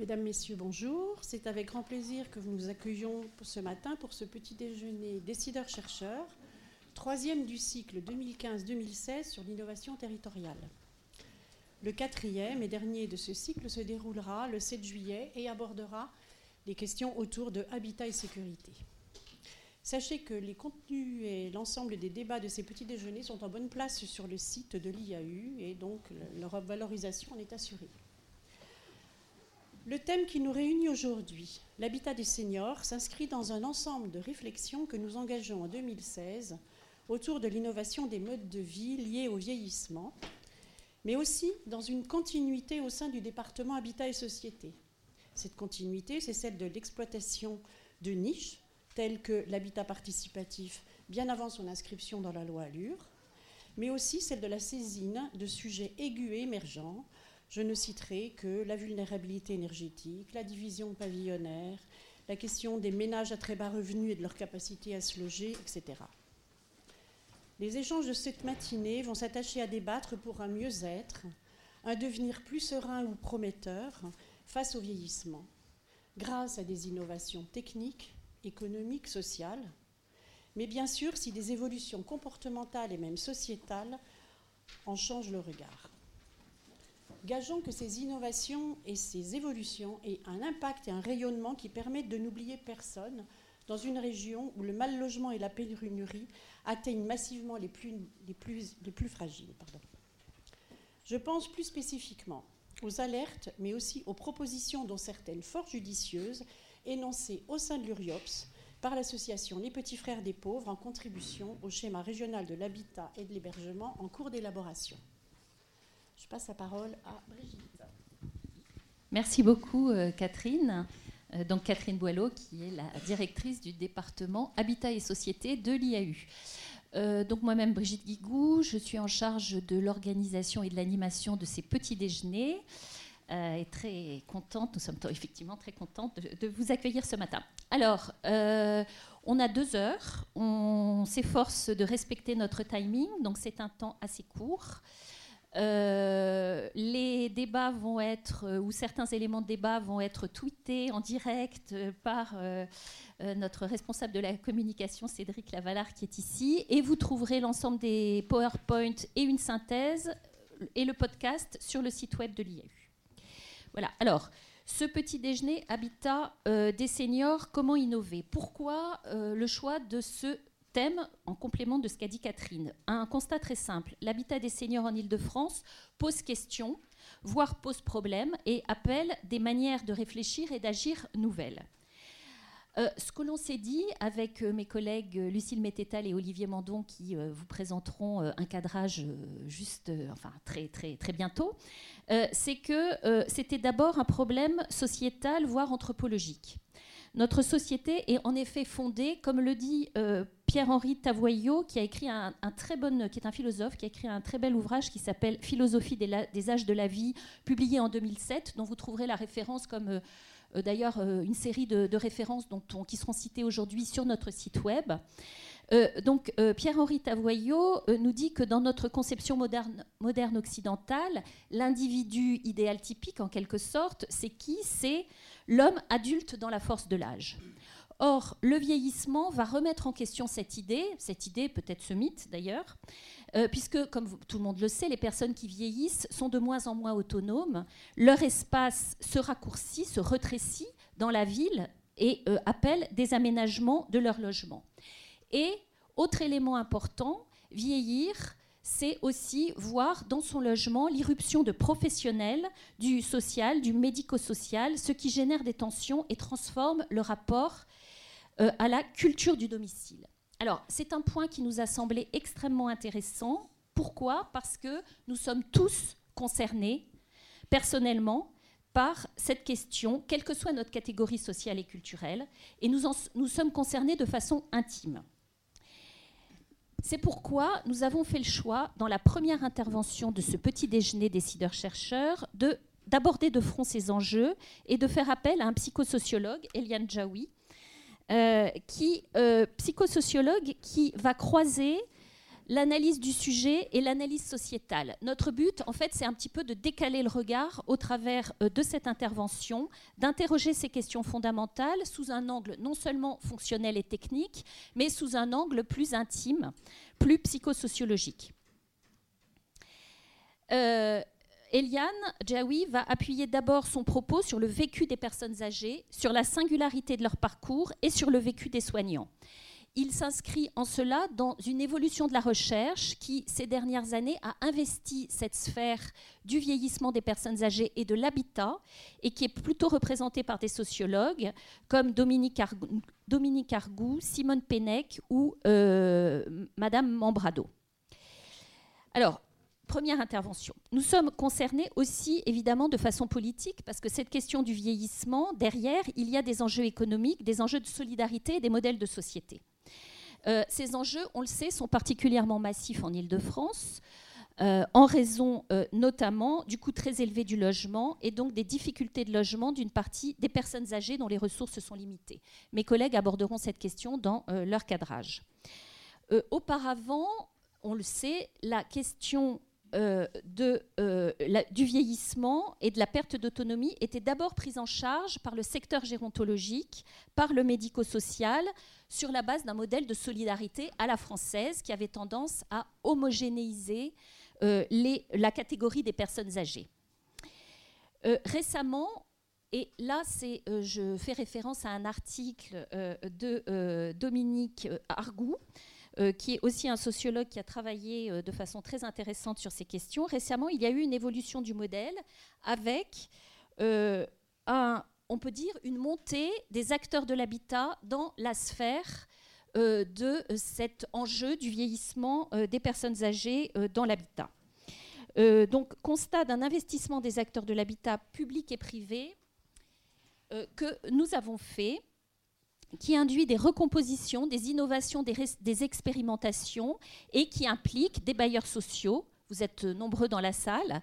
Mesdames, Messieurs, bonjour. C'est avec grand plaisir que nous accueillons ce matin pour ce petit déjeuner décideurs-chercheurs, troisième du cycle 2015-2016 sur l'innovation territoriale. Le quatrième et dernier de ce cycle se déroulera le 7 juillet et abordera les questions autour de habitat et sécurité. Sachez que les contenus et l'ensemble des débats de ces petits déjeuners sont en bonne place sur le site de l'IAU et donc leur valorisation en est assurée. Le thème qui nous réunit aujourd'hui, l'habitat des seniors, s'inscrit dans un ensemble de réflexions que nous engageons en 2016 autour de l'innovation des modes de vie liés au vieillissement, mais aussi dans une continuité au sein du département Habitat et Société. Cette continuité, c'est celle de l'exploitation de niches telles que l'habitat participatif bien avant son inscription dans la loi Allure, mais aussi celle de la saisine de sujets aigus et émergents je ne citerai que la vulnérabilité énergétique, la division pavillonnaire, la question des ménages à très bas revenus et de leur capacité à se loger, etc. Les échanges de cette matinée vont s'attacher à débattre pour un mieux-être, un devenir plus serein ou prometteur face au vieillissement, grâce à des innovations techniques, économiques, sociales, mais bien sûr si des évolutions comportementales et même sociétales en changent le regard. Gageons que ces innovations et ces évolutions aient un impact et un rayonnement qui permettent de n'oublier personne dans une région où le mal logement et la pénurie atteignent massivement les plus, les plus, les plus fragiles. Je pense plus spécifiquement aux alertes, mais aussi aux propositions, dont certaines fort judicieuses, énoncées au sein de l'URIOPS par l'association Les Petits Frères des Pauvres en contribution au schéma régional de l'habitat et de l'hébergement en cours d'élaboration. Je passe la parole à Brigitte. Merci beaucoup, euh, Catherine. Euh, donc Catherine Boileau, qui est la directrice du département Habitat et Société de l'IAU. Euh, donc moi-même, Brigitte Guigou, je suis en charge de l'organisation et de l'animation de ces petits déjeuners. et très contente, nous sommes effectivement très contentes de, de vous accueillir ce matin. Alors, on a deux heures, on s'efforce de respecter notre timing, donc c'est un temps assez court. Euh, les débats vont être, euh, ou certains éléments de débat vont être tweetés en direct euh, par notre responsable de la communication, Cédric Lavalard, qui est ici. Et vous trouverez l'ensemble des PowerPoint et une synthèse et le podcast sur le site web de l'IAU. Voilà. Alors, ce petit déjeuner Habitat des seniors, comment innover? Pourquoi le choix de ce thème en complément de ce qu'a dit Catherine. Un constat très simple, l'habitat des seniors en Ile-de-France pose question, voire pose problème, et appelle des manières de réfléchir et d'agir nouvelles. Euh, ce que l'on s'est dit avec euh, mes collègues euh, Lucille Mététal et Olivier Mandon qui vous présenteront un cadrage juste, enfin très très très bientôt, c'est que c'était d'abord un problème sociétal voire anthropologique. Notre société est en effet fondée, comme le dit euh, Pierre-Henri Tavoyot, qui a écrit un, très bon, qui est un philosophe, qui a écrit un très bel ouvrage qui s'appelle Philosophie des, âges de la vie, publié en 2007, dont vous trouverez la référence comme euh, euh, d'ailleurs une série de, références dont qui seront citées aujourd'hui sur notre site web. Donc Pierre-Henri Tavoyot nous dit que dans notre conception moderne, occidentale, l'individu idéal typique, en quelque sorte, c'est qui? C'est l'homme adulte dans la force de l'âge. Or, le vieillissement va remettre en question cette idée, cette idée peut-être ce mythe d'ailleurs, euh, puisque, comme tout le monde le sait, les personnes qui vieillissent sont de moins en moins autonomes, leur espace se raccourcit, se rétrécit dans la ville et euh, appelle des aménagements de leur logement. Et, autre élément important, vieillir, c'est aussi voir dans son logement l'irruption de professionnels du social, du médico-social, ce qui génère des tensions et transforme le rapport euh, à la culture du domicile. Alors, c'est un point qui nous a semblé extrêmement intéressant. Pourquoi? Parce que nous sommes tous concernés personnellement par cette question, quelle que soit notre catégorie sociale et culturelle, et nous, nous sommes concernés de façon intime. C'est pourquoi nous avons fait le choix, dans la première intervention de ce petit déjeuner décideurs-chercheurs, d'aborder de, front ces enjeux et de faire appel à un psychosociologue, Eliane Jaoui, euh, euh, psychosociologue qui va croiser l'analyse du sujet et l'analyse sociétale. Notre but, en fait, c'est un petit peu de décaler le regard au travers euh, de cette intervention, d'interroger ces questions fondamentales sous un angle non seulement fonctionnel et technique, mais sous un angle plus intime, plus psychosociologique. Euh, Eliane Jaoui va appuyer d'abord son propos sur le vécu des personnes âgées, sur la singularité de leur parcours et sur le vécu des soignants. Il s'inscrit en cela dans une évolution de la recherche qui, ces dernières années, a investi cette sphère du vieillissement des personnes âgées et de l'habitat, et qui est plutôt représentée par des sociologues comme Dominique, Argou, Simone Pennec ou euh, Madame Mambrado. Alors, première intervention. Nous sommes concernés aussi évidemment de façon politique parce que cette question du vieillissement, derrière, il y a des enjeux économiques, des enjeux de solidarité des modèles de société. Euh, ces enjeux, on le sait, sont particulièrement massifs en Ile-de-France. Euh, en raison euh, notamment du coût très élevé du logement et donc des difficultés de logement d'une partie des personnes âgées dont les ressources sont limitées. Mes collègues aborderont cette question dans leur cadrage. auparavant, on le sait, la question euh, de, euh, du vieillissement et de la perte d'autonomie était d'abord prise en charge par le secteur gérontologique, par le médico-social, sur la base d'un modèle de solidarité à la française qui avait tendance à homogénéiser euh, la catégorie des personnes âgées. récemment, et là, je fais référence à un article de Dominique Argou, euh, qui est aussi un sociologue qui a travaillé euh, de façon très intéressante sur ces questions. Récemment, il y a eu une évolution du modèle avec euh, on peut dire, une montée des acteurs de l'habitat dans la sphère de cet enjeu du vieillissement des personnes âgées dans l'habitat. donc, constat d'un investissement des acteurs de l'habitat public et privé que nous avons fait qui induit des recompositions, des innovations, des, expérimentations et qui implique des bailleurs sociaux, vous êtes nombreux dans la salle,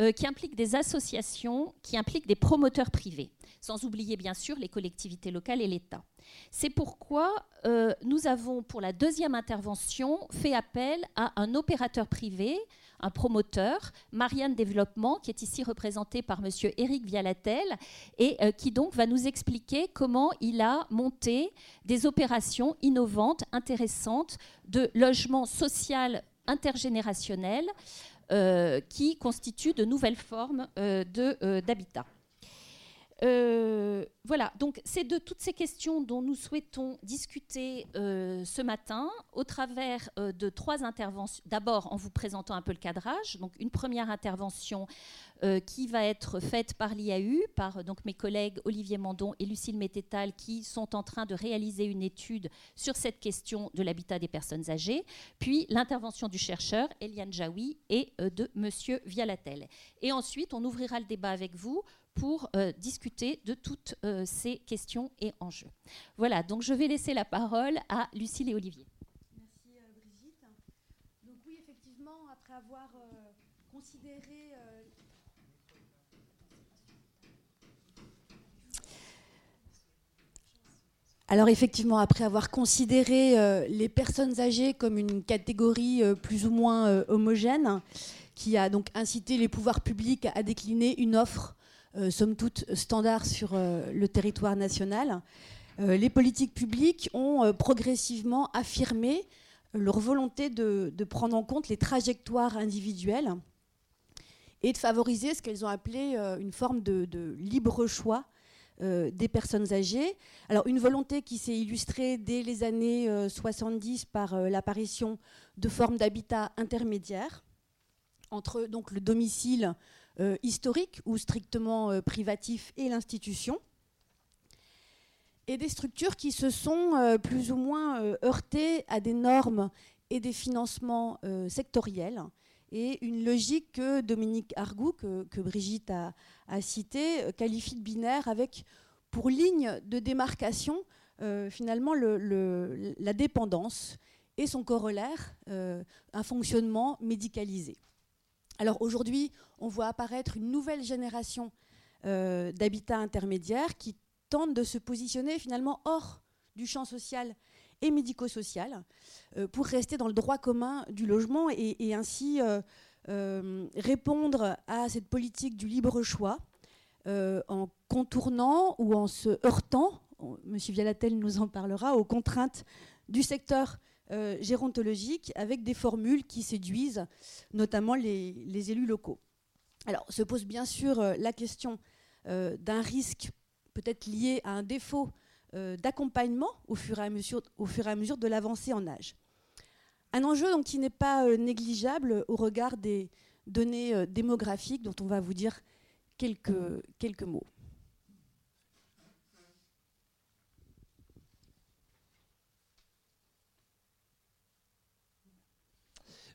euh, qui implique des associations, qui implique des promoteurs privés, sans oublier bien sûr les collectivités locales et l'État. C'est pourquoi euh, nous avons, pour la deuxième intervention, fait appel à un opérateur privé, un promoteur, Marianne Développement, qui est ici représenté par Monsieur Éric Vialatel, et euh, qui donc va nous expliquer comment il a monté des opérations innovantes, intéressantes, de logement social intergénérationnel, qui constituent de nouvelles formes d'habitat. Euh, voilà, donc c'est de toutes ces questions dont nous souhaitons discuter euh, ce matin au travers euh, de trois interventions. D'abord en vous présentant un peu le cadrage, donc une première intervention qui va être faite par l'IAU, par donc mes collègues Olivier Mandon et Lucille Mététal qui sont en train de réaliser une étude sur cette question de l'habitat des personnes âgées, puis l'intervention du chercheur Eliane Jaoui et de Monsieur Vialatel. Et ensuite, on ouvrira le débat avec vous pour euh, discuter de toutes euh, ces questions et enjeux. Voilà, donc je vais laisser la parole à Lucille et Olivier. Merci euh, Brigitte. Donc oui, effectivement, après avoir considéré... Alors effectivement, après avoir considéré les personnes âgées comme une catégorie plus ou moins homogène, qui a donc incité les pouvoirs publics à décliner une offre euh, somme toute standard sur euh, le territoire national, euh, les politiques publiques ont progressivement affirmé leur volonté de, prendre en compte les trajectoires individuelles et de favoriser ce qu'elles ont appelé une forme de, libre choix des personnes âgées. Alors une volonté qui s'est illustrée dès les années 70 par l'apparition de formes d'habitat intermédiaires entre donc le domicile euh, historique ou strictement euh, privatif et l'institution, et des structures qui se sont euh, plus ou moins heurtées à des normes et des financements sectoriels et une logique que Dominique Argou, que, Brigitte a, a cité, qualifie de binaire avec pour ligne de démarcation finalement la dépendance et son corollaire, un fonctionnement médicalisé. Alors aujourd'hui, on voit apparaître une nouvelle génération euh, d'habitats intermédiaires qui tentent de se positionner finalement hors du champ social et médico-social pour rester dans le droit commun du logement et, ainsi répondre à cette politique du libre choix en contournant ou en se heurtant, M. Vialatel nous en parlera, aux contraintes du secteur gérontologique avec des formules qui séduisent notamment les élus locaux. Alors se pose bien sûr euh, la question euh, d'un risque peut-être lié à un défaut euh, d'accompagnement au, fur et à mesure, de l'avancée en âge. Un enjeu donc, qui n'est pas négligeable au regard des données démographiques dont on va vous dire quelques, quelques mots.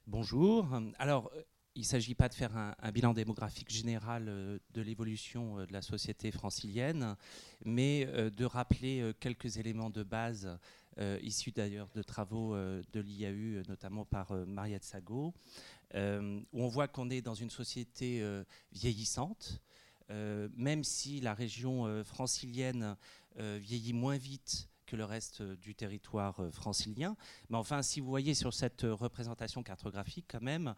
Bonjour. Alors, il ne s'agit pas de faire un, bilan démographique général euh, de l'évolution euh, de la société francilienne, mais euh, de rappeler quelques éléments de base issus d'ailleurs de travaux de l'IAU, notamment par Mariette Sago, où on voit qu'on est dans une société vieillissante, même si la région francilienne vieillit moins vite que le reste euh, du territoire euh, francilien. Mais enfin, si vous voyez sur cette euh, représentation cartographique, quand même,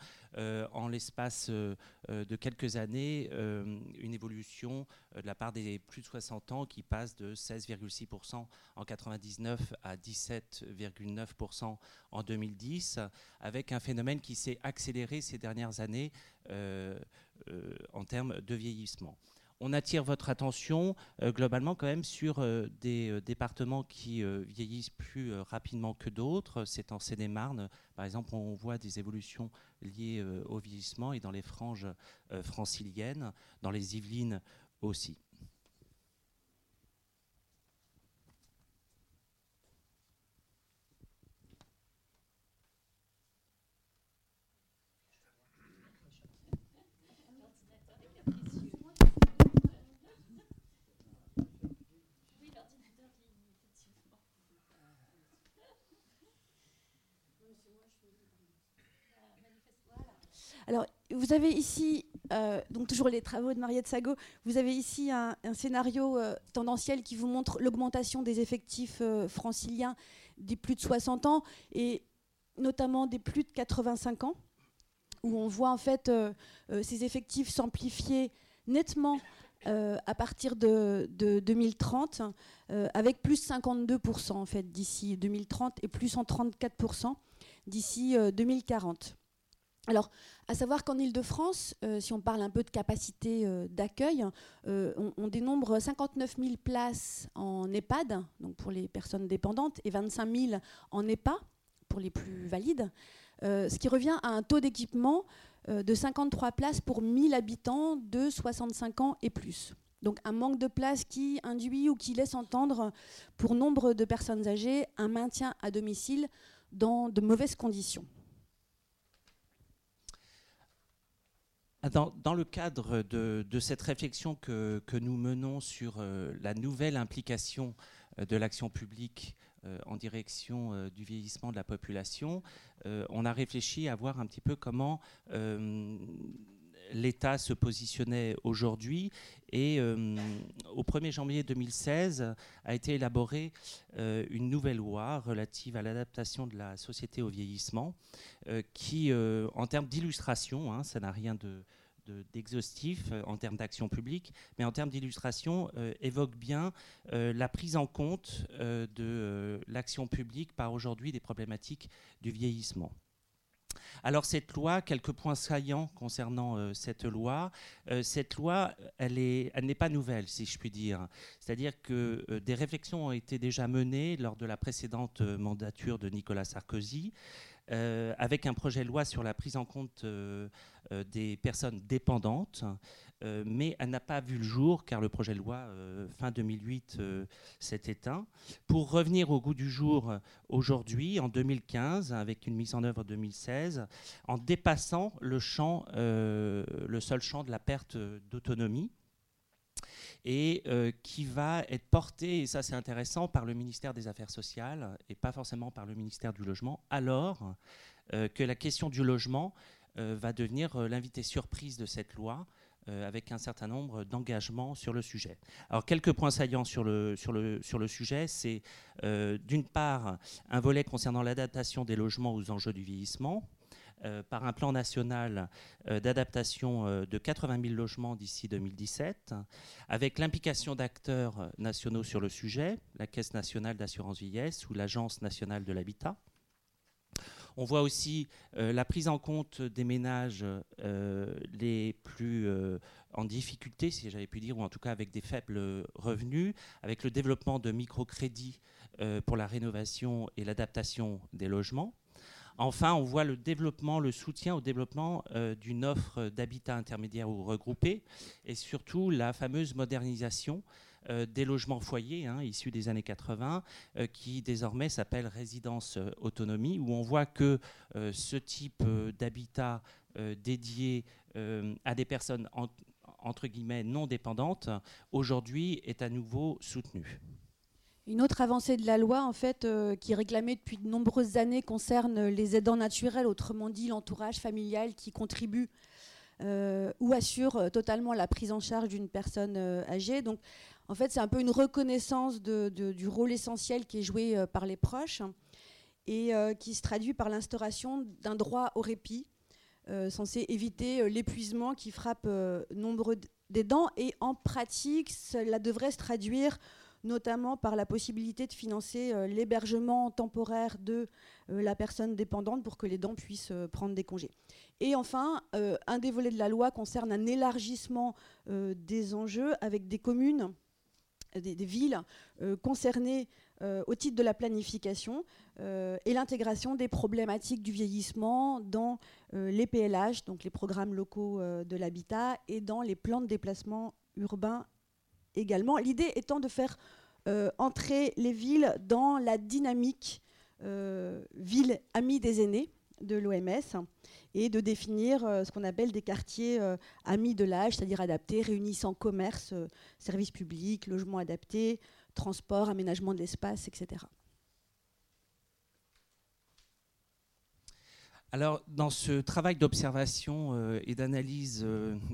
en l'espace de quelques années, une évolution de la part des plus de 60 ans qui passe de 16,6% en 99 à 17,9% en 2010, avec un phénomène qui s'est accéléré ces dernières années en termes de vieillissement on attire votre attention euh, globalement quand même sur euh, des euh, départements qui vieillissent plus rapidement que d'autres. C'est en Seine-et-Marne, par exemple, on voit des évolutions liées au vieillissement et dans les franges franciliennes, dans les Yvelines aussi. Alors, vous avez ici, euh, donc toujours les travaux de Mariette Sago, vous avez ici un, scénario euh, tendanciel qui vous montre l'augmentation des effectifs euh, franciliens des plus de 60 ans et notamment des plus de 85 ans, où on voit en fait ces effectifs s'amplifier nettement à partir de, 2030, avec plus 52% en fait d'ici 2030 et plus 134% d'ici 2040. Alors, à savoir qu'en Ile-de-France, euh, si on parle un peu de capacité euh, d'accueil, euh, on, dénombre 59 000 places en EHPAD, donc pour les personnes dépendantes, et 25 000 en EHPA, pour les plus valides, ce qui revient à un taux d'équipement de 53 places pour 1000 habitants de 65 ans et plus. Donc un manque de place qui induit ou qui laisse entendre, pour nombre de personnes âgées, un maintien à domicile dans de mauvaises conditions. Dans, le cadre de, cette réflexion que, nous menons sur euh, la nouvelle implication euh, de l'action publique euh, en direction du vieillissement de la population, on a réfléchi à voir un petit peu comment l'État se positionnait aujourd'hui. Et au 1er janvier 2016 a été élaborée une nouvelle loi relative à l'adaptation de la société au vieillissement, qui, en termes d'illustration, hein, ça n'a rien de d'exhaustif en termes d'action publique, mais en termes d'illustration, évoque bien la prise en compte de l'action publique par aujourd'hui des problématiques du vieillissement. Alors cette loi, quelques points saillants concernant euh, cette loi. Euh, cette loi, elle n'est pas nouvelle, si je puis dire. C'est-à-dire que euh, des réflexions ont été déjà menées lors de la précédente mandature de Nicolas Sarkozy. avec un projet de loi sur la prise en compte des personnes dépendantes, mais elle n'a pas vu le jour car le projet de loi fin 2008 s'est éteint. Pour revenir au goût du jour aujourd'hui, en 2015, avec une mise en œuvre 2016, en dépassant le, champ, euh, le seul champ de la perte d'autonomie et euh, qui va être porté, et ça c'est intéressant, par le ministère des Affaires sociales et pas forcément par le ministère du Logement, alors euh, que la question du logement va devenir l'invité surprise de cette loi avec un certain nombre d'engagements sur le sujet. Alors quelques points saillants sur le, sujet, c'est d'une part un volet concernant l'adaptation des logements aux enjeux du vieillissement, euh, par un plan national euh, d'adaptation euh, de 80 000 logements d'ici 2017, avec l'implication d'acteurs nationaux sur le sujet, la Caisse nationale d'assurance vieillesse ou l'Agence nationale de l'habitat. On voit aussi la prise en compte des ménages les plus en difficulté, si j'avais pu dire, ou en tout cas avec des faibles revenus, avec le développement de microcrédits pour la rénovation et l'adaptation des logements. Enfin, on voit le développement, le soutien au développement euh, d'une offre d'habitat intermédiaire ou regroupé, et surtout la fameuse modernisation euh, des logements foyers hein, issus des années 80, euh, qui désormais s'appelle résidence autonomie, où on voit que ce type d'habitat dédié à des personnes entre guillemets non dépendantes, aujourd'hui est à nouveau soutenu. Une autre avancée de la loi, en fait, euh, qui est réclamée depuis de nombreuses années, concerne les aidants naturels, autrement dit l'entourage familial qui contribue euh, ou assure euh, totalement la prise en charge d'une personne âgée. Donc, en fait, c'est un peu une reconnaissance du rôle essentiel qui est joué par les proches et qui se traduit par l'instauration d'un droit au répit, censé éviter l'épuisement qui frappe nombre d'aidants. Et en pratique, cela devrait se traduire notamment par la possibilité de financer euh, l'hébergement temporaire de euh, la personne dépendante pour que les dents puissent euh, prendre des congés. Et enfin, un des volets de la loi concerne un élargissement des enjeux avec des communes, des, villes concernées au titre de la planification et l'intégration des problématiques du vieillissement dans les PLH, donc les programmes locaux de l'habitat, et dans les plans de déplacement urbain également. L'idée étant de faire euh, entrer les villes dans la dynamique euh, ville amie des aînés de l'OMS et de définir euh, ce qu'on appelle des quartiers amis de l'âge, c'est-à-dire adaptés, réunissant commerce, services publics, logements adaptés, transport, aménagement de l'espace, etc. Alors, dans ce travail d'observation et d'analyse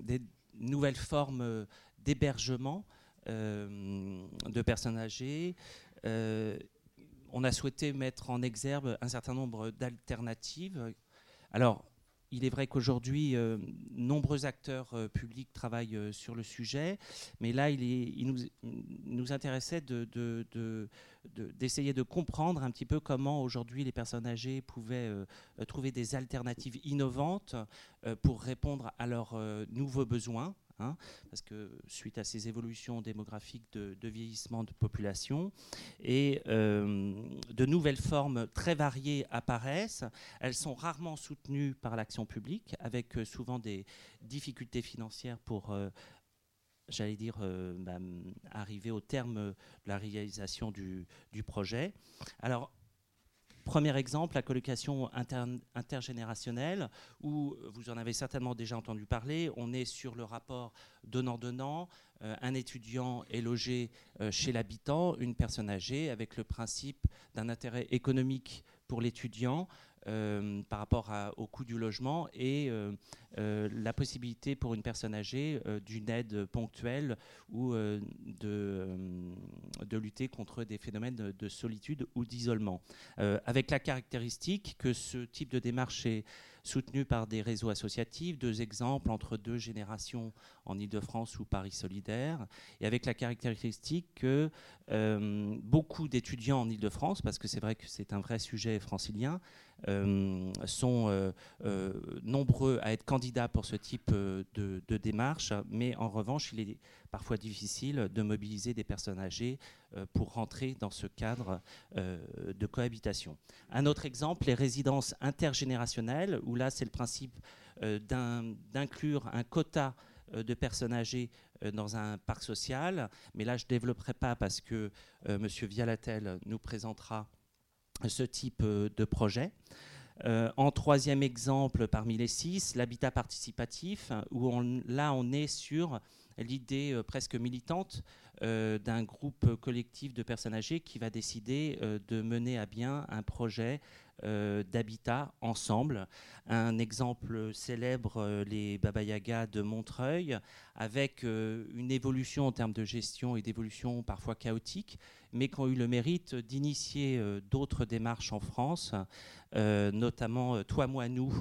des nouvelles formes d'hébergement, euh, de personnes âgées. Euh, on a souhaité mettre en exergue un certain nombre d'alternatives. Alors, il est vrai qu'aujourd'hui, euh, nombreux acteurs publics travaillent sur le sujet, mais là, il, nous, intéressait d'essayer de, comprendre un petit peu comment aujourd'hui les personnes âgées pouvaient trouver des alternatives innovantes pour répondre à leurs nouveaux besoins. Hein, parce que suite à ces évolutions démographiques de, vieillissement de population, et euh, de nouvelles formes très variées apparaissent. Elles sont rarement soutenues par l'action publique, avec euh, souvent des difficultés financières pour euh, j'allais dire, bah, arriver au terme de la réalisation du, du projet. Alors, Premier exemple, la colocation intergénérationnelle, où vous en avez certainement déjà entendu parler. On est sur le rapport donnant-donnant. Euh, un étudiant est logé euh, chez l'habitant, une personne âgée, avec le principe d'un intérêt économique pour l'étudiant, euh, par rapport au coût du logement et euh, euh, la possibilité pour une personne âgée d'une aide ponctuelle ou de, de lutter contre des phénomènes de, solitude ou d'isolement. avec la caractéristique que ce type de démarche est soutenu par des réseaux associatifs, deux exemples entre deux générations en Ile-de-France ou Paris solidaire, et avec la caractéristique que beaucoup d'étudiants en Ile-de-France, parce que c'est vrai que c'est un vrai sujet francilien, euh, sont euh, euh, nombreux à être candidats pour ce type de, démarche, mais en revanche, il est parfois difficile de mobiliser des personnes âgées pour rentrer dans ce cadre de cohabitation. Un autre exemple, les résidences intergénérationnelles, où là, c'est le principe d'inclure un quota de personnes âgées dans un parc social. Mais là, je ne développerai pas parce que M. Vialatel nous présentera ce type euh, de projet. Euh, en troisième exemple parmi les six, l'habitat participatif, où là on est sur l'idée euh, presque militante d'un groupe collectif de personnes âgées qui va décider de mener à bien un projet d'habitat ensemble. Un exemple célèbre, les Baba Yaga de Montreuil, avec une évolution en termes de gestion et d'évolution parfois chaotique, mais qui ont eu le mérite d'initier d'autres démarches en France, notamment Toi, moi, nous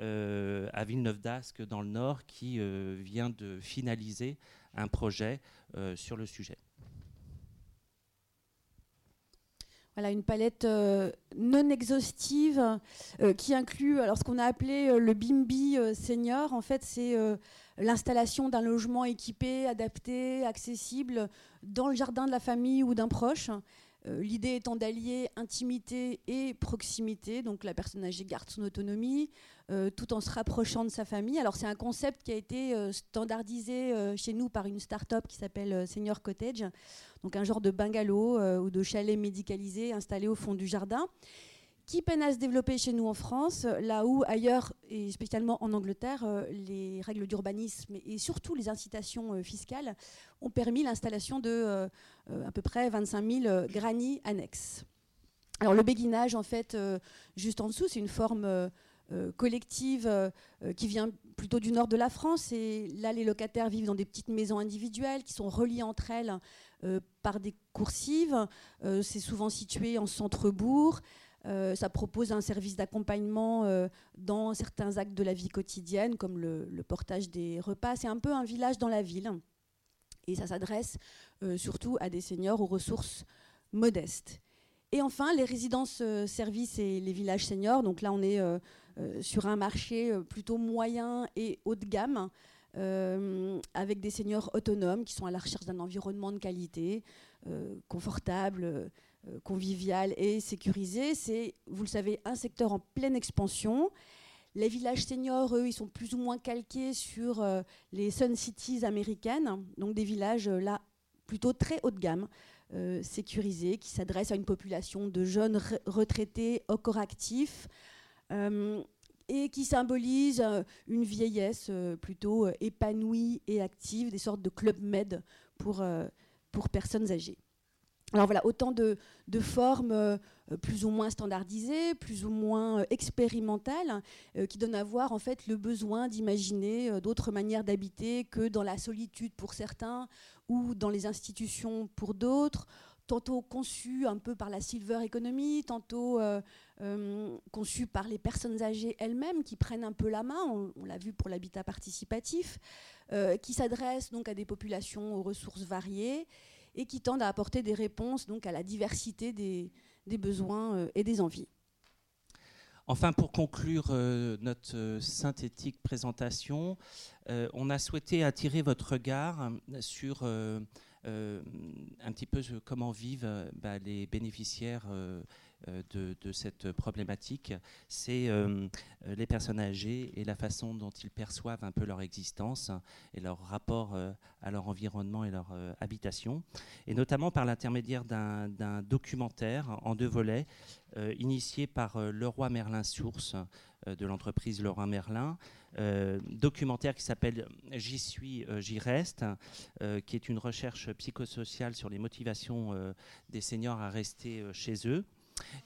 euh, à Villeneuve d'Ascq dans le Nord qui euh, vient de finaliser un projet euh, sur le sujet. Voilà, une palette non exhaustive qui inclut alors ce qu'on a appelé le BIMBI senior. En fait, c'est l'installation d'un logement équipé, adapté, accessible dans le jardin de la famille ou d'un proche. Euh, l'idée étant d'allier intimité et proximité, donc la personne âgée garde son autonomie, euh, tout en se rapprochant de sa famille. Alors c'est un concept qui a été euh, standardisé chez nous par une start-up qui s'appelle Senior Cottage, donc un genre de bungalow ou de chalet médicalisé installé au fond du jardin qui peine à se développer chez nous en France, là où ailleurs, et spécialement en Angleterre, euh, les règles d'urbanisme et surtout les incitations euh, fiscales ont permis l'installation de euh, à peu près 25 000 granny annexes. Alors le béguinage, en fait, juste en dessous, c'est une forme collective qui vient plutôt du nord de la France. Et là, les locataires vivent dans des petites maisons individuelles qui sont reliées entre elles par des coursives. c'est souvent situé en centre-bourg. Euh, ça propose un service d'accompagnement euh, dans certains actes de la vie quotidienne, comme le, portage des repas. C'est un peu un village dans la ville. Et ça s'adresse euh, surtout à des seniors aux ressources modestes. Et enfin, les résidences-services et les villages seniors. Donc là, on est sur un marché plutôt moyen et haut de gamme. avec des seniors autonomes qui sont à la recherche d'un environnement de qualité, confortable, convivial et sécurisé. C'est, vous le savez, un secteur en pleine expansion. Les villages seniors, eux, ils sont plus ou moins calqués sur euh, les Sun Cities américaines, donc des villages euh, là plutôt très haut de gamme, sécurisés, qui s'adressent à une population de jeunes retraités encore actifs et qui symbolisent une vieillesse plutôt épanouie et active, des sortes de club med pour, pour personnes âgées. Alors voilà, autant de, formes euh, plus ou moins standardisées, plus ou moins euh, expérimentales, euh, qui donnent à voir en fait le besoin d'imaginer d'autres manières d'habiter que dans la solitude pour certains ou dans les institutions pour d'autres, tantôt conçues un peu par la silver economy, tantôt conçues par les personnes âgées elles-mêmes qui prennent un peu la main, on, l'a vu pour l'habitat participatif, qui s'adressent donc à des populations aux ressources variées et qui tendent à apporter des réponses donc, à la diversité des, besoins euh, et des envies. Enfin, pour conclure euh, notre euh, synthétique présentation, on a souhaité attirer votre regard sur un petit peu comment vivent bah, les bénéficiaires euh, de, cette problématique, c'est euh, les personnes âgées et la façon dont ils perçoivent un peu leur existence et leur rapport euh, à leur environnement et leur habitation, et notamment par l'intermédiaire d'un documentaire en deux volets initié par Leroy Merlin Source de l'entreprise Leroy Merlin, documentaire qui s'appelle J'y suis, j'y reste, qui est une recherche psychosociale sur les motivations des seniors à rester chez eux.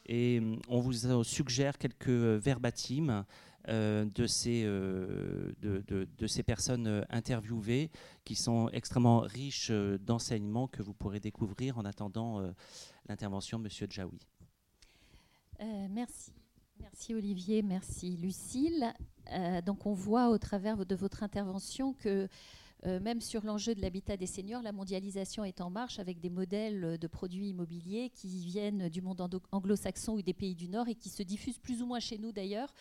Et euh, on vous suggère quelques verbatims euh, de, ces, euh, de, ces personnes interviewées qui sont extrêmement riches d'enseignements que vous pourrez découvrir en attendant l'intervention de M. Djaoui. merci. Merci Olivier, merci Lucille. donc on voit au travers de votre intervention que euh, même sur l'enjeu de l'habitat des seniors, la mondialisation est en marche avec des modèles de produits immobiliers qui viennent du monde anglo-saxon ou des pays du Nord et qui se diffusent plus ou moins chez nous d'ailleurs.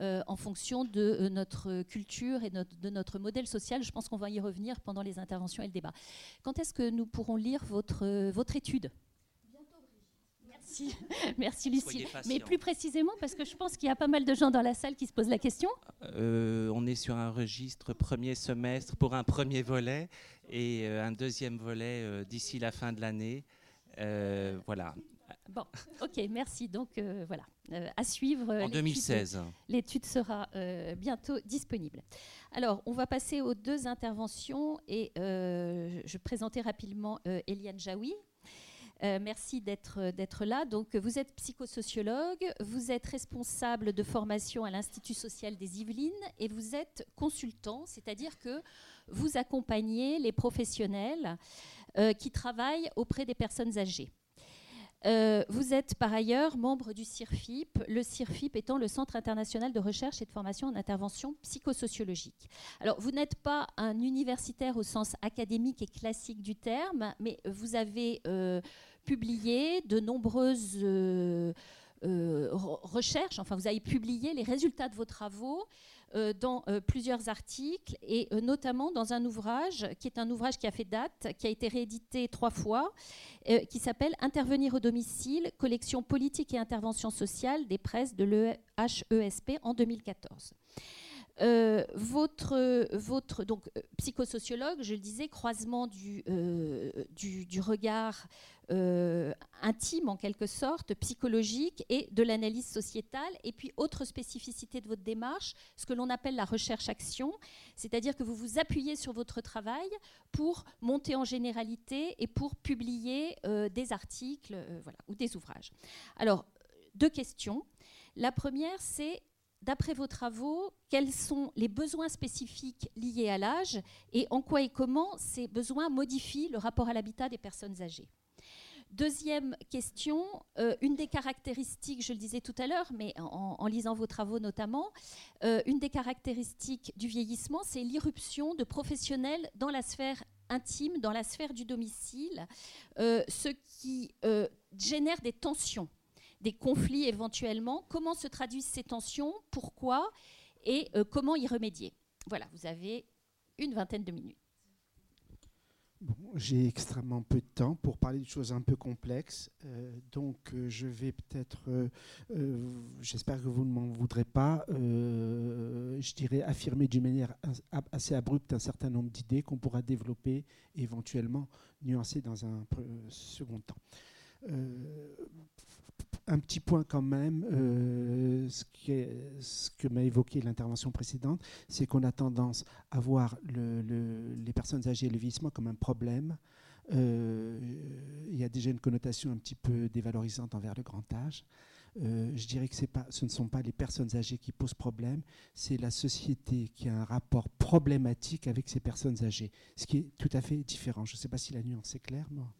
Euh, en fonction de euh, notre culture et de notre modèle social. Je pense qu'on va y revenir pendant les interventions et le débat. Quand est-ce que nous pourrons lire votre, votre étude? Merci, merci Lucie. Mais plus précisément, parce que je pense qu'il y a pas mal de gens dans la salle qui se posent la question. Euh, on est sur un registre premier semestre pour un premier volet et euh, un deuxième volet euh, d'ici la fin de l'année. voilà. Bon, ok, merci. Donc voilà, à suivre. En 2016. L'étude sera bientôt disponible. Alors, on va passer aux deux interventions et je vais présenter rapidement Eliane Jaoui, Euh, merci d'être là. Donc, vous êtes psychosociologue, vous êtes responsable de formation à l'Institut social des Yvelines et vous êtes consultant, c'est-à-dire que vous accompagnez les professionnels euh, qui travaillent auprès des personnes âgées. Euh, vous êtes par ailleurs membre du CIRFIP, le CIRFIP étant le Centre international de recherche et de formation en intervention psychosociologique. Alors, vous n'êtes pas un universitaire au sens académique et classique du terme, mais vous avez euh, publié de nombreuses euh, recherches, enfin, vous avez publié les résultats de vos travaux euh, dans euh, plusieurs articles et euh, notamment dans un ouvrage qui est un ouvrage qui a fait date, qui a été réédité trois fois, qui s'appelle Intervenir au domicile, collection politique et intervention sociale des presses de l'EHESP en 2014. Euh, votre, votre donc, euh, psychosociologue, je le disais, croisement du, euh, du, regard intime en quelque sorte, psychologique et de l'analyse sociétale. Et puis, autre spécificité de votre démarche, ce que l'on appelle la recherche-action, c'est-à-dire que vous vous appuyez sur votre travail pour monter en généralité et pour publier des articles ou des ouvrages. Alors, deux questions. La première, c'est d'après vos travaux, quels sont les besoins spécifiques liés à l'âge et en quoi et comment ces besoins modifient le rapport à l'habitat des personnes âgées? Deuxième question, euh, une des caractéristiques, je le disais tout à l'heure, mais en, lisant vos travaux notamment, euh, une des caractéristiques du vieillissement, c'est l'irruption de professionnels dans la sphère intime, dans la sphère du domicile, euh, ce qui génère des tensions des conflits éventuellement. Comment se traduisent ces tensions? Pourquoi? Et euh, comment y remédier? Voilà, vous avez une vingtaine de minutes. J'ai extrêmement peu de temps pour parler de choses un peu complexes, euh, donc euh, je vais peut-être, j'espère que vous ne m'en voudrez pas, je dirais affirmer d'une manière assez abrupte un certain nombre d'idées qu'on pourra développer éventuellement nuancer dans un second temps un petit point quand même, euh, ce, que m'a évoqué l'intervention précédente, c'est qu'on a tendance à voir les personnes âgées et le vieillissement comme un problème. Euh, il y a déjà une connotation un petit peu dévalorisante envers le grand âge. Euh, je dirais que ce ne sont pas les personnes âgées qui posent problème, c'est la société qui a un rapport problématique avec ces personnes âgées, ce qui est tout à fait différent. Je ne sais pas si la nuance est claire. moi.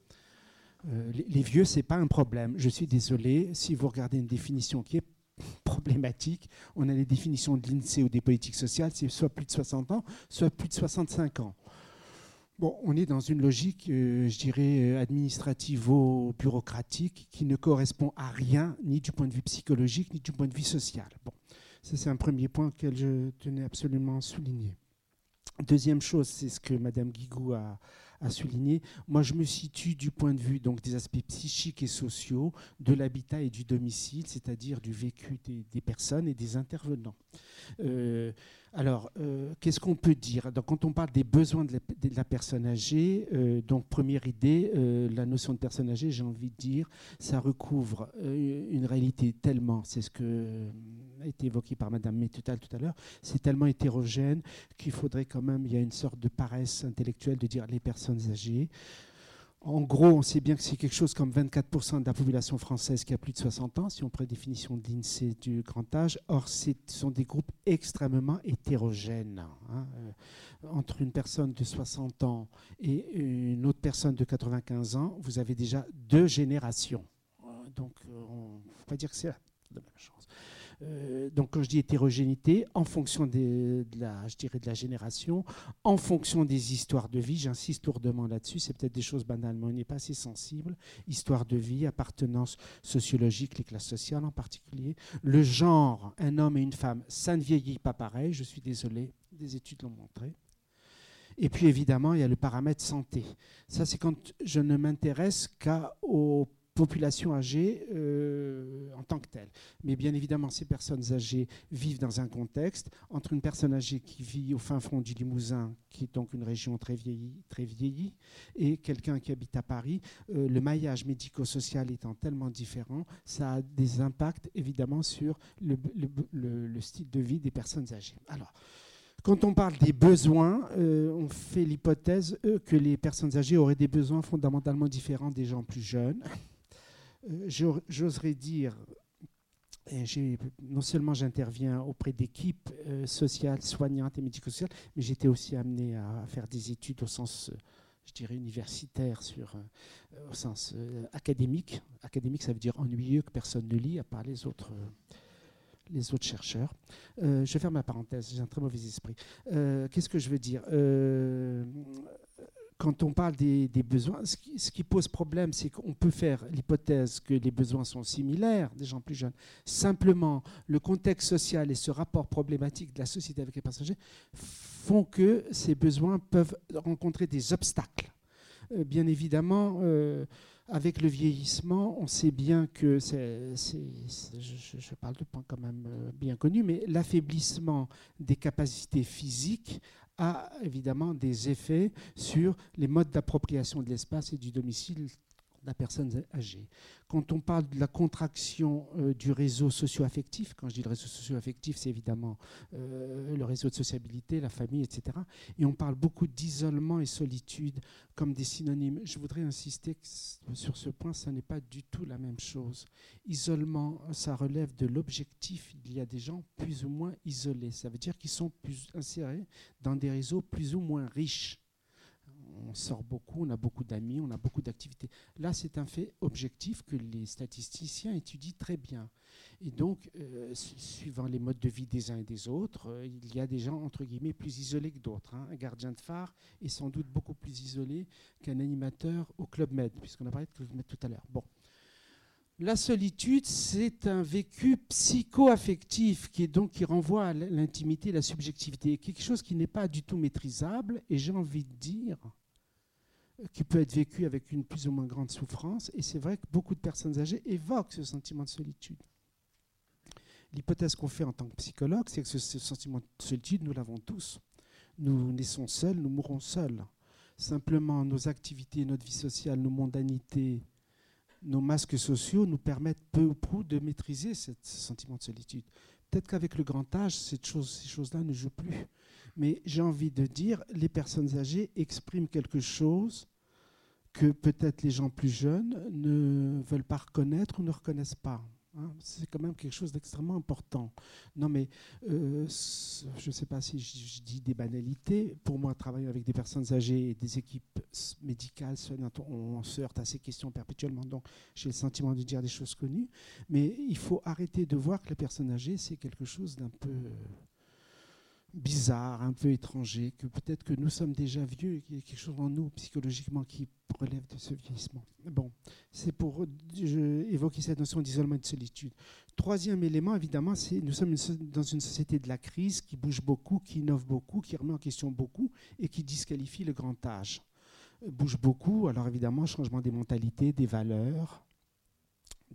Euh, les, les, vieux, c'est pas un problème. Je suis désolé, si vous regardez une définition qui est problématique, on a les définitions de l'INSEE ou des politiques sociales, c'est soit plus de 60 ans, soit plus de 65 ans. Bon, on est dans une logique, euh, je dirais, administrativo-bureaucratique qui ne correspond à rien, ni du point de vue psychologique, ni du point de vue social. Bon, ça c'est un premier point que je tenais absolument à souligner. Deuxième chose, c'est ce que Madame Guigou a, à souligner. Moi, je me situe du point de vue donc, des aspects psychiques et sociaux de l'habitat et du domicile, c'est-à-dire du vécu des, personnes et des intervenants. Euh, alors, euh, qu'est-ce qu'on peut dire? Donc, Quand on parle des besoins de la, personne âgée, euh, donc première idée, la notion de personne âgée, j'ai envie de dire, ça recouvre une réalité tellement, c'est ce que a été évoqué par Madame Métutal tout à l'heure, c'est tellement hétérogène qu'il faudrait quand même, il y a une sorte de paresse intellectuelle de dire les personnes âgées. En gros, on sait bien que c'est quelque chose comme 24% de la population française qui a plus de 60 ans, si on prend la définition de l'INSEE du grand âge. Or, ce sont des groupes extrêmement hétérogènes. Hein. Euh, entre une personne de 60 ans et une autre personne de 95 ans, vous avez déjà deux générations. Donc, on ne faut pas dire que c'est la même chose. Euh, donc quand je dis hétérogénéité, en fonction de la, je dirais de la génération, en fonction des histoires de vie, j'insiste lourdement là-dessus, c'est peut-être des choses banales, mais on n'est pas assez sensible. Histoire de vie, appartenance sociologique, les classes sociales en particulier. Le genre, un homme et une femme, ça ne vieillit pas pareil, je suis désolé, des études l'ont montré. Et puis évidemment, il y a le paramètre santé. Ça, c'est quand je ne m'intéresse qu'à aux population âgée euh, en tant que telle. Mais bien évidemment, ces personnes âgées vivent dans un contexte entre une personne âgée qui vit au fin fond du Limousin, qui est donc une région très vieillie, très vieillie et quelqu'un qui habite à Paris. Euh, le maillage médico-social étant tellement différent, ça a des impacts évidemment sur le, le, style de vie des personnes âgées. Alors, Quand on parle des besoins, euh, on fait l'hypothèse que les personnes âgées auraient des besoins fondamentalement différents des gens plus jeunes. Euh, j'oserais dire, non seulement j'interviens auprès d'équipes sociales, soignantes et médico-sociales, mais j'étais aussi amené à faire des études au sens je dirais, universitaire, sur, au sens académique. Académique, ça veut dire ennuyeux, que personne ne lit, à part les autres, les autres chercheurs. Euh, je faire ma parenthèse, j'ai un très mauvais esprit. Euh, qu'est-ce que je veux dire? Euh, Quand on parle des, besoins, ce qui, pose problème, c'est qu'on peut faire l'hypothèse que les besoins sont similaires des gens plus jeunes. Simplement, le contexte social et ce rapport problématique de la société avec les passagers font que ces besoins peuvent rencontrer des obstacles. bien évidemment, avec le vieillissement, on sait bien que c'est, je, parle de points quand même euh, bien connus, mais l'affaiblissement des capacités physiques a évidemment des effets sur les modes d'appropriation de l'espace et du domicile la personne âgée. Quand on parle de la contraction euh, du réseau socio-affectif, quand je dis le réseau socio-affectif, c'est évidemment euh, le réseau de sociabilité, la famille, etc. Et on parle beaucoup d'isolement et solitude comme des synonymes. Je voudrais insister sur ce point, ça n'est pas du tout la même chose. Isolement, ça relève de l'objectif. Il y a des gens plus ou moins isolés. Ça veut dire qu'ils sont plus insérés dans des réseaux plus ou moins riches on sort beaucoup, on a beaucoup d'amis, on a beaucoup d'activités. Là, c'est un fait objectif que les statisticiens étudient très bien. Et donc, euh, suivant les modes de vie des uns et des autres, euh, il y a des gens, entre guillemets, plus isolés que d'autres. Hein. Un gardien de phare est sans doute beaucoup plus isolé qu'un animateur au Club Med, puisqu'on a parlé de Club Med tout à l'heure. La solitude, c'est un vécu psycho-affectif qui, qui renvoie à l'intimité, la subjectivité, quelque chose qui n'est pas du tout maîtrisable. Et j'ai envie de dire, qui peut être vécu avec une plus ou moins grande souffrance. Et c'est vrai que beaucoup de personnes âgées évoquent ce sentiment de solitude. L'hypothèse qu'on fait en tant que psychologue, c'est que ce, sentiment de solitude, nous l'avons tous. Nous naissons seuls, nous mourrons seuls. Simplement, nos activités, notre vie sociale, nos mondanités, nos masques sociaux nous permettent peu ou prou de maîtriser ce sentiment de solitude. Peut-être qu'avec le grand âge, ces choses-là ne jouent plus. Mais j'ai envie de dire, les personnes âgées expriment quelque chose que peut-être les gens plus jeunes ne veulent pas reconnaître ou ne reconnaissent pas. Hein. c'est quand même quelque chose d'extrêmement important. Non, mais euh, je ne sais pas si je, dis des banalités. Pour moi, travailler avec des personnes âgées et des équipes médicales, on, on se heurte à ces questions perpétuellement. Donc, j'ai le sentiment de dire des choses connues. Mais il faut arrêter de voir que les personnes âgées, c'est quelque chose d'un peu bizarre, un peu étranger, que peut-être que nous sommes déjà vieux qu'il y a quelque chose en nous psychologiquement qui relève de ce vieillissement. Bon, c'est pour évoquer cette notion d'isolement et de solitude. Troisième élément, évidemment, c'est nous sommes dans une société de la crise qui bouge beaucoup, qui innove beaucoup, qui remet en question beaucoup et qui disqualifie le grand âge. Bouge beaucoup, alors évidemment, changement des mentalités, des valeurs,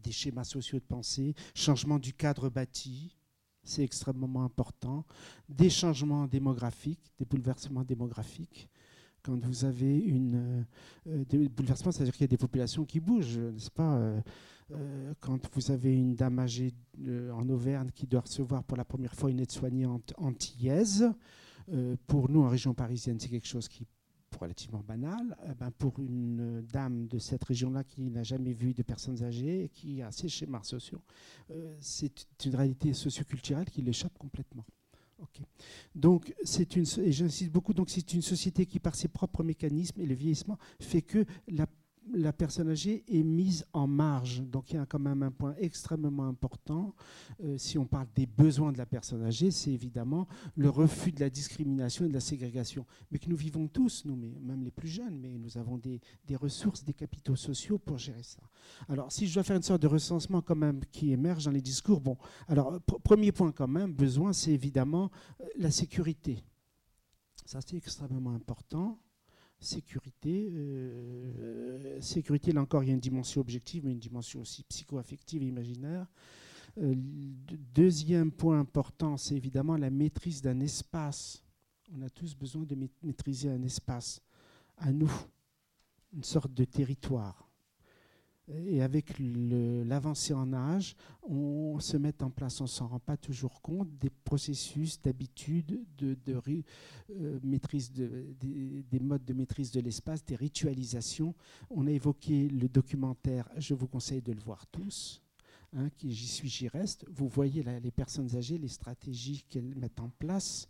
des schémas sociaux de pensée, changement du cadre bâti, c'est extrêmement important. Des changements démographiques, des bouleversements démographiques. Quand vous avez une, euh, des bouleversements, c'est-à-dire qu'il y a des populations qui bougent, n'est-ce pas euh, euh, Quand vous avez une dame âgée en Auvergne qui doit recevoir pour la première fois une aide-soignante antillaise, pour nous en région parisienne, c'est quelque chose qui relativement banal, eh ben pour une dame de cette région-là qui n'a jamais vu de personnes âgées et qui a ses schémas sociaux, euh, c'est une réalité socioculturelle qui l'échappe complètement. Donc, c'est une, et j'insiste beaucoup, donc c'est une société qui, par ses propres mécanismes et le vieillissement, fait que la la personne âgée est mise en marge. Donc il y a quand même un point extrêmement important. Euh, si on parle des besoins de la personne âgée, c'est évidemment le refus de la discrimination et de la ségrégation. Mais que nous vivons tous, nous, même les plus jeunes, mais nous avons des, ressources, des capitaux sociaux pour gérer ça. Alors si je dois faire une sorte de recensement quand même qui émerge dans les discours, bon, alors premier point quand même, besoin, c'est évidemment euh, la sécurité. Ça, c'est extrêmement important sécurité. Euh, sécurité, là encore, il y a une dimension objective, mais une dimension aussi psycho-affective et imaginaire. Euh, deuxième point important, c'est évidemment la maîtrise d'un espace. On a tous besoin de maîtriser un espace à nous, une sorte de territoire. Et avec l'avancée en âge, on se met en place, on s'en rend pas toujours compte, des processus d'habitude, de, euh, des, modes de maîtrise de l'espace, des ritualisations. On a évoqué le documentaire, je vous conseille de le voir tous. Hein, j'y suis, j'y reste. Vous voyez les personnes âgées, les stratégies qu'elles mettent en place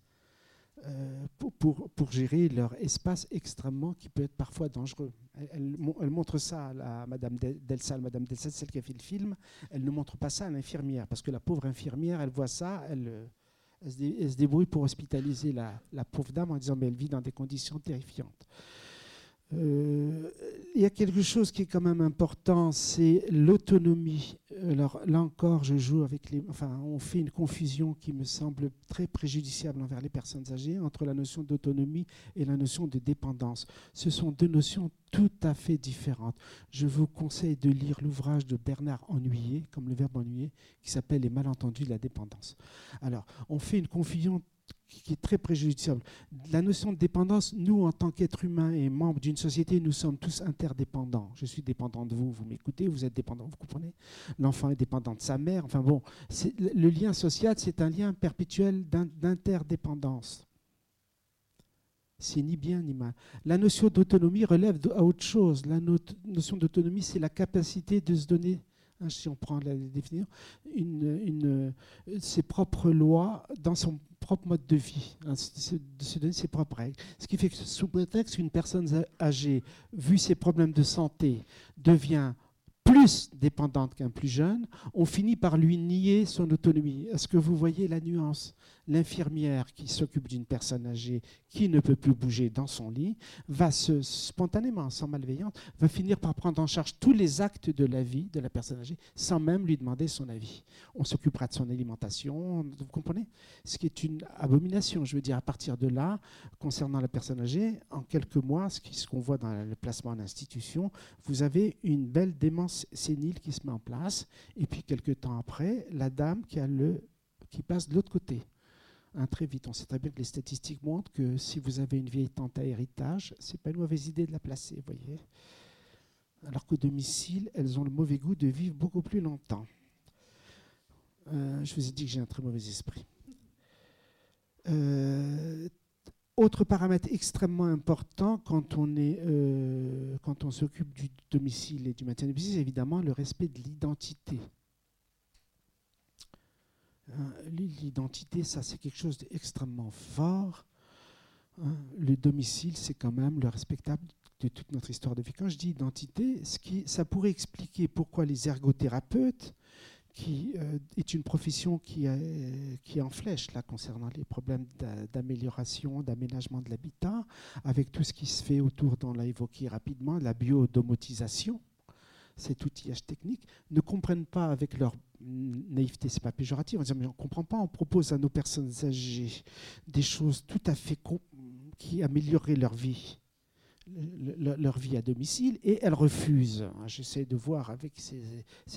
euh, pour, pour, gérer leur espace extrêmement qui peut être parfois dangereux. Elle, montre ça à Madame Delsal. Madame Delsal, celle qui a fait le film, elle ne montre pas ça à l'infirmière, parce que la pauvre infirmière, elle voit ça, elle, elle, se, débrouille pour hospitaliser la, la, pauvre dame en disant mais elle vit dans des conditions terrifiantes. Euh, il y a quelque chose qui est quand même important, c'est l'autonomie. Alors là encore, je joue avec. Enfin, on fait une confusion qui me semble très préjudiciable envers les personnes âgées entre la notion d'autonomie et la notion de dépendance. Ce sont deux notions tout à fait différentes. Je vous conseille de lire l'ouvrage de Bernard Ennuyé, comme le verbe ennuyer, qui s'appelle Les malentendus de la dépendance. Alors, on fait une confusion qui est très préjudiciable. La notion de dépendance, nous, en tant qu'êtres humains et membres d'une société, nous sommes tous interdépendants. Je suis dépendant de vous, vous m'écoutez, vous êtes dépendant, vous comprenez? L'enfant est dépendant de sa mère. Enfin bon, le lien social, c'est un lien perpétuel d'interdépendance. C'est ni bien ni mal. La notion d'autonomie relève à autre chose. La notion d'autonomie, c'est la capacité de se donner hein, si on prend la définition, ses propres lois dans son propre mode de vie, hein, de se donner ses propres règles. Ce qui fait que sous prétexte qu'une personne âgée, vu ses problèmes de santé, devient plus dépendante qu'un plus jeune, on finit par lui nier son autonomie. Est-ce que vous voyez la nuance? L'infirmière qui s'occupe d'une personne âgée qui ne peut plus bouger dans son lit va se, spontanément, sans malveillance, va finir par prendre en charge tous les actes de la vie de la personne âgée sans même lui demander son avis. On s'occupera de son alimentation, vous comprenez? Ce qui est une abomination. Je veux dire, à partir de là, concernant la personne âgée, en quelques mois, ce qu'on voit dans le placement en institution, vous avez une belle démence sénile qui se met en place, et puis quelques temps après, la dame qui, qui passe de l'autre côté très vite. On sait très bien que les statistiques montrent que si vous avez une vieille tante à héritage, c'est pas une mauvaise idée de la placer, voyez. Alors qu'au domicile, elles ont le mauvais goût de vivre beaucoup plus longtemps. Euh, je vous ai dit que j'ai un très mauvais esprit. Euh, autre paramètre extrêmement important quand on est, euh, quand on s'occupe du domicile et du maintien du domicile, c'est évidemment le respect de l'identité. Hein, l'identité, ça c'est quelque chose d'extrêmement fort. Hein, le domicile, c'est quand même le respectable de toute notre histoire de vie. Quand je dis identité, ce qui, ça pourrait expliquer pourquoi les ergothérapeutes, qui euh, est une profession qui, qui est en flèche là concernant les problèmes d'amélioration, d'aménagement de l'habitat, avec tout ce qui se fait autour, on l'a évoqué rapidement, la biodomotisation, cet outillage technique, ne comprennent pas avec leur naïveté, c'est pas péjoratif, on dit mais on comprend pas, on propose à nos personnes âgées des choses tout à fait qui amélioreraient leur vie, leur vie à domicile, et elles refusent. J'essaie de voir avec ces,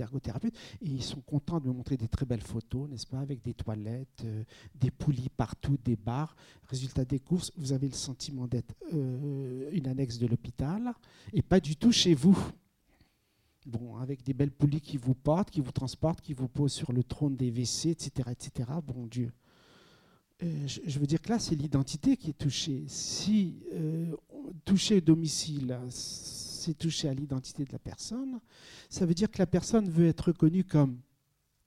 ergothérapeutes, ils sont contents de me montrer des très belles photos, n'est-ce pas, avec des toilettes, euh, des poulies partout, des bars. Résultat des courses, vous avez le sentiment d'être euh, une annexe de l'hôpital, et pas du tout chez vous bon, avec des belles poulies qui vous portent, qui vous transportent, qui vous posent sur le trône des WC, etc., etc. Bon Dieu. Euh, je, veux dire que là, c'est l'identité qui est touchée. Si euh, toucher au domicile, c'est toucher à l'identité de la personne, ça veut dire que la personne veut être reconnue comme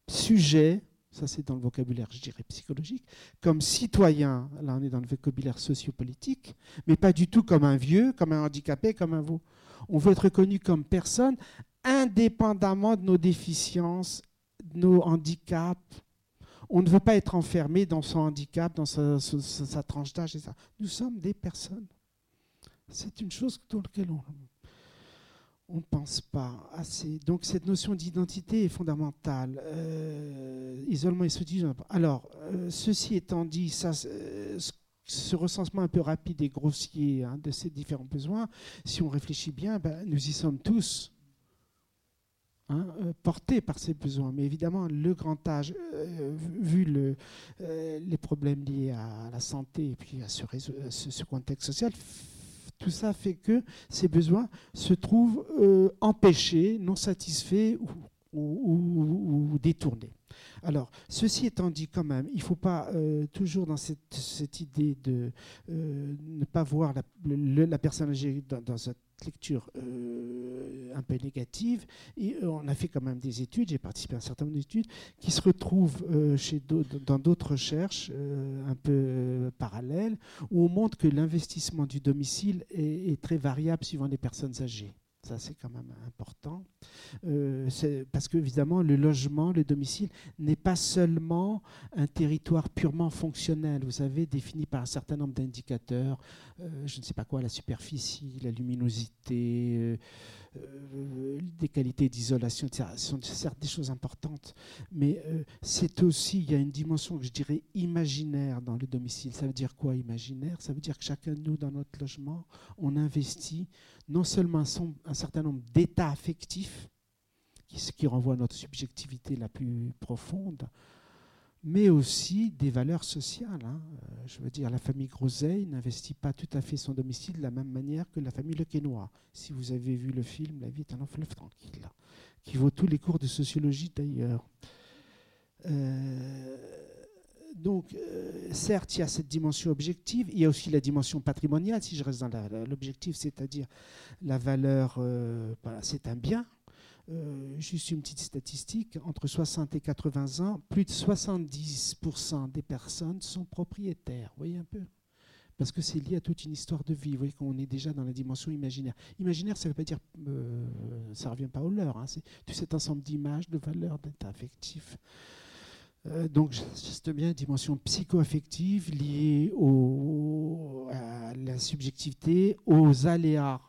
sujet, ça c'est dans le vocabulaire, je dirais, psychologique, comme citoyen, là on est dans le vocabulaire sociopolitique, mais pas du tout comme un vieux, comme un handicapé, comme un vous. On veut être reconnu comme personne indépendamment de nos déficiences, de nos handicaps. On ne veut pas être enfermé dans son handicap, dans sa, tranche d'âge. Nous sommes des personnes. C'est une chose dans laquelle on ne pense pas assez. Donc cette notion d'identité est fondamentale. Euh, isolement et solitude. Alors, euh, ceci étant dit, ça, euh, ce recensement un peu rapide et grossier hein, de ces différents besoins, si on réfléchit bien, ben, nous y sommes tous. Hein, euh, porté par ces besoins. Mais évidemment, le grand âge, euh, vu euh, les problèmes liés à la santé et puis à ce, contexte social, Tout ça fait que ces besoins se trouvent empêchés, non satisfaits ou, détournés. Alors, ceci étant dit quand même, il ne faut pas toujours dans cette, idée de ne pas voir la, personne âgée dans, dans un lecture euh, un peu négative. Et euh, on a fait quand même des études, j'ai participé à un certain nombre d'études, qui se retrouvent euh, chez dans d'autres recherches un peu parallèles, où on montre que l'investissement du domicile est, très variable suivant les personnes âgées. Ça, c'est quand même important. Euh, parce que, évidemment, le logement, le domicile, n'est pas seulement un territoire purement fonctionnel. Vous savez, défini par un certain nombre d'indicateurs, euh, je ne sais pas quoi, la superficie, la luminosité, euh, des qualités d'isolation, etc. Ce sont certes des choses importantes, mais euh, c'est aussi, il y a une dimension que je dirais imaginaire dans le domicile. Ça veut dire quoi imaginaire? Ça veut dire que chacun de nous, dans notre logement, on investit non seulement un, certain nombre d'états affectifs, qui, qui renvoie à notre subjectivité la plus profonde, mais aussi des valeurs sociales. Hein. Euh, je veux dire, la famille Groseille n'investit pas tout à fait son domicile de la même manière que la famille Le Quénois. Si vous avez vu le film La vie est un fleuve tranquille, qui vaut tous les cours de sociologie d'ailleurs. Euh, donc, euh, certes, il y a cette dimension objective, il y a aussi la dimension patrimoniale, si je reste dans l'objectif, c'est-à-dire la valeur, c'est un bien, euh, juste une petite statistique, entre 60 et 80 ans, plus de 70% des personnes sont propriétaires. Vous voyez un peu Parce que c'est lié à toute une histoire de vie. Vous voyez qu'on est déjà dans la dimension imaginaire. Imaginaire, ça ne veut pas dire, euh, ça ne revient pas au leur. Hein. c'est tout cet ensemble d'images, de valeurs, d'états affectifs. Euh, donc, juste bien dimension psycho-affective liée à la subjectivité, aux aléas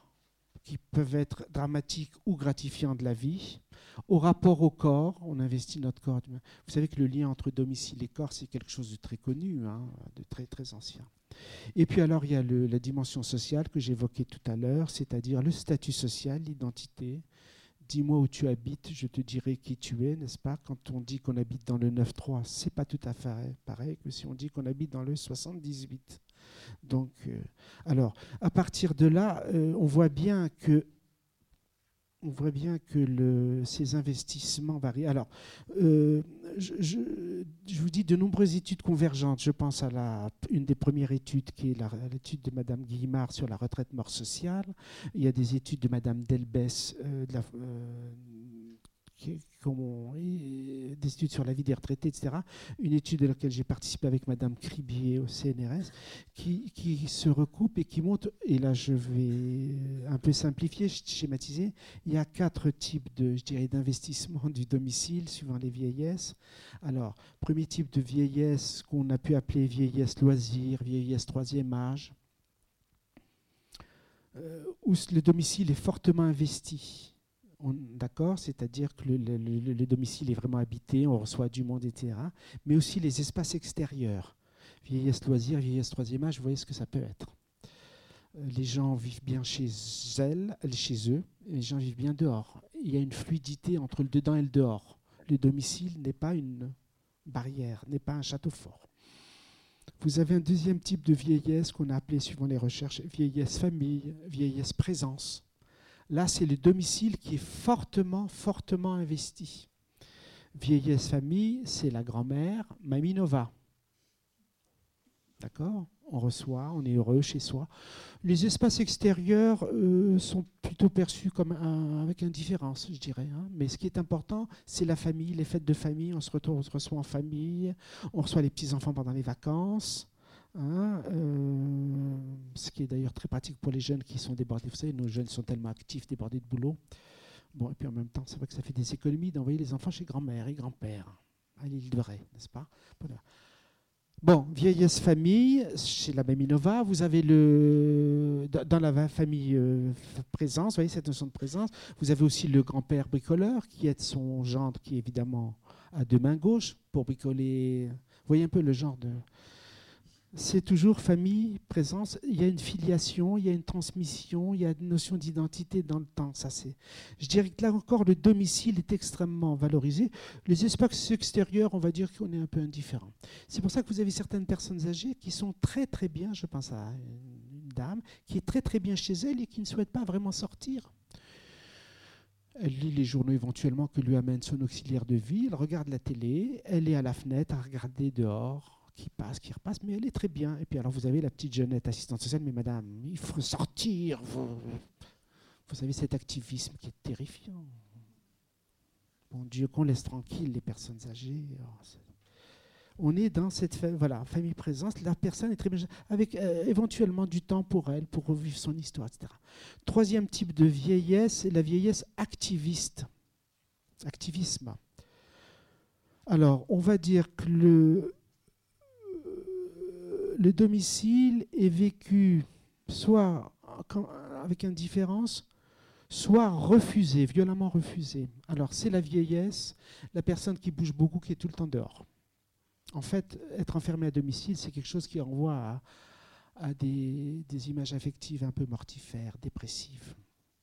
qui peuvent être dramatiques ou gratifiants de la vie. Au rapport au corps, on investit notre corps. Vous savez que le lien entre domicile et corps, c'est quelque chose de très connu, hein, de très très ancien. Et puis alors, il y a la dimension sociale que j'évoquais tout à l'heure, c'est-à-dire le statut social, l'identité. Dis-moi où tu habites, je te dirai qui tu es, n'est-ce pas? Quand on dit qu'on habite dans le 9-3, c'est pas tout à fait pareil que si on dit qu'on habite dans le 78. Donc, euh, alors, à partir de là, euh, on voit bien que on voit bien que ces investissements varient. Alors, euh, je, vous dis de nombreuses études convergentes. Je pense à la, une des premières études qui est l'étude de Madame Guillemard sur la retraite mort sociale. Il y a des études de Madame Delbès études sur la vie des retraités, etc. Une étude à laquelle j'ai participé avec Madame Cribier au CNRS, qui, se recoupe et qui montre, et là je vais un peu simplifier, schématiser, il y a quatre types de, je dirais, d'investissement du domicile suivant les vieillesses. Alors, premier type de vieillesse qu'on a pu appeler vieillesse loisir, vieillesse troisième âge, euh, où le domicile est fortement investi D'accord C'est-à-dire que le, domicile est vraiment habité, on reçoit du monde, etc. Mais aussi les espaces extérieurs. Vieillesse loisir, vieillesse troisième âge, vous voyez ce que ça peut être. Euh, les gens vivent bien chez elles, chez eux, et les gens vivent bien dehors. Il y a une fluidité entre le dedans et le dehors. Le domicile n'est pas une barrière, n'est pas un château fort. Vous avez un deuxième type de vieillesse qu'on a appelé, suivant les recherches, vieillesse famille, vieillesse présence. Là, c'est le domicile qui est fortement, fortement investi. Vieillesse famille, c'est la grand-mère, Mamie Nova. D'accord? On reçoit, on est heureux chez soi. Les espaces extérieurs euh, sont plutôt perçus comme avec indifférence, je dirais. Hein. Mais ce qui est important, c'est la famille, les fêtes de famille. On se, retrouve, on se reçoit en famille, on reçoit les petits-enfants pendant les vacances. Hein, euh, ce qui est d'ailleurs très pratique pour les jeunes qui sont débordés. Vous savez, nos jeunes sont tellement actifs, débordés de boulot. Bon, et puis en même temps, c'est vrai que ça fait des économies d'envoyer les enfants chez grand-mère et grand-père à l'île de n'est-ce pas? Bon, vieillesse famille, chez la Nova, vous avez le dans la famille euh, présence, vous voyez cette notion de présence. Vous avez aussi le grand-père bricoleur qui est son gendre qui évidemment a deux mains gauches pour bricoler. Vous voyez un peu le genre de c'est toujours famille, présence. Il y a une filiation, il y a une transmission, il y a une notion d'identité dans le temps. Ça, c'est. Je dirais que là encore, le domicile est extrêmement valorisé. Les espaces extérieurs, on va dire qu'on est un peu indifférent. C'est pour ça que vous avez certaines personnes âgées qui sont très très bien. Je pense à une dame qui est très très bien chez elle et qui ne souhaite pas vraiment sortir. Elle lit les journaux éventuellement que lui amène son auxiliaire de vie, elle regarde la télé, elle est à la fenêtre à regarder dehors, qui passe, qui repasse, mais elle est très bien. Et puis alors vous avez la petite jeunette assistante sociale, mais madame, il faut sortir. Vous, vous avez cet activisme qui est terrifiant. Bon Dieu, qu'on laisse tranquille les personnes âgées. Oh, on est dans cette voilà, famille présence. La personne est très bien, avec euh, éventuellement du temps pour elle, pour revivre son histoire, etc. Troisième type de vieillesse, c'est la vieillesse activiste. Activisme. Alors, on va dire que le, le domicile est vécu soit avec indifférence, soit refusé, violemment refusé. Alors, c'est la vieillesse, la personne qui bouge beaucoup, qui est tout le temps dehors en fait, être enfermé à domicile, c'est quelque chose qui renvoie à, des, images affectives un peu mortifères, dépressives.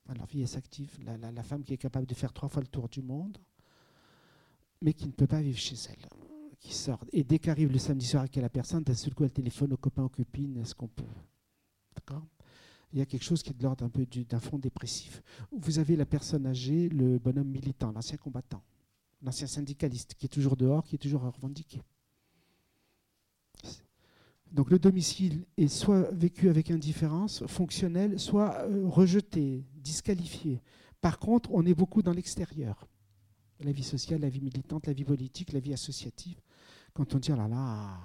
Alors, vieillesse active, la, femme qui est capable de faire trois fois le tour du monde, mais qui ne peut pas vivre chez elle, qui sort. Et dès qu'arrive le samedi soir avec la personne, d'un seul coup, elle téléphone aux copains, aux copines, est-ce qu'on peut. D'accord? Il y a quelque chose qui est de l'ordre peu d'un fond dépressif. Vous avez la personne âgée, le bonhomme militant, l'ancien combattant, l'ancien syndicaliste, qui est toujours dehors, qui est toujours à revendiquer. Donc le domicile est soit vécu avec indifférence, fonctionnel, soit euh, rejeté, disqualifié. Par contre, on est beaucoup dans l'extérieur. La vie sociale, la vie militante, la vie politique, la vie associative. Quand on dit, oh là là,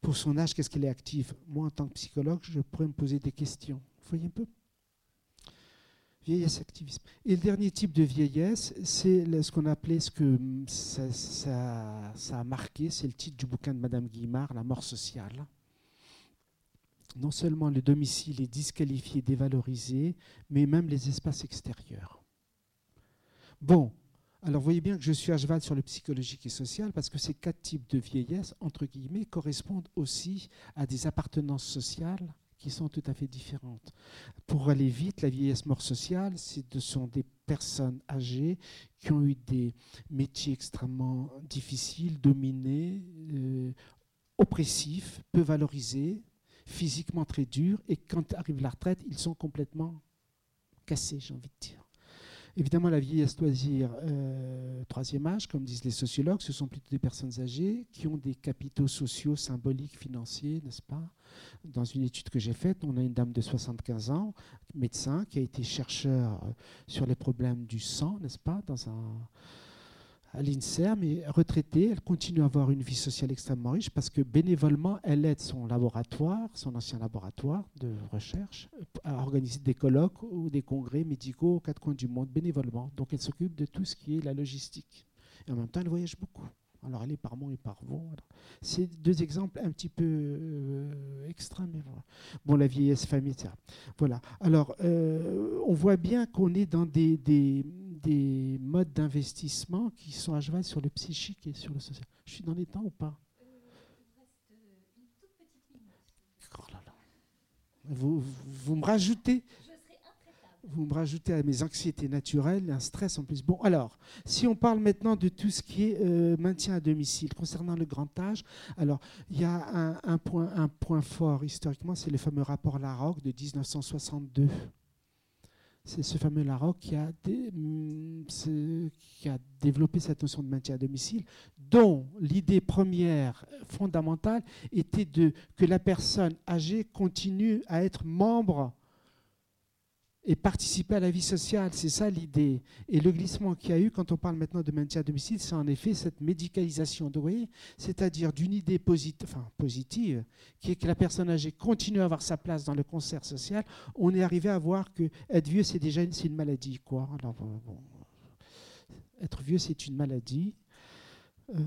pour son âge, qu'est-ce qu'elle est active Moi, en tant que psychologue, je pourrais me poser des questions. Vous voyez un peu? Vieillesse, activisme. Et le dernier type de vieillesse, c'est ce qu'on appelait, ce que ça, ça a marqué, c'est le titre du bouquin de Madame Guimard, La mort sociale non seulement le domicile est disqualifié, dévalorisé, mais même les espaces extérieurs. Bon, alors voyez bien que je suis à cheval sur le psychologique et social parce que ces quatre types de vieillesse, entre guillemets, correspondent aussi à des appartenances sociales qui sont tout à fait différentes. Pour aller vite, la vieillesse mort sociale, ce sont des personnes âgées qui ont eu des métiers extrêmement difficiles, dominés, euh, oppressifs, peu valorisés, physiquement très durs, et quand arrive la retraite, ils sont complètement cassés, j'ai envie de dire. Évidemment, la vieillesse loisir, euh, troisième âge, comme disent les sociologues, ce sont plutôt des personnes âgées qui ont des capitaux sociaux, symboliques, financiers, n'est-ce pas? Dans une étude que j'ai faite, on a une dame de 75 ans, médecin, qui a été chercheur sur les problèmes du sang, n'est-ce pas? Dans un à l'INSERM est retraitée, elle continue à avoir une vie sociale extrêmement riche parce que bénévolement, elle aide son laboratoire, son ancien laboratoire de recherche, à organiser des colloques ou des congrès médicaux aux quatre coins du monde bénévolement. Donc elle s'occupe de tout ce qui est la logistique. Et en même temps, elle voyage beaucoup. Alors elle est par Mont et par Vaux. C'est deux exemples un petit peu euh, extrêmes. Bon, la vieillesse famille, etc. Voilà. Alors, euh, on voit bien qu'on est dans des des modes d'investissement qui sont à cheval sur le psychique et sur le social. Je suis dans les temps ou pas? Oh Vous, vous, me rajoutez. Vous me rajoutez à mes anxiétés naturelles un stress en plus. Bon, alors, si on parle maintenant de tout ce qui est euh, maintien à domicile, concernant le grand âge, alors, il y a un, un, point, un point fort historiquement, c'est le fameux rapport Larocque de 1962 c'est ce fameux Larocque qui a, mm, qui a développé cette notion de maintien à domicile, dont l'idée première, fondamentale, était de, que la personne âgée continue à être membre et participer à la vie sociale. C'est ça l'idée. Et le glissement qu'il y a eu quand on parle maintenant de maintien à domicile, c'est en effet cette médicalisation, c'est-à-dire d'une idée positive, qui est que la personne âgée continue à avoir sa place dans le concert social. On est arrivé à voir que être vieux, c'est déjà une, maladie. Quoi. Alors, bon, être vieux, c'est une maladie. Euh,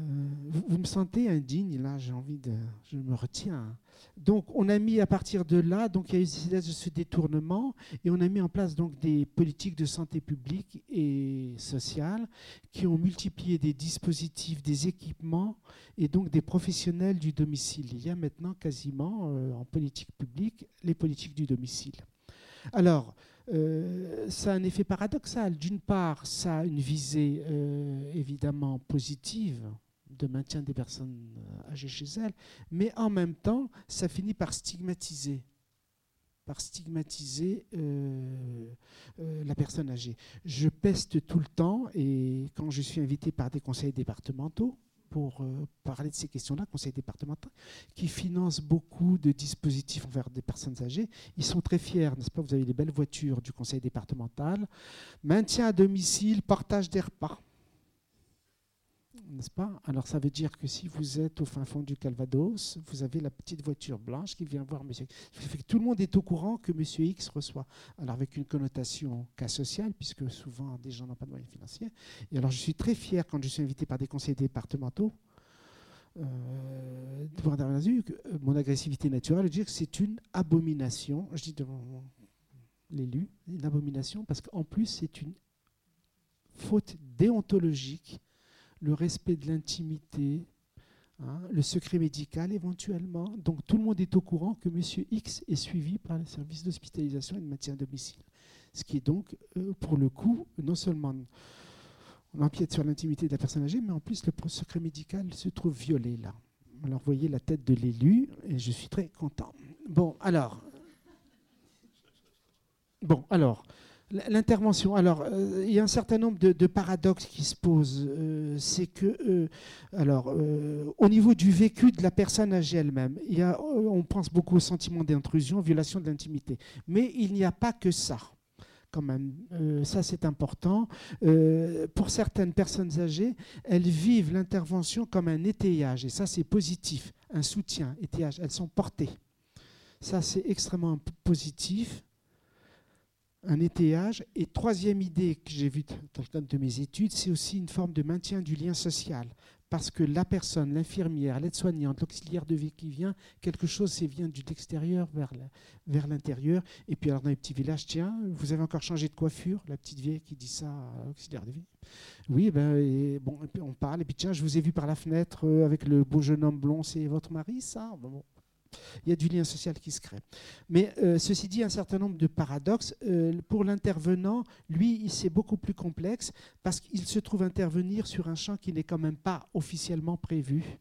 vous, me sentez indigne, là, j'ai envie de. Je me retiens. Donc, on a mis à partir de là, donc il y a eu ce détournement, et on a mis en place donc des politiques de santé publique et sociale qui ont multiplié des dispositifs, des équipements, et donc des professionnels du domicile. Il y a maintenant quasiment euh, en politique publique les politiques du domicile. Alors, euh, ça a un effet paradoxal. D'une part, ça a une visée euh, évidemment positive de maintien des personnes euh, âgées chez elles, mais en même temps, ça finit par stigmatiser par stigmatiser la personne âgée. Je peste tout le temps et quand je suis invité par des conseils départementaux, pour euh, parler de ces questions-là, conseil départemental, qui finance beaucoup de dispositifs envers des personnes âgées. Ils sont très fiers, n'est-ce pas? Vous avez les belles voitures du conseil départemental, maintien à domicile, partage des repas n'est-ce pas? Alors ça veut dire que si vous êtes au fin fond du Calvados, vous avez la petite voiture blanche qui vient voir Monsieur. X. tout le monde est au courant que Monsieur X reçoit. Alors avec une connotation cas social, puisque souvent des gens n'ont pas de moyens financiers. Et alors je suis très fier quand je suis invité par des conseillers départementaux. Euh, que mon agressivité naturelle, je dire que c'est une abomination. Je dis devant l'élu, une abomination, parce qu'en plus c'est une faute déontologique le respect de l'intimité, hein, le secret médical éventuellement. Donc tout le monde est au courant que M. X est suivi par le service d'hospitalisation et de maintien à domicile. Ce qui est donc, euh, pour le coup, non seulement on empiète sur l'intimité de la personne âgée, mais en plus le secret médical se trouve violé là. Alors vous voyez la tête de l'élu et je suis très content. Bon, alors. Bon, alors. L'intervention. Alors, euh, il y a un certain nombre de, paradoxes qui se posent. Euh, c'est que, euh, alors, au niveau du vécu de la personne âgée elle-même, il on pense beaucoup au sentiment d'intrusion, violation de l'intimité. Mais il n'y a pas que ça. Quand même, ça c'est important. pour certaines personnes âgées, elles vivent l'intervention comme un étayage, et ça c'est positif, un soutien, étayage. Elles sont portées. Ça c'est extrêmement positif un étayage. Et troisième idée que j'ai vue dans le cadre de mes études, c'est aussi une forme de maintien du lien social. Parce que la personne, l'infirmière, l'aide-soignante, l'auxiliaire de vie qui vient, quelque chose, c'est vient de l'extérieur vers, l'intérieur. Et puis alors dans les petits villages, tiens, vous avez encore changé de coiffure? La petite vieille qui dit ça à de vie. Oui, ben, bon, on parle, et puis tiens, je vous ai vu par la fenêtre euh, avec le beau jeune homme blond, c'est votre mari, ça? Il y a du lien social qui se crée. Mais euh, ceci dit, un certain nombre de paradoxes. Euh, pour l'intervenant, lui, c'est beaucoup plus complexe parce qu'il se trouve intervenir sur un champ qui n'est quand même pas officiellement prévu.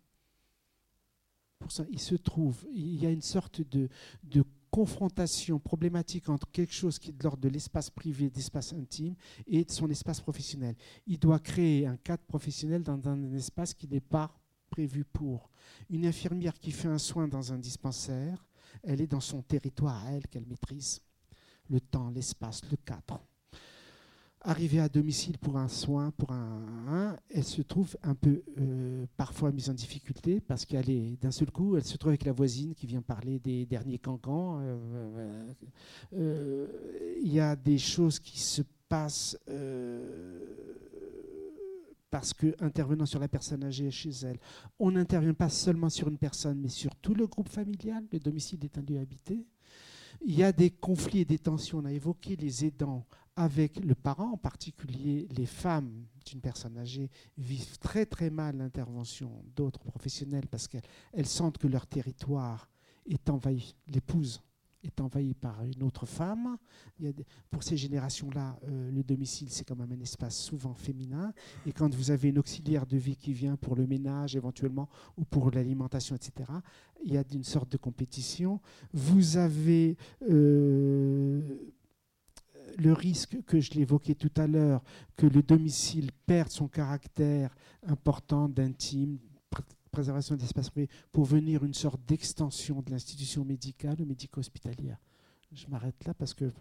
Il se trouve, il y a une sorte de, de confrontation problématique entre quelque chose qui est de l'ordre de l'espace privé, d'espace intime, et de son espace professionnel. Il doit créer un cadre professionnel dans un espace qui n'est pas prévu pour. Une infirmière qui fait un soin dans un dispensaire, elle est dans son territoire à elle qu'elle maîtrise. Le temps, l'espace, le cadre. Arrivée à domicile pour un soin, pour un, elle se trouve un peu euh, parfois mise en difficulté parce qu'elle est d'un seul coup, elle se trouve avec la voisine qui vient parler des derniers cancans. Euh, euh, il y a des choses qui se passent parce que intervenant sur la personne âgée chez elle, on n'intervient pas seulement sur une personne, mais sur tout le groupe familial. Le domicile est un lieu habité. Il y a des conflits et des tensions. On a évoqué les aidants avec le parent, en particulier les femmes d'une personne âgée vivent très très mal l'intervention d'autres professionnels parce qu'elles sentent que leur territoire est envahi. L'épouse est envahi par une autre femme. pour ces générations-là, euh, le domicile, c'est quand même un espace souvent féminin. Et quand vous avez une auxiliaire de vie qui vient pour le ménage éventuellement ou pour l'alimentation, etc., il y a une sorte de compétition. Vous avez... Euh, le risque que je l'évoquais tout à l'heure, que le domicile perde son caractère important d'intime, préservation de l'espace privé pour venir une sorte d'extension de l'institution médicale ou médico-hospitalière. Je m'arrête là parce que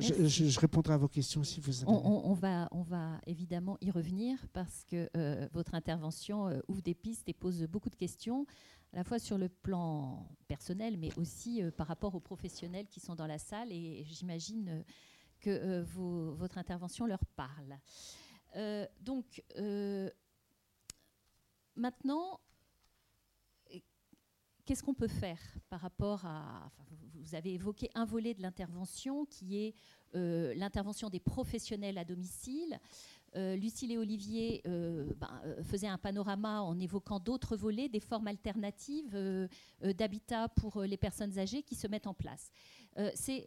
je, répondrai à vos questions si vous avez. On, va, on va évidemment y revenir parce que euh, votre intervention euh, ouvre des pistes et pose beaucoup de questions, à la fois sur le plan personnel, mais aussi euh, par rapport aux professionnels qui sont dans la salle. Et j'imagine que votre intervention leur parle. donc, Maintenant, qu'est-ce qu'on peut faire par rapport à... vous avez évoqué un volet de l'intervention qui est euh, l'intervention des professionnels à domicile. Euh, Lucille et Olivier euh, ben, faisaient un panorama en évoquant d'autres volets, des formes alternatives d'habitat pour les personnes âgées qui se mettent en place. C'est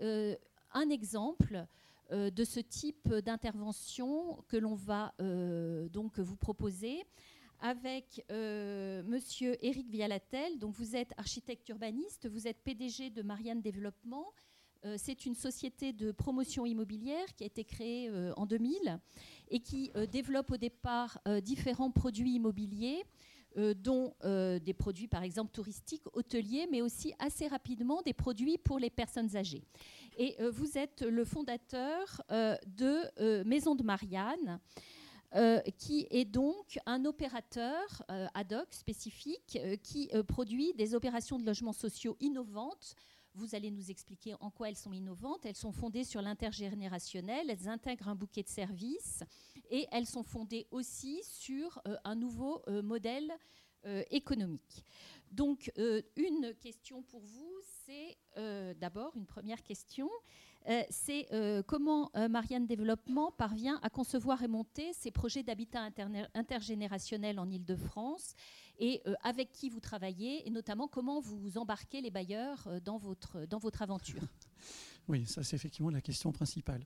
un exemple de ce type d'intervention que l'on va donc vous proposer avec euh, Monsieur Éric Vialatel. Donc vous êtes architecte urbaniste, vous êtes PDG de Marianne Développement. Euh, c'est une société de promotion immobilière qui a été créée euh, en 2000 et qui développe au départ différents produits immobiliers. dont des produits par exemple touristiques, hôteliers, mais aussi assez rapidement des produits pour les personnes âgées. Et vous êtes le fondateur de Maison de Marianne, euh, qui est donc un opérateur euh, ad hoc spécifique euh, qui produit des opérations de logements sociaux innovantes. Vous allez nous expliquer en quoi elles sont innovantes. Elles sont fondées sur l'intergénérationnel, elles intègrent un bouquet de services et elles sont fondées aussi sur un nouveau modèle économique. Donc, une question pour vous, c'est d'abord une première question. Euh, c'est euh, comment euh, Marianne Développement parvient à concevoir et monter ces projets d'habitat intergénérationnel en Ile-de-France et avec qui vous travaillez et notamment comment vous embarquez les bailleurs dans, votre, dans votre aventure? Oui, ça c'est effectivement la question principale.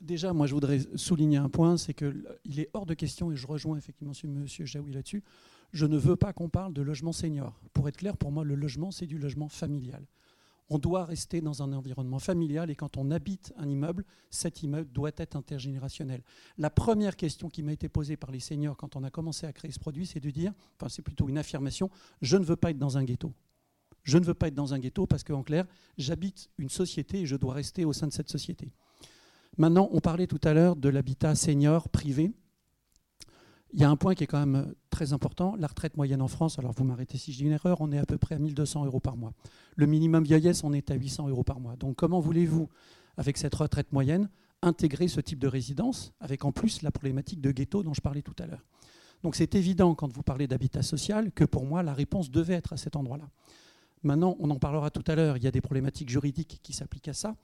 déjà, moi je voudrais souligner un point, c'est qu'il est hors de question, et je rejoins effectivement M. Jaoui là-dessus, je ne veux pas qu'on parle de logement senior. Pour être clair, pour moi, le logement, c'est du logement familial on doit rester dans un environnement familial et quand on habite un immeuble, cet immeuble doit être intergénérationnel. La première question qui m'a été posée par les seniors quand on a commencé à créer ce produit, c'est de dire, enfin c'est plutôt une affirmation, je ne veux pas être dans un ghetto. Je ne veux pas être dans un ghetto parce qu'en clair, j'habite une société et je dois rester au sein de cette société. Maintenant, on parlait tout à l'heure de l'habitat senior privé. Il y a un point qui est quand même euh, très important. La retraite moyenne en France, alors vous m'arrêtez si je dis une erreur, on est à peu près à 1200 euros par mois. Le minimum vieillesse, on est à 800 euros par mois. Donc comment voulez-vous, avec cette retraite moyenne, intégrer ce type de résidence, avec en plus la problématique de ghetto dont je parlais tout à l'heure? Donc c'est évident, quand vous parlez d'habitat social, que pour moi, la réponse devait être à cet endroit-là. Maintenant, on en parlera tout à l'heure, il y a des problématiques juridiques qui s'appliquent à ça.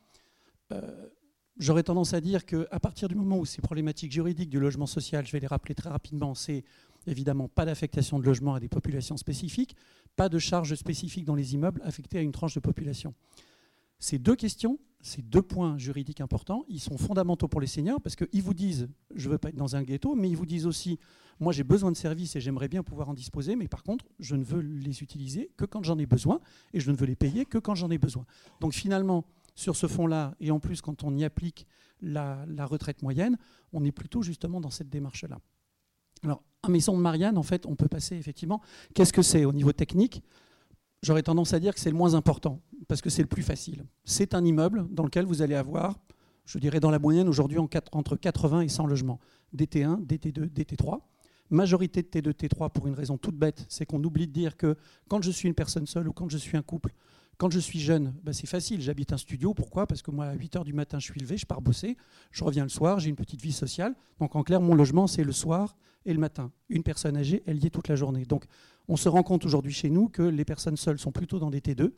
Euh, J'aurais tendance à dire qu'à partir du moment où ces problématiques juridiques du logement social, je vais les rappeler très rapidement, c'est évidemment pas d'affectation de logement à des populations spécifiques, pas de charges spécifiques dans les immeubles affectés à une tranche de population. Ces deux questions, ces deux points juridiques importants, ils sont fondamentaux pour les seniors parce qu'ils vous disent je veux pas être dans un ghetto, mais ils vous disent aussi moi j'ai besoin de services et j'aimerais bien pouvoir en disposer, mais par contre je ne veux les utiliser que quand j'en ai besoin et je ne veux les payer que quand j'en ai besoin. Donc finalement, sur ce fonds-là, et en plus quand on y applique la, retraite moyenne, on est plutôt justement dans cette démarche-là. Alors, un maison de Marianne, en fait, on peut passer effectivement. Qu'est-ce que c'est au niveau technique? J'aurais tendance à dire que c'est le moins important, parce que c'est le plus facile. C'est un immeuble dans lequel vous allez avoir, je dirais dans la moyenne aujourd'hui, entre 80 et 100 logements. DT1, DT2, DT3 majorité de T2, T3 pour une raison toute bête, c'est qu'on oublie de dire que quand je suis une personne seule ou quand je suis un couple, quand je suis jeune, bah, c'est facile, j'habite un studio. Pourquoi? Parce que moi, à 8 h du matin, je suis levé, je pars bosser, je reviens le soir, j'ai une petite vie sociale. Donc en clair, mon logement, c'est le soir et le matin. Une personne âgée, elle y est toute la journée. Donc on se rend compte aujourd'hui chez nous que les personnes seules sont plutôt dans des T2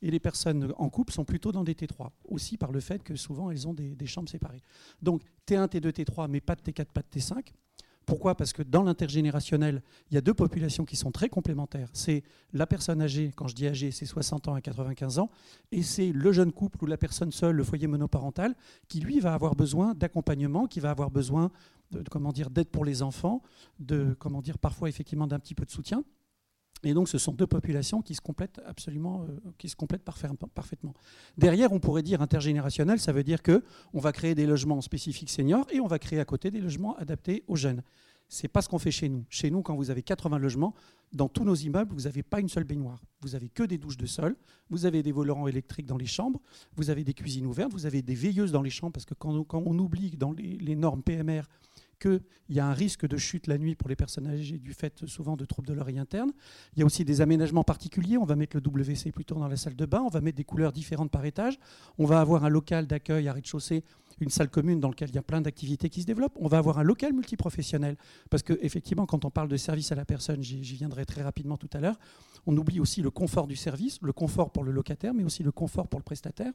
et les personnes en couple sont plutôt dans des T3, aussi par le fait que souvent elles ont des, des chambres séparées. Donc T1, T2, T3, mais pas de T4, pas de T5. Pourquoi? Parce que dans l'intergénérationnel, il y a deux populations qui sont très complémentaires. C'est la personne âgée, quand je dis âgée, c'est 60 ans à 95 ans, et c'est le jeune couple ou la personne seule, le foyer monoparental, qui lui va avoir besoin d'accompagnement, qui va avoir besoin de, comment d'aide pour les enfants, de comment dire parfois effectivement d'un petit peu de soutien. Et donc, ce sont deux populations qui se complètent absolument, euh, qui se complètent parfaitement. Derrière, on pourrait dire intergénérationnel, ça veut dire que on va créer des logements spécifiques seniors et on va créer à côté des logements adaptés aux jeunes. C'est pas ce qu'on fait chez nous. Chez nous, quand vous avez 80 logements, dans tous nos immeubles, vous n'avez pas une seule baignoire. Vous avez que des douches de sol, vous avez des volants électriques dans les chambres, vous avez des cuisines ouvertes, vous avez des veilleuses dans les chambres, parce que quand, on, oublie dans les normes PMR qu'il y a un risque de chute la nuit pour les personnes âgées du fait souvent de troubles de l'oreille interne. Il y a aussi des aménagements particuliers. On va mettre le WC plutôt dans la salle de bain. On va mettre des couleurs différentes par étage. On va avoir un local d'accueil à rez-de-chaussée une salle commune dans laquelle il y a plein d'activités qui se développent. On va avoir un local multiprofessionnel. Parce qu'effectivement, quand on parle de service à la personne, j'y viendrai très rapidement tout à l'heure, on oublie aussi le confort du service, le confort pour le locataire, mais aussi le confort pour le prestataire.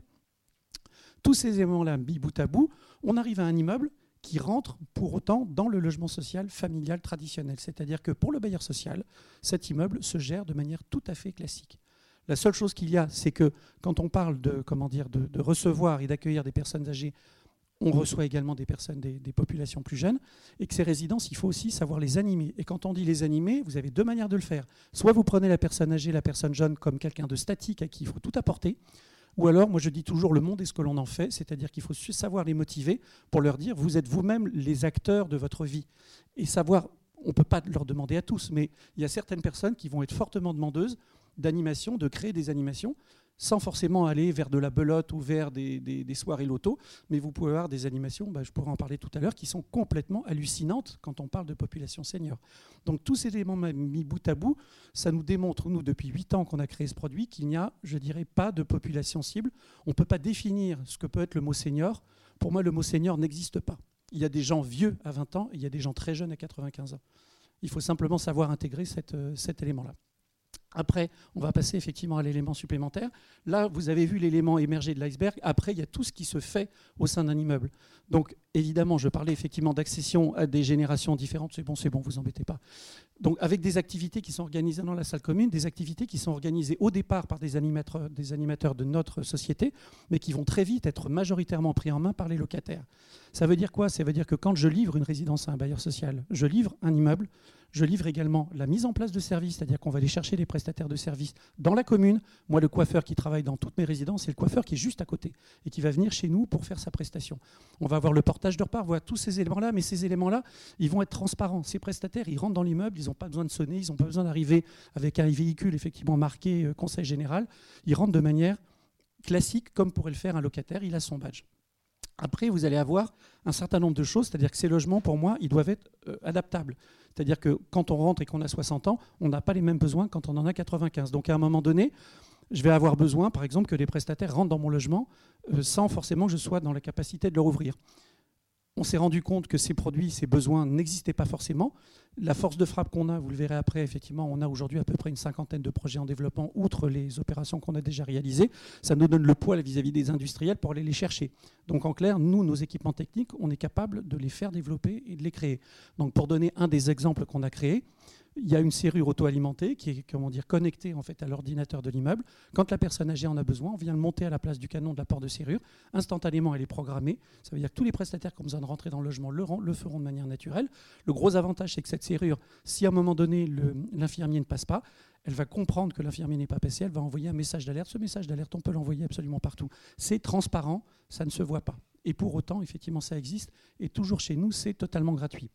Tous ces éléments-là, mis bout à bout, on arrive à un immeuble qui rentre pour autant dans le logement social familial traditionnel. C'est-à-dire que pour le bailleur social, cet immeuble se gère de manière tout à fait classique. La seule chose qu'il y a, c'est que quand on parle de, comment de, recevoir et d'accueillir des personnes âgées, on reçoit également des personnes, des, populations plus jeunes, et que ces résidences, il faut aussi savoir les animer. Et quand on dit les animer, vous avez deux manières de le faire. Soit vous prenez la personne âgée, la personne jeune comme quelqu'un de statique à qui il faut tout apporter, ou alors, moi je dis toujours, le monde est ce que l'on en fait, c'est-à-dire qu'il faut savoir les motiver pour leur dire, vous êtes vous-même les acteurs de votre vie. Et savoir, on ne peut pas leur demander à tous, mais il y a certaines personnes qui vont être fortement demandeuses d'animation, de créer des animations sans forcément aller vers de la belote ou vers des, soirées loto, mais vous pouvez avoir des animations, bah, je pourrais en parler tout à l'heure, qui sont complètement hallucinantes quand on parle de population senior. Donc tous ces éléments mis bout à bout, ça nous démontre, nous, depuis 8 ans qu'on a créé ce produit, qu'il n'y a, je dirais, pas de population cible. On ne peut pas définir ce que peut être le mot senior. Pour moi, le mot senior n'existe pas. Il y a des gens vieux à 20 ans et il y a des gens très jeunes à 95 ans. Il faut simplement savoir intégrer euh, cet élément-là. Après, on va passer effectivement à l'élément supplémentaire. Là, vous avez vu l'élément émerger de l'iceberg. Après, il y a tout ce qui se fait au sein d'un immeuble. Donc, évidemment, je parlais effectivement d'accession à des générations différentes. C'est bon, c'est bon, vous embêtez pas. Donc, avec des activités qui sont organisées dans la salle commune, des activités qui sont organisées au départ par des animateurs, des animateurs de notre société, mais qui vont très vite être majoritairement pris en main par les locataires. Ça veut dire quoi? Ça veut dire que quand je livre une résidence à un bailleur social, je livre un immeuble, je livre également la mise en place de services, c'est-à-dire qu'on va aller chercher les prestataires de services dans la commune. Moi, le coiffeur qui travaille dans toutes mes résidences, c'est le coiffeur qui est juste à côté et qui va venir chez nous pour faire sa prestation. On va avoir le portage de repas, voilà tous ces éléments-là, mais ces éléments-là, ils vont être transparents. Ces prestataires, ils rentrent dans l'immeuble, ils n'ont pas besoin de sonner, ils n'ont pas besoin d'arriver avec un véhicule effectivement marqué euh, Conseil général. Ils rentrent de manière classique, comme pourrait le faire un locataire, il a son badge. Après, vous allez avoir un certain nombre de choses, c'est-à-dire que ces logements, pour moi, ils doivent être euh, adaptables. C'est-à-dire que quand on rentre et qu'on a 60 ans, on n'a pas les mêmes besoins quand on en a 95. Donc à un moment donné, je vais avoir besoin, par exemple, que les prestataires rentrent dans mon logement euh, sans forcément que je sois dans la capacité de leur ouvrir on s'est rendu compte que ces produits, ces besoins n'existaient pas forcément. La force de frappe qu'on a, vous le verrez après, effectivement, on a aujourd'hui à peu près une cinquantaine de projets en développement, outre les opérations qu'on a déjà réalisées. Ça nous donne le poids vis-à-vis des industriels pour aller les chercher. Donc en clair, nous, nos équipements techniques, on est capable de les faire développer et de les créer. Donc pour donner un des exemples qu'on a créés, il y a une serrure auto-alimentée qui est comment dire, connectée en fait, à l'ordinateur de l'immeuble. Quand la personne âgée en a besoin, on vient le monter à la place du canon de la porte de serrure. Instantanément, elle est programmée. Ça veut dire que tous les prestataires qui ont besoin de rentrer dans le logement le, le feront de manière naturelle. Le gros avantage, c'est que cette serrure, si à un moment donné l'infirmier ne passe pas, elle va comprendre que l'infirmier n'est pas passé, elle va envoyer un message d'alerte. Ce message d'alerte, on peut l'envoyer absolument partout. C'est transparent, ça ne se voit pas. Et pour autant, effectivement, ça existe. Et toujours chez nous, c'est totalement gratuit.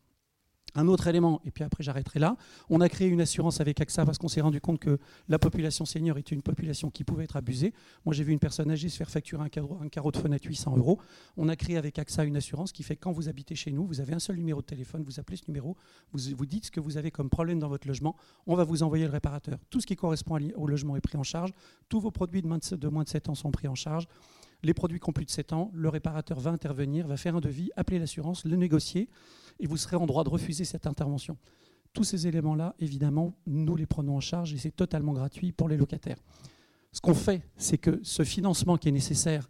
Un autre élément, et puis après j'arrêterai là, on a créé une assurance avec AXA parce qu'on s'est rendu compte que la population senior était une population qui pouvait être abusée. Moi j'ai vu une personne âgée se faire facturer un carreau, de fenêtre 800 euros. On a créé avec AXA une assurance qui fait que quand vous habitez chez nous, vous avez un seul numéro de téléphone, vous appelez ce numéro, vous, vous dites ce que vous avez comme problème dans votre logement, on va vous envoyer le réparateur. Tout ce qui correspond au logement est pris en charge, tous vos produits de moins de 7 ans sont pris en charge. Les produits qui ont plus de 7 ans, le réparateur va intervenir, va faire un devis, appeler l'assurance, le négocier et vous serez en droit de refuser cette intervention. Tous ces éléments-là, évidemment, nous les prenons en charge et c'est totalement gratuit pour les locataires. Ce qu'on fait, c'est que ce financement qui est nécessaire,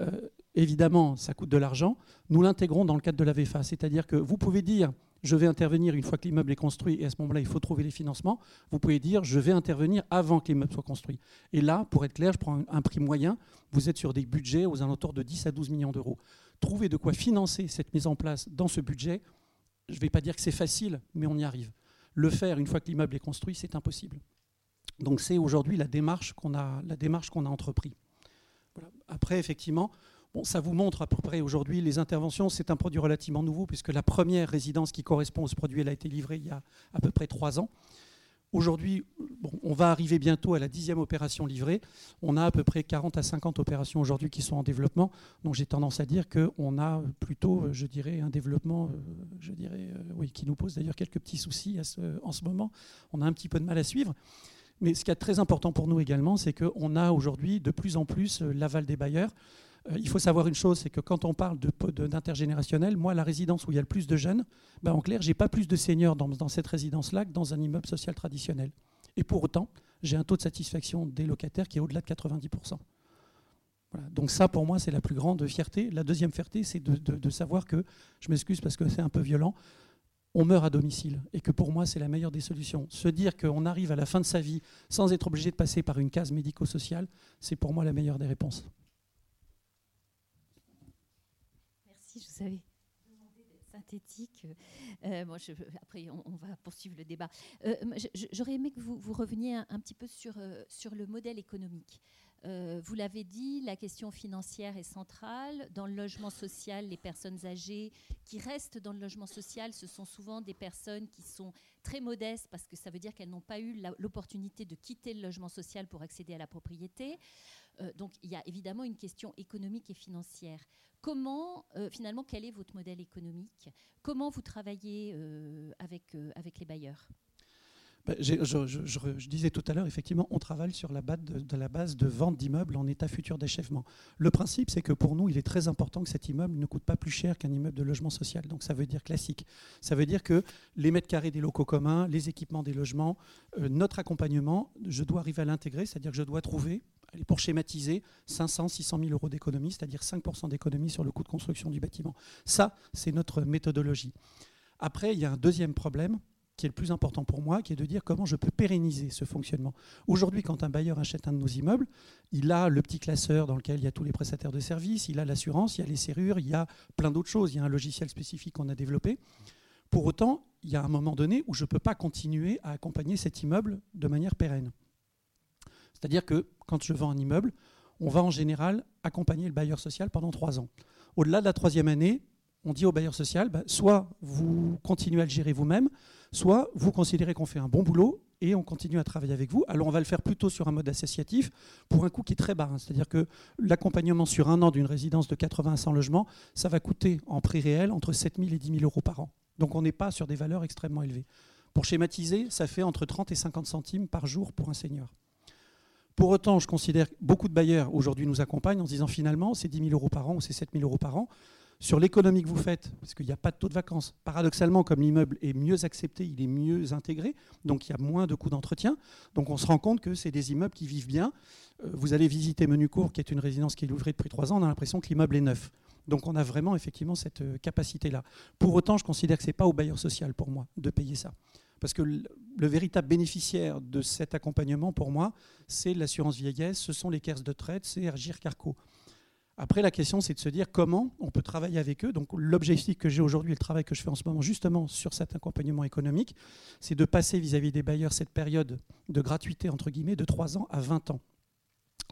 euh, évidemment, ça coûte de l'argent, nous l'intégrons dans le cadre de la VFA. C'est-à-dire que vous pouvez dire, je vais intervenir une fois que l'immeuble est construit et à ce moment-là, il faut trouver les financements. Vous pouvez dire, je vais intervenir avant que l'immeuble soit construit. Et là, pour être clair, je prends un prix moyen, vous êtes sur des budgets aux alentours de 10 à 12 millions d'euros. Trouver de quoi financer cette mise en place dans ce budget, je ne vais pas dire que c'est facile, mais on y arrive. Le faire une fois que l'immeuble est construit, c'est impossible. Donc c'est aujourd'hui la démarche qu'on a, la démarche qu'on a entrepris. Après, effectivement, bon, ça vous montre à peu près aujourd'hui les interventions. C'est un produit relativement nouveau puisque la première résidence qui correspond à ce produit, elle a été livrée il y a à peu près trois ans. Aujourd'hui, on va arriver bientôt à la dixième opération livrée. On a à peu près 40 à 50 opérations aujourd'hui qui sont en développement. Donc j'ai tendance à dire qu'on a plutôt, euh, je dirais, un développement, euh, je dirais, euh, oui, qui nous pose d'ailleurs quelques petits soucis en ce moment. On a un petit peu de mal à suivre. Mais ce qui est très important pour nous également, c'est qu'on a aujourd'hui de plus en plus l'aval des bailleurs. Euh, il faut savoir une chose, c'est que quand on parle d'intergénérationnel, moi, la résidence où il y a le plus de jeunes, ben, en clair, j'ai pas plus de seniors dans, cette résidence-là que dans un immeuble social traditionnel. Et pour autant, j'ai un taux de satisfaction des locataires qui est au-delà de 90%. Donc ça, pour moi, c'est la plus grande fierté. La deuxième fierté, c'est de, savoir que, je m'excuse parce que c'est un peu violent, on meurt à domicile et que pour moi, c'est la meilleure des solutions. Se dire qu'on arrive à la fin de sa vie sans être obligé de passer par une case médico-sociale, c'est pour moi la meilleure des réponses. Je vous savais synthétique. bon, je, après, on, va poursuivre le débat. J'aurais aimé que vous, vous reveniez un, petit peu sur, sur le modèle économique. Euh, vous l'avez dit, la question financière est centrale. Dans le logement social, les personnes âgées qui restent dans le logement social, ce sont souvent des personnes qui sont très modestes parce que ça veut dire qu'elles n'ont pas eu l'opportunité de quitter le logement social pour accéder à la propriété. Euh, donc il y a évidemment une question économique et financière. Comment, euh, finalement, quel est votre modèle économique? Comment vous travaillez avec, avec les bailleurs? Bah, je, disais tout à l'heure, effectivement, on travaille sur la base de, vente d'immeubles en état futur d'achèvement. Le principe, c'est que pour nous, il est très important que cet immeuble ne coûte pas plus cher qu'un immeuble de logement social. Donc ça veut dire classique. Ça veut dire que les mètres carrés des locaux communs, les équipements des logements, euh, notre accompagnement, je dois arriver à l'intégrer, c'est-à-dire que je dois trouver, pour schématiser, 500, 600 000 euros d'économie, c'est-à-dire 5% d'économie sur le coût de construction du bâtiment. Ça, c'est notre méthodologie. Après, il y a un deuxième problème qui est le plus important pour moi, qui est de dire comment je peux pérenniser ce fonctionnement. Aujourd'hui, quand un bailleur achète un de nos immeubles, il a le petit classeur dans lequel il y a tous les prestataires de services, il a l'assurance, il y a les serrures, il y a plein d'autres choses, il y a un logiciel spécifique qu'on a développé. Pour autant, il y a un moment donné où je ne peux pas continuer à accompagner cet immeuble de manière pérenne. C'est-à-dire que quand je vends un immeuble, on va en général accompagner le bailleur social pendant trois ans. Au-delà de la troisième année, on dit au bailleur social, bah, soit vous continuez à le gérer vous-même, soit vous considérez qu'on fait un bon boulot et on continue à travailler avec vous. Alors on va le faire plutôt sur un mode associatif pour un coût qui est très bas. Hein. C'est-à-dire que l'accompagnement sur un an d'une résidence de 80 à 100 logements, ça va coûter en prix réel entre 7 000 et 10 000 euros par an. Donc on n'est pas sur des valeurs extrêmement élevées. Pour schématiser, ça fait entre 30 et 50 centimes par jour pour un senior. Pour autant, je considère que beaucoup de bailleurs aujourd'hui nous accompagnent en se disant finalement, c'est 10 000 euros par an ou c'est 7 000 euros par an sur l'économie que vous faites, parce qu'il n'y a pas de taux de vacances, paradoxalement, comme l'immeuble est mieux accepté, il est mieux intégré, donc il y a moins de coûts d'entretien. Donc on se rend compte que c'est des immeubles qui vivent bien. Euh, vous allez visiter Menucourt, qui est une résidence qui est ouvrée depuis trois ans, on a l'impression que l'immeuble est neuf. Donc on a vraiment effectivement cette euh, capacité-là. Pour autant, je considère que ce n'est pas au bailleur social pour moi de payer ça. Parce que le, le véritable bénéficiaire de cet accompagnement, pour moi, c'est l'assurance vieillesse, ce sont les caisses de traite, c'est Ergir Carco. Après, la question, c'est de se dire comment on peut travailler avec eux. Donc, l'objectif que j'ai aujourd'hui, le travail que je fais en ce moment, justement, sur cet accompagnement économique, c'est de passer vis-à-vis des bailleurs cette période de gratuité, entre guillemets, de 3 ans à 20 ans,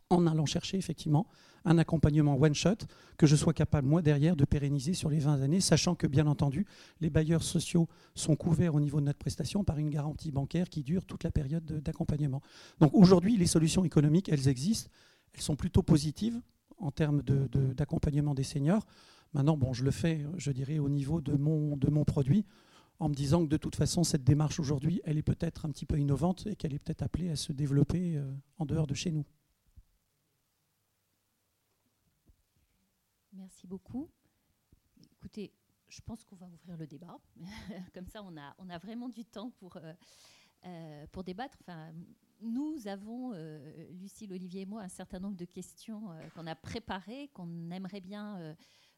en allant chercher, effectivement, un accompagnement one-shot que je sois capable, moi, derrière, de pérenniser sur les 20 années, sachant que, bien entendu, les bailleurs sociaux sont couverts au niveau de notre prestation par une garantie bancaire qui dure toute la période d'accompagnement. Donc, aujourd'hui, les solutions économiques, elles existent. Elles sont plutôt positives en termes d'accompagnement des seniors. Maintenant, bon, je le fais, je dirais, au niveau de mon, produit, en me disant que de toute façon, cette démarche aujourd'hui, elle est peut-être un petit peu innovante et qu'elle est peut-être appelée à se développer euh, en dehors de chez nous. Merci beaucoup. Écoutez, je pense qu'on va ouvrir le débat. Comme ça, on a, on a vraiment du temps pour, euh, euh, pour débattre. Enfin, nous avons, euh, Lucille, Olivier et moi, un certain nombre de questions euh, qu'on a préparées, qu'on aimerait bien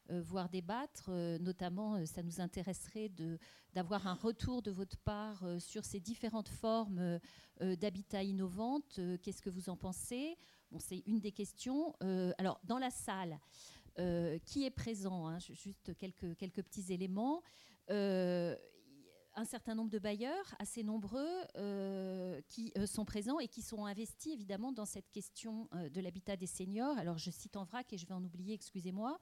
euh, voir débattre. notamment, ça nous intéresserait d'avoir un retour de votre part sur ces différentes formes d'habitat innovantes. Qu'est-ce que vous en pensez? Bon, C'est une des questions. alors, dans la salle, qui est présent hein, Juste quelques, quelques petits éléments un certain nombre de bailleurs, assez nombreux, euh, qui euh, sont présents et qui sont investis évidemment dans cette question euh, de l'habitat des seniors. Alors je cite en vrac et je vais en oublier, excusez-moi.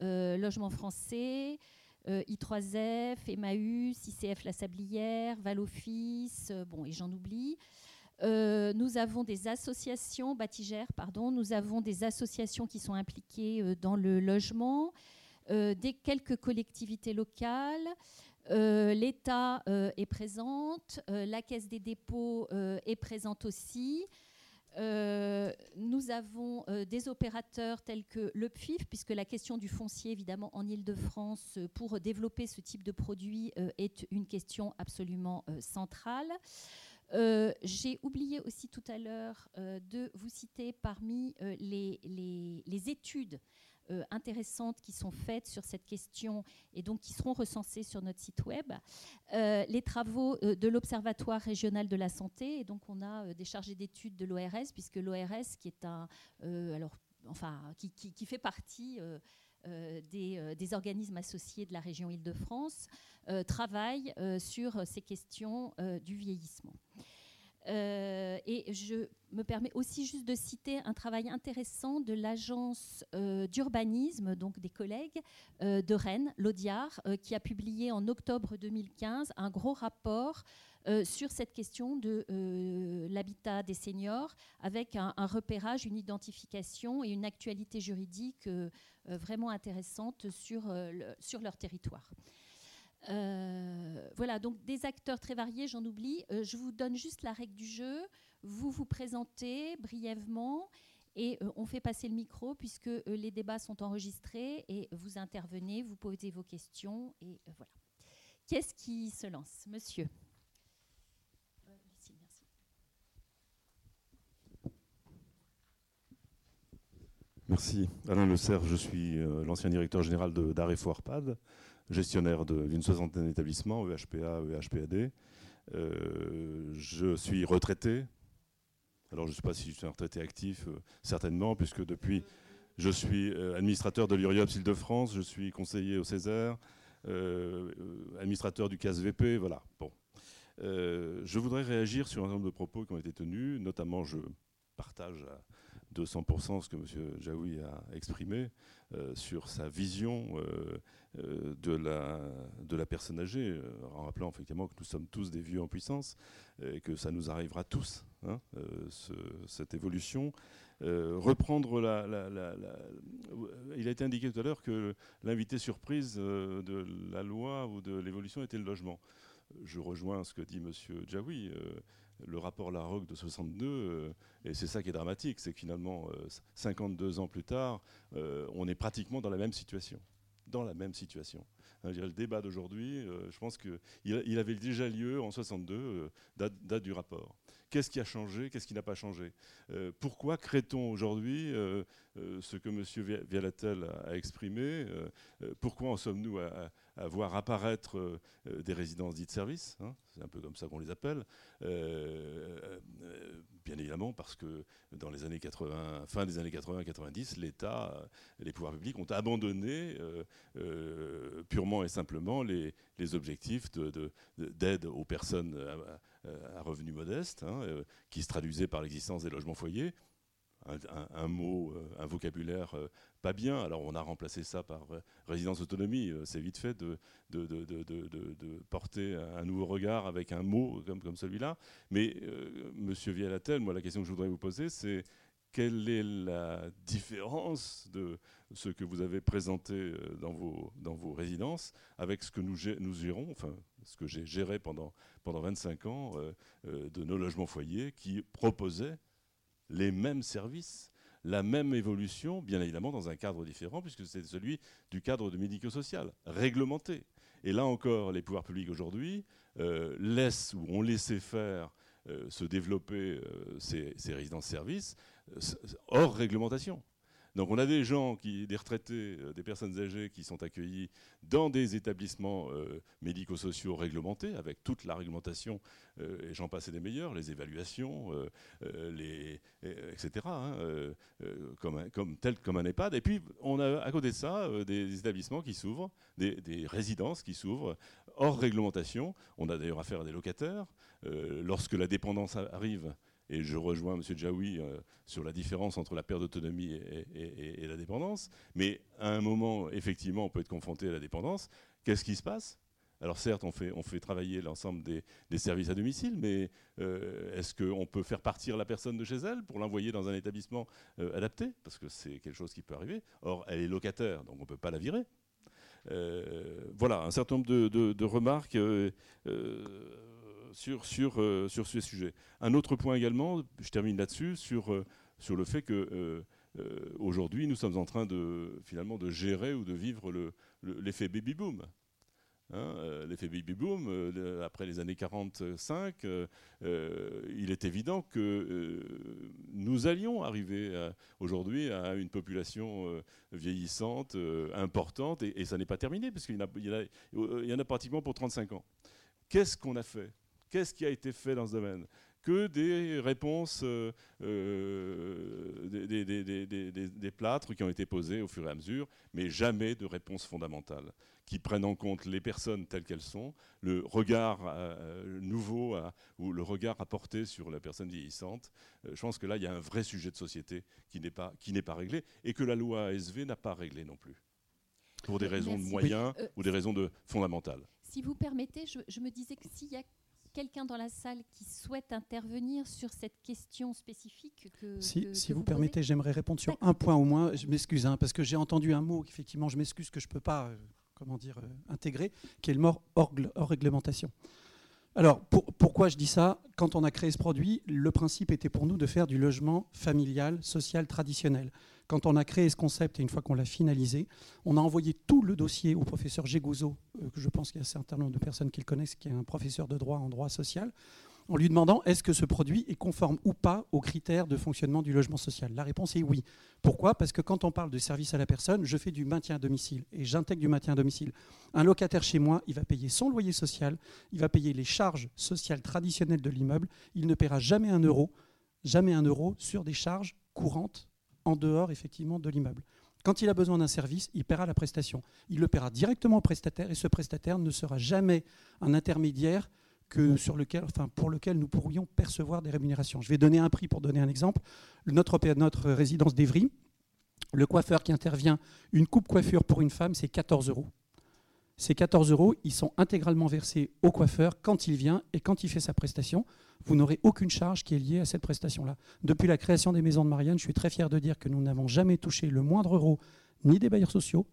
Logement français, I3F, Emmaüs, ICF La Sablière, Valoffice, bon, et j'en oublie. nous avons des associations, Batigère, pardon, nous avons des associations qui sont impliquées dans le logement, des quelques collectivités locales, euh, L'État euh, est présente, euh, la Caisse des dépôts est présente aussi. nous avons des opérateurs tels que le PFIF, puisque la question du foncier, évidemment, en Ile-de-France, pour développer ce type de produit, est une question absolument centrale. J'ai oublié aussi tout à l'heure de vous citer parmi les, les, études euh, intéressantes qui sont faites sur cette question et donc qui seront recensées sur notre site web. Euh, les travaux euh, de l'Observatoire régional de la santé, et donc on a des chargés d'études de l'ORS, puisque l'ORS, qui est un. alors, enfin, qui, fait partie des, organismes associés de la région Île-de-France travaillent sur ces questions du vieillissement. Euh, et je me permets aussi juste de citer un travail intéressant de l'agence euh, d'urbanisme, donc des collègues euh, de Rennes, l'Audiard, qui a publié en octobre 2015 un gros rapport sur cette question de l'habitat des seniors, avec un, repérage, une identification et une actualité juridique vraiment intéressante sur, sur leur territoire. Euh, voilà, donc des acteurs très variés, j'en oublie. Euh, je vous donne juste la règle du jeu. Vous vous présentez brièvement et euh, on fait passer le micro puisque les débats sont enregistrés et vous intervenez, vous posez vos questions et voilà. Qu'est-ce qui se lance, monsieur? Merci. Alain Le Serre, je suis l'ancien directeur général d'Arrêt gestionnaire d'une soixantaine d'établissements, EHPA, EHPAD. Euh, je suis retraité. Alors je ne sais pas si je suis un retraité actif, euh, certainement, puisque depuis, je suis euh, administrateur de l'URIOPS Île-de-France, je suis conseiller au Césaire, administrateur du CASVP, voilà. Bon. je voudrais réagir sur un nombre de propos qui ont été tenus, notamment je partage 200% ce que M. Jaoui a exprimé sur sa vision euh, de, la, de la personne âgée, euh, en rappelant effectivement que nous sommes tous des vieux en puissance et que ça nous arrivera tous, hein, euh, cette évolution. reprendre la, Il a été indiqué tout à l'heure que l'invité surprise de la loi ou de l'évolution était le logement. Je rejoins ce que dit M. Djaoui le rapport Larocque de 62, et c'est ça qui est dramatique, c'est que finalement, 52 ans plus tard, on est pratiquement dans la même situation dans la même situation. Le débat d'aujourd'hui, euh, je pense qu'il il avait déjà lieu en 62, euh, date, du rapport. Qu'est-ce qui a changé Qu'est-ce qui n'a pas changé? Euh, Pourquoi crée-t-on aujourd'hui ce que M. Vialatel a, exprimé? Pourquoi en sommes-nous à, voir apparaître des résidences dites services hein C'est un peu comme ça qu'on les appelle. bien évidemment parce que dans les années 80, fin des années 80-90, l'État, les pouvoirs publics ont abandonné purement et simplement les, objectifs d'aide aux personnes à, revenus modestes, hein, euh, qui se traduisaient par l'existence des logements foyers. Un, mot, euh, un vocabulaire euh, pas bien. Alors on a remplacé ça par résidence autonomie. C'est vite fait de, porter un nouveau regard avec un mot comme, celui-là. Mais Monsieur Vialatel, moi la question que je voudrais vous poser, c'est quelle est la différence de ce que vous avez présenté euh, dans vos, résidences avec ce que nous, nous gérons, enfin ce que j'ai géré pendant, pendant 25 ans euh, euh, de nos logements foyers qui proposaient les mêmes services, la même évolution, bien évidemment dans un cadre différent, puisque c'est celui du cadre médico-social, réglementé. Et là encore, les pouvoirs publics aujourd'hui laissent ou ont laissé faire se développer ces, ces résidences-services hors réglementation. Donc on a des gens, des retraités, euh, des personnes âgées qui sont accueillis dans des établissements euh, médico-sociaux réglementés, avec toute la réglementation, euh, et j'en passe des meilleurs, les évaluations, etc., hein, comme, tel comme un EHPAD. Et puis on a à côté de ça des établissements qui s'ouvrent, des, résidences qui s'ouvrent hors réglementation. On a d'ailleurs affaire à des locataires. lorsque la dépendance arrive, et je rejoins M. Djaoui euh, sur la différence entre la perte d'autonomie et, la dépendance. Mais à un moment, effectivement, on peut être confronté à la dépendance. Qu'est-ce qui se passe? Alors certes, on fait, travailler l'ensemble des, services à domicile, mais euh, est-ce qu'on peut faire partir la personne de chez elle pour l'envoyer dans un établissement euh, adapté? Parce que c'est quelque chose qui peut arriver. Or, elle est locataire, donc on ne peut pas la virer. voilà, un certain nombre de remarques sur, sur, euh, sur ce sujet. Un autre point également, je termine là-dessus, sur, euh, sur le fait que euh, aujourd'hui, nous sommes en train de, finalement, de gérer ou de vivre l'effet le, baby-boom. Hein, l'effet baby-boom, après les années 45, il est évident que nous allions arriver aujourd'hui à une population vieillissante, importante, et, ça n'est pas terminé, parce qu'il y, en a pratiquement pour 35 ans. Qu'est-ce qu'on a fait Qu'est-ce qui a été fait dans ce domaine? Que des réponses, euh, euh, des, des, plâtres qui ont été posés au fur et à mesure, mais jamais de réponse fondamentale qui prennent en compte les personnes telles qu'elles sont, le regard euh, nouveau ou le regard apporté sur la personne vieillissante. je pense que là, il y a un vrai sujet de société qui n'est pas, qui pas réglé et que la loi ASV n'a pas réglé non plus, pour des raisons de moyens ou des raisons de fondamentales. Si vous permettez, je, je me disais que s'il y a quelqu'un dans la salle qui souhaite intervenir sur cette question spécifique que, Si, si vous, permettez, j'aimerais répondre sur un point au moins. Je m'excuse, hein, parce que j'ai entendu un mot, effectivement, je m'excuse que je ne peux pas euh, comment dire, euh, intégrer, qui est le mort hors, hors réglementation. Alors, pourquoi je dis ça? Quand on a créé ce produit, le principe était pour nous de faire du logement familial, social, traditionnel. Quand on a créé ce concept et une fois qu'on l'a finalisé, on a envoyé tout le dossier au professeur Gégouzo, euh, que je pense qu'il y a un certain nombre de personnes qui le connaissent, qui est un professeur de droit en droit social, en lui demandant est-ce que ce produit est conforme ou pas aux critères de fonctionnement du logement social? La réponse est oui. Pourquoi? Parce que quand on parle de service à la personne, je fais du maintien à domicile et j'intègre du maintien à domicile. Un locataire chez moi, il va payer son loyer social, il va payer les charges sociales traditionnelles de l'immeuble, il ne paiera jamais un euro, jamais un euro sur des charges courantes en dehors effectivement de l'immeuble. Quand il a besoin d'un service, il paiera la prestation. Il le paiera directement au prestataire et ce prestataire ne sera jamais un intermédiaire que sur lequel, enfin, pour lequel nous pourrions percevoir des rémunérations. Je vais donner un prix pour donner un exemple. Notre, notre résidence d'Evry, le coiffeur qui intervient, une coupe coiffure pour une femme, c'est 14 euros. Ces 14 euros, ils sont intégralement versés au coiffeur quand il vient et quand il fait sa prestation. Vous n'aurez aucune charge qui est liée à cette prestation-là. Depuis la création des maisons de Marianne, je suis très fier de dire que nous n'avons jamais touché le moindre euro, ni des bailleurs sociaux,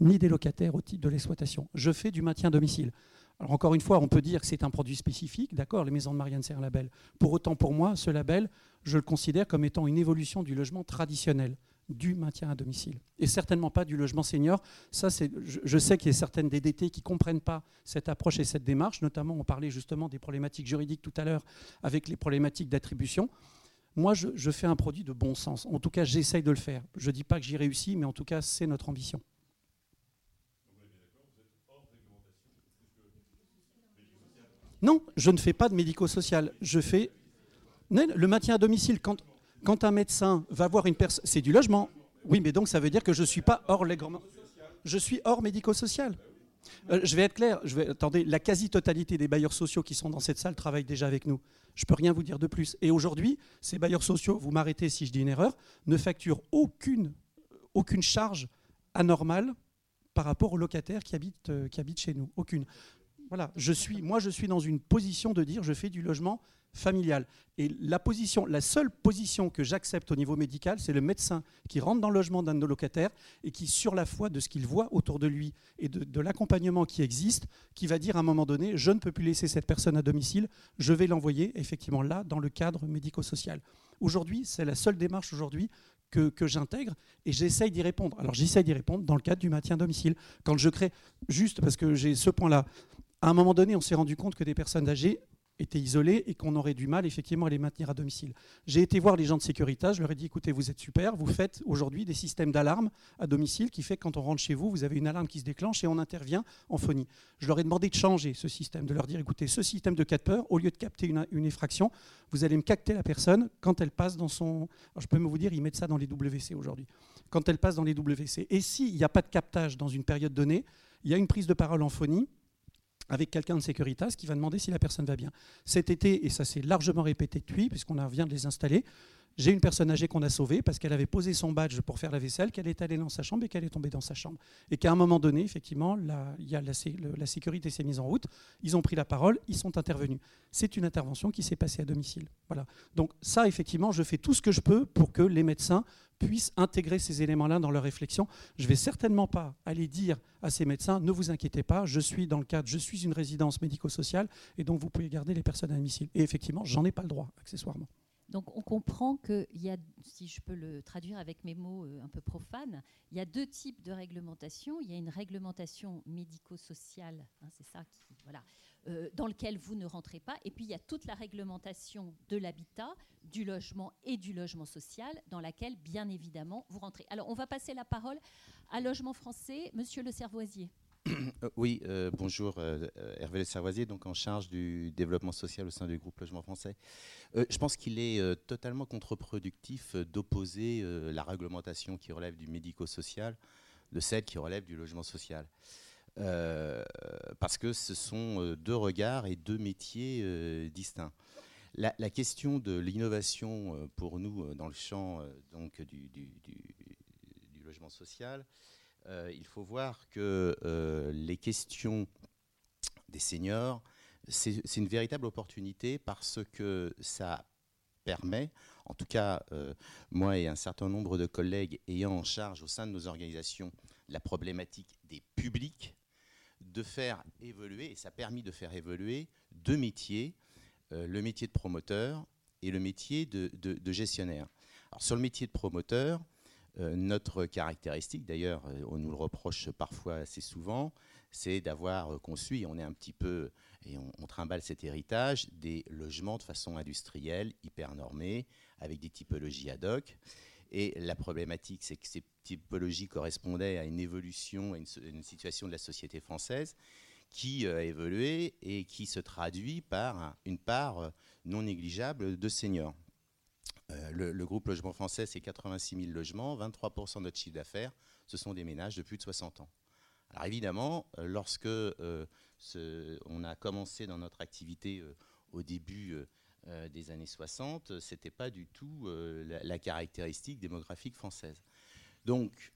ni des locataires au titre de l'exploitation. Je fais du maintien à domicile. Alors encore une fois, on peut dire que c'est un produit spécifique, d'accord, les maisons de Marianne, c'est un label. Pour autant, pour moi, ce label, je le considère comme étant une évolution du logement traditionnel du maintien à domicile. Et certainement pas du logement senior. Je, sais qu'il y a certaines DDT qui ne comprennent pas cette approche et cette démarche. Notamment, on parlait justement des problématiques juridiques tout à l'heure avec les problématiques d'attribution. Moi, je, fais un produit de bon sens. En tout cas, j'essaye de le faire. Je ne dis pas que j'y réussis, mais en tout cas, c'est notre ambition. Non, je ne fais pas de médico-social. Je fais le maintien à domicile. Quand, un médecin va voir une personne, c'est du logement. Oui, mais donc ça veut dire que je ne suis pas hors légalement. Je suis hors médico-social. Euh, je vais être clair. Je vais, attendez, la quasi-totalité des bailleurs sociaux qui sont dans cette salle travaillent déjà avec nous. Je ne peux rien vous dire de plus. Et aujourd'hui, ces bailleurs sociaux, vous m'arrêtez si je dis une erreur, ne facturent aucune, charge anormale par rapport aux locataires qui habitent, euh, qui habitent chez nous. Aucune. Voilà, je suis, moi je suis dans une position de dire je fais du logement familial. Et la position, la seule position que j'accepte au niveau médical, c'est le médecin qui rentre dans le logement d'un de nos locataires et qui, sur la foi de ce qu'il voit autour de lui et de, l'accompagnement qui existe, qui va dire à un moment donné, je ne peux plus laisser cette personne à domicile, je vais l'envoyer effectivement là, dans le cadre médico-social. Aujourd'hui, c'est la seule démarche aujourd'hui que, que j'intègre et j'essaye d'y répondre. Alors j'essaye d'y répondre dans le cadre du maintien à domicile. Quand je crée, juste parce que j'ai ce point-là, à un moment donné, on s'est rendu compte que des personnes âgées étaient isolées et qu'on aurait du mal effectivement à les maintenir à domicile. J'ai été voir les gens de sécurité, je leur ai dit écoutez, vous êtes super, vous faites aujourd'hui des systèmes d'alarme à domicile qui fait que quand on rentre chez vous, vous avez une alarme qui se déclenche et on intervient en phonie. Je leur ai demandé de changer ce système, de leur dire écoutez, ce système de 4 peurs, au lieu de capter une, effraction, vous allez me capter la personne quand elle passe dans son. Alors je peux vous dire, ils mettent ça dans les WC aujourd'hui. Quand elle passe dans les WC. Et s'il n'y a pas de captage dans une période donnée, il y a une prise de parole en phonie avec quelqu'un de Securitas qui va demander si la personne va bien. Cet été, et ça s'est largement répété depuis, puisqu'on vient de les installer, j'ai une personne âgée qu'on a sauvée parce qu'elle avait posé son badge pour faire la vaisselle, qu'elle est allée dans sa chambre et qu'elle est tombée dans sa chambre. Et qu'à un moment donné, effectivement, la, sécurité s'est mise en route, ils ont pris la parole, ils sont intervenus. C'est une intervention qui s'est passée à domicile. Voilà. Donc ça, effectivement, je fais tout ce que je peux pour que les médecins puissent intégrer ces éléments-là dans leur réflexion. Je ne vais certainement pas aller dire à ces médecins, ne vous inquiétez pas, je suis dans le cadre, je suis une résidence médico-sociale, et donc vous pouvez garder les personnes à domicile. Et effectivement, j'en ai pas le droit, accessoirement. Donc on comprend qu'il y a, si je peux le traduire avec mes mots euh, un peu profanes, il y a deux types de réglementation. Il y a une réglementation médico-sociale, hein, c'est ça euh, dans lequel vous ne rentrez pas. Et puis il y a toute la réglementation de l'habitat, du logement et du logement social, dans laquelle bien évidemment vous rentrez. Alors on va passer la parole à Logement français, Monsieur Le Servoisier. Euh, oui, euh, bonjour, euh, Hervé Le Servoisier, donc en charge du développement social au sein du groupe Logement Français. je pense qu'il est totalement contre-productif d'opposer la réglementation qui relève du médico-social de celle qui relève du logement social. parce que ce sont deux regards et deux métiers distincts. La, question de l'innovation pour nous dans le champ donc, du, du logement social, euh, il faut voir que euh, les questions des seniors, c'est une véritable opportunité parce que ça permet, en tout cas euh, moi et un certain nombre de collègues ayant en charge au sein de nos organisations la problématique des publics, de faire évoluer, et ça a permis de faire évoluer deux métiers, le métier de promoteur et le métier de, de gestionnaire. Alors, sur le métier de promoteur, notre caractéristique, d'ailleurs, euh, on nous le reproche parfois assez souvent, c'est d'avoir euh, conçu, on est un petit peu, et on, trimballe cet héritage, des logements de façon industrielle, hyper normés, avec des typologies ad hoc. Et la problématique, c'est que ces typologies correspondaient à une évolution, à une, situation de la société française qui a évolué et qui se traduit par une part non négligeable de seniors. Euh, le, groupe Logement Français, c'est 86 000 logements, 23% de notre chiffre d'affaires, ce sont des ménages de plus de 60 ans. Alors évidemment, euh, lorsque euh, on a commencé dans notre activité au début des années 60, ce n'était pas du tout la, caractéristique démographique française. Donc,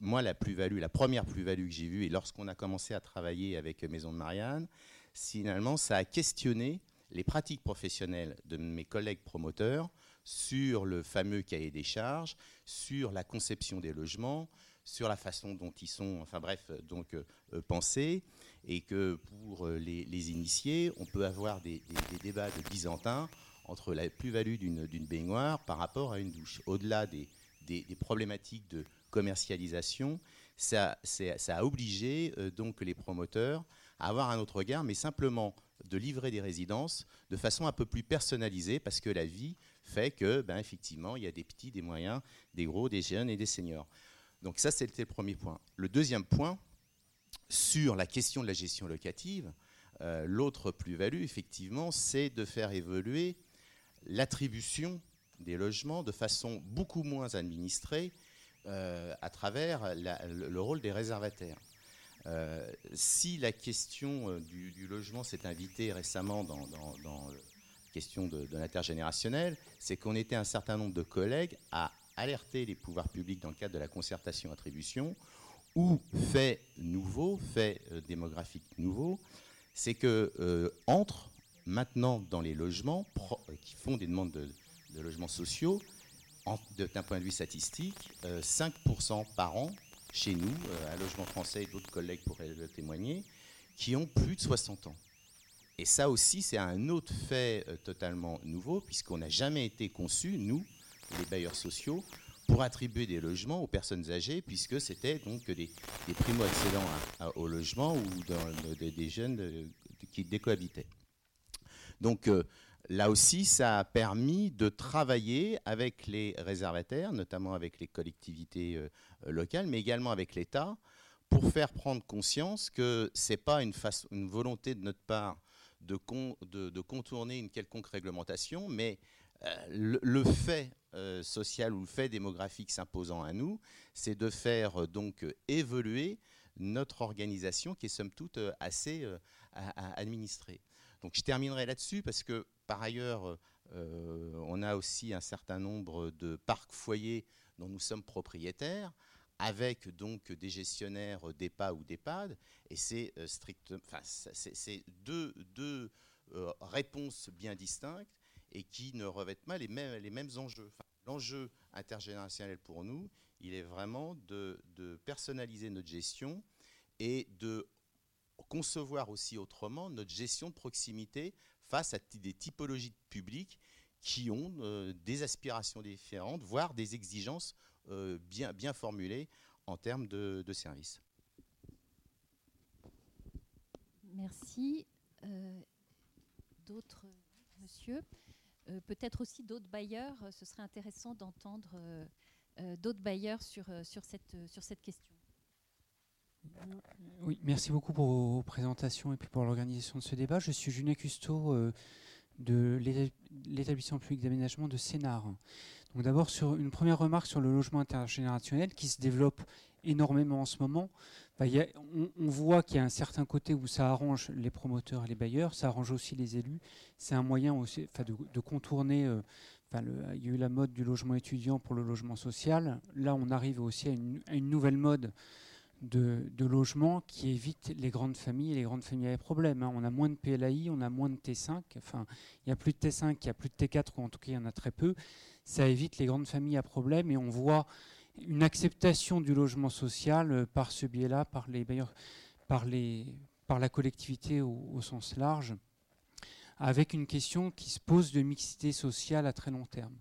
moi, la plus-value, la première plus-value que j'ai vue, et lorsqu'on a commencé à travailler avec Maison de Marianne, finalement, ça a questionné les pratiques professionnelles de mes collègues promoteurs sur le fameux cahier des charges, sur la conception des logements, sur la façon dont ils sont, enfin bref, donc euh, pensés, et que pour euh, les, initiés, on peut avoir des, débats de byzantins entre la plus-value d'une baignoire par rapport à une douche. Au-delà des, problématiques de commercialisation, ça, ça a obligé euh, donc les promoteurs à avoir un autre regard, mais simplement de livrer des résidences de façon un peu plus personnalisée, parce que la vie fait que, ben, effectivement, il y a des petits, des moyens, des gros, des jeunes et des seniors. Donc ça, c'était le premier point. Le deuxième point, sur la question de la gestion locative, euh, l'autre plus-value, effectivement, c'est de faire évoluer l'attribution des logements de façon beaucoup moins administrée euh, à travers le, rôle des réservataires. Euh, si la question du, logement s'est invitée récemment dans, dans le question de, l'intergénérationnel, c'est qu'on était un certain nombre de collègues à alerter les pouvoirs publics dans le cadre de la concertation attribution, ou fait nouveau, fait euh, démographique nouveau, c'est que euh, entre maintenant dans les logements euh, qui font des demandes de, logements sociaux, d'un point de vue statistique, 5% par an chez nous, à Logement Français d'autres collègues pourraient le témoigner, qui ont plus de 60 ans. Et ça aussi, c'est un autre fait euh, totalement nouveau, puisqu'on n'a jamais été conçu, nous, les bailleurs sociaux, pour attribuer des logements aux personnes âgées, puisque c'était donc des, primo-accédants au logement ou des jeunes euh, qui décohabitaient. Donc euh, là aussi, ça a permis de travailler avec les réservataires, notamment avec les collectivités locales, mais également avec l'État, pour faire prendre conscience que ce n'est pas une, volonté de notre part de, contourner une quelconque réglementation, mais euh, le, fait euh, social ou le fait démographique s'imposant à nous, c'est de faire euh, donc évoluer notre organisation qui est somme toute assez administrée. Je terminerai là-dessus parce que par ailleurs, on a aussi un certain nombre de parcs foyers dont nous sommes propriétaires avec donc des gestionnaires d'EPA ou d'EHPAD, et c'est euh, strict, c'est deux, deux euh, réponses bien distinctes et qui ne revêtent pas les mêmes, les mêmes enjeux. L'enjeu intergénérationnel pour nous, il est vraiment de, personnaliser notre gestion et de concevoir aussi autrement notre gestion de proximité face à des typologies de publics qui ont euh, des aspirations différentes, voire des exigences euh, bien, formulées en termes de, services. Merci. Euh, d'autres, monsieur Peut-être aussi d'autres bailleurs. Ce serait intéressant d'entendre d'autres bailleurs sur cette question. Oui, merci beaucoup pour vos présentations et puis pour l'organisation de ce débat. Je suis Julien Custo euh, de l'établissement public d'aménagement de Sénart. Donc d'abord sur une première remarque sur le logement intergénérationnel qui se développe énormément en ce moment. Bah, on, voit qu'il y a un certain côté où ça arrange les promoteurs et les bailleurs, ça arrange aussi les élus. C'est un moyen de, contourner. Euh, il y a eu la mode du logement étudiant pour le logement social. Là, on arrive aussi à une nouvelle mode de, logement qui évite les grandes familles. Et les grandes familles avaient problème. Hein. On a moins de PLAI, on a moins de T5. Enfin, il n'y a plus de T5, il n'y a plus de T4, ou en tout cas, il y en a très peu. Ça évite les grandes familles à problème et on voit une acceptation du logement social euh, par ce biais-là, par la collectivité au sens large avec une question qui se pose de mixité sociale à très long terme.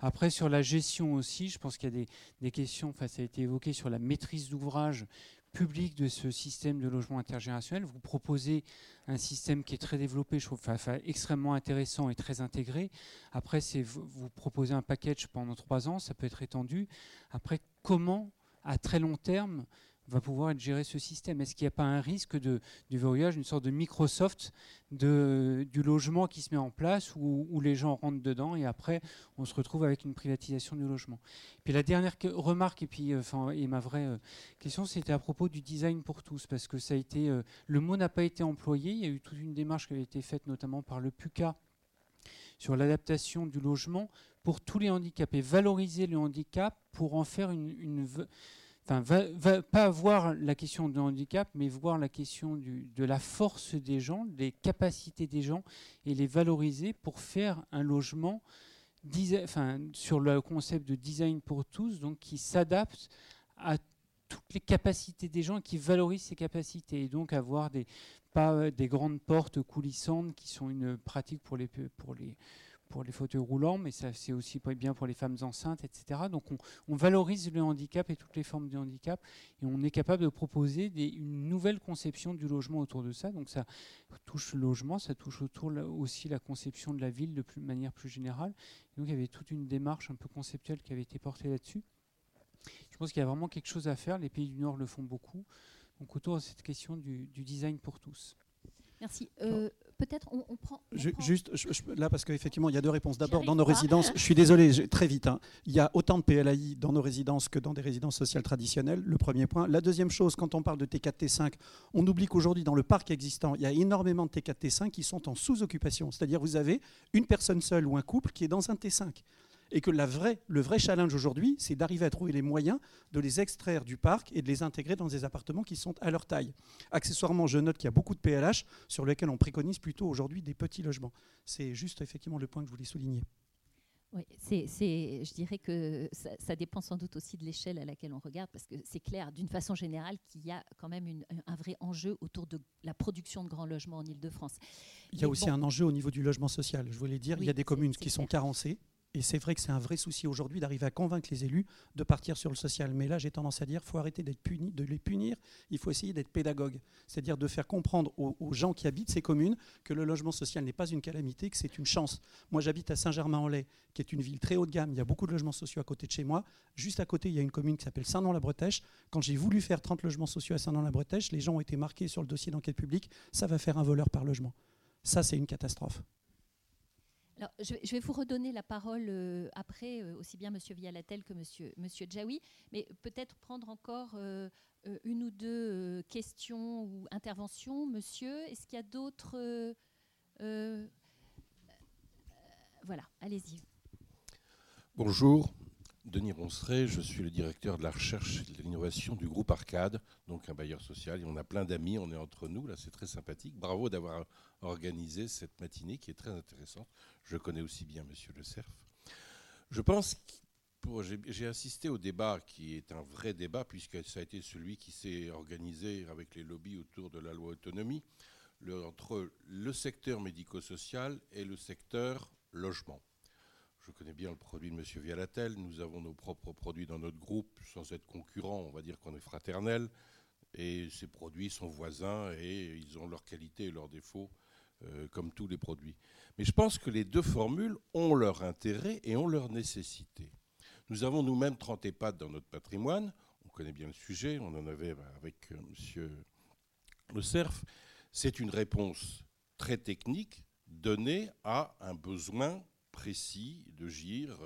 Après, sur la gestion aussi, je pense qu'il y a des, questions, enfin, ça a été évoqué sur la maîtrise d'ouvrage public de ce système de logement intergénérationnel. Vous proposez un système qui est très développé, je trouve extrêmement intéressant et très intégré. Après, c'est vous proposez un package pendant trois ans, ça peut être étendu. Après, comment, à très long terme, va pouvoir gérer ce système Est-ce qu'il n'y a pas un risque de, du verrouillage, une sorte de Microsoft du logement qui se met en place où, les gens rentrent dedans et après on se retrouve avec une privatisation du logement? Puis la dernière remarque et puis euh, enfin, ma vraie euh, question c'était à propos du design pour tous parce que ça a été euh, le mot n'a pas été employé. Il y a eu toute une démarche qui avait été faite notamment par le PUCA sur l'adaptation du logement pour tous les handicapés, valoriser le handicap pour en faire une enfin, va, pas voir la question du handicap, mais voir la question de la force des gens, des capacités des gens, et les valoriser pour faire un logement sur le concept de design pour tous, donc qui s'adapte à toutes les capacités des gens, qui valorise ces capacités, et donc avoir des, pas des grandes portes coulissantes qui sont une pratique pour les, pour les, pour les fauteuils roulants, mais c'est aussi bien pour les femmes enceintes, etc. Donc on, valorise le handicap et toutes les formes de handicap, et on est capable de proposer une nouvelle conception du logement autour de ça. Donc ça touche le logement, ça touche autour aussi la conception de la ville de manière plus générale. donc il y avait toute une démarche un peu conceptuelle qui avait été portée là-dessus. Je pense qu'il y a vraiment quelque chose à faire, les pays du Nord le font beaucoup, donc autour de cette question du, design pour tous. Merci. Euh, peut-être on, prend, Juste là, parce qu'effectivement, il y a deux réponses. D'abord, dans nos résidences, je suis désolé, très vite, hein. il y a autant de PLAI dans nos résidences que dans des résidences sociales traditionnelles, le premier point. La deuxième chose, quand on parle de T4, T5, on oublie qu'aujourd'hui, dans le parc existant, il y a énormément de T4, T5 qui sont en sous-occupation. C'est-à-dire, vous avez une personne seule ou un couple qui est dans un T5 et que la vraie, le vrai challenge aujourd'hui, c'est d'arriver à trouver les moyens de les extraire du parc et de les intégrer dans des appartements qui sont à leur taille. Accessoirement, je note qu'il y a beaucoup de PLH sur lesquels on préconise plutôt aujourd'hui des petits logements. C'est juste effectivement le point que je voulais souligner. Oui, c'est, je dirais que ça, dépend sans doute aussi de l'échelle à laquelle on regarde, parce que c'est clair, d'une façon générale, qu'il y a quand même un vrai enjeu autour de la production de grands logements en Ile-de-France. Il y a aussi un enjeu au niveau du logement social. Je voulais dire, il y a des communes qui sont carencées, et c'est vrai que c'est un vrai souci aujourd'hui d'arriver à convaincre les élus de partir sur le social. Mais là, j'ai tendance à dire faut arrêter de les punir. Il faut essayer d'être pédagogue. C'est-à-dire de faire comprendre aux, gens qui habitent ces communes que le logement social n'est pas une calamité, que c'est une chance. Moi, j'habite à Saint-Germain-en-Laye, qui est une ville très haut de gamme. Il y a beaucoup de logements sociaux à côté de chez moi. Juste à côté, il y a une commune qui s'appelle Saint-Nom-la-Bretèche. Quand j'ai voulu faire 30 logements sociaux à Saint-Nom-la-Bretèche, les gens ont été marqués sur le dossier d'enquête publique. Ça va faire un voleur par logement. Ça, c'est une catastrophe je, vais, vous redonner la parole euh, après, euh, aussi bien M. Vialatel que. Monsieur, monsieur Djaoui, mais peut-être prendre encore euh, une ou deux questions ou interventions. Monsieur, est-ce qu'il y a d'autres Voilà, allez-y. Bonjour. Denis Ronceret, je suis le directeur de la recherche et de l'innovation du groupe Arcade, donc un bailleur social. Et on a plein d'amis, on est entre nous, là c'est très sympathique. Bravo d'avoir organisé cette matinée qui est très intéressante. Je connais aussi bien Monsieur Le Cerf. Je pense j'ai assisté au débat qui est un vrai débat, puisque ça a été celui qui s'est organisé avec les lobbies autour de la loi autonomie, entre le secteur médico-social et le secteur logement. Je connais bien le produit de M. Vialatel. Nous avons nos propres produits dans notre groupe, sans être concurrents, on va dire qu'on est fraternel. Et ces produits sont voisins et ils ont leurs qualités et leurs défauts, euh, comme tous les produits. Mais je pense que les deux formules ont leur intérêt et ont leur nécessité. Nous avons nous-mêmes 30 EHPAD dans notre patrimoine. On connaît bien le sujet, on en avait avec M. Monsieur Le Cerf, c'est une réponse très technique donnée à un besoin précis de GIR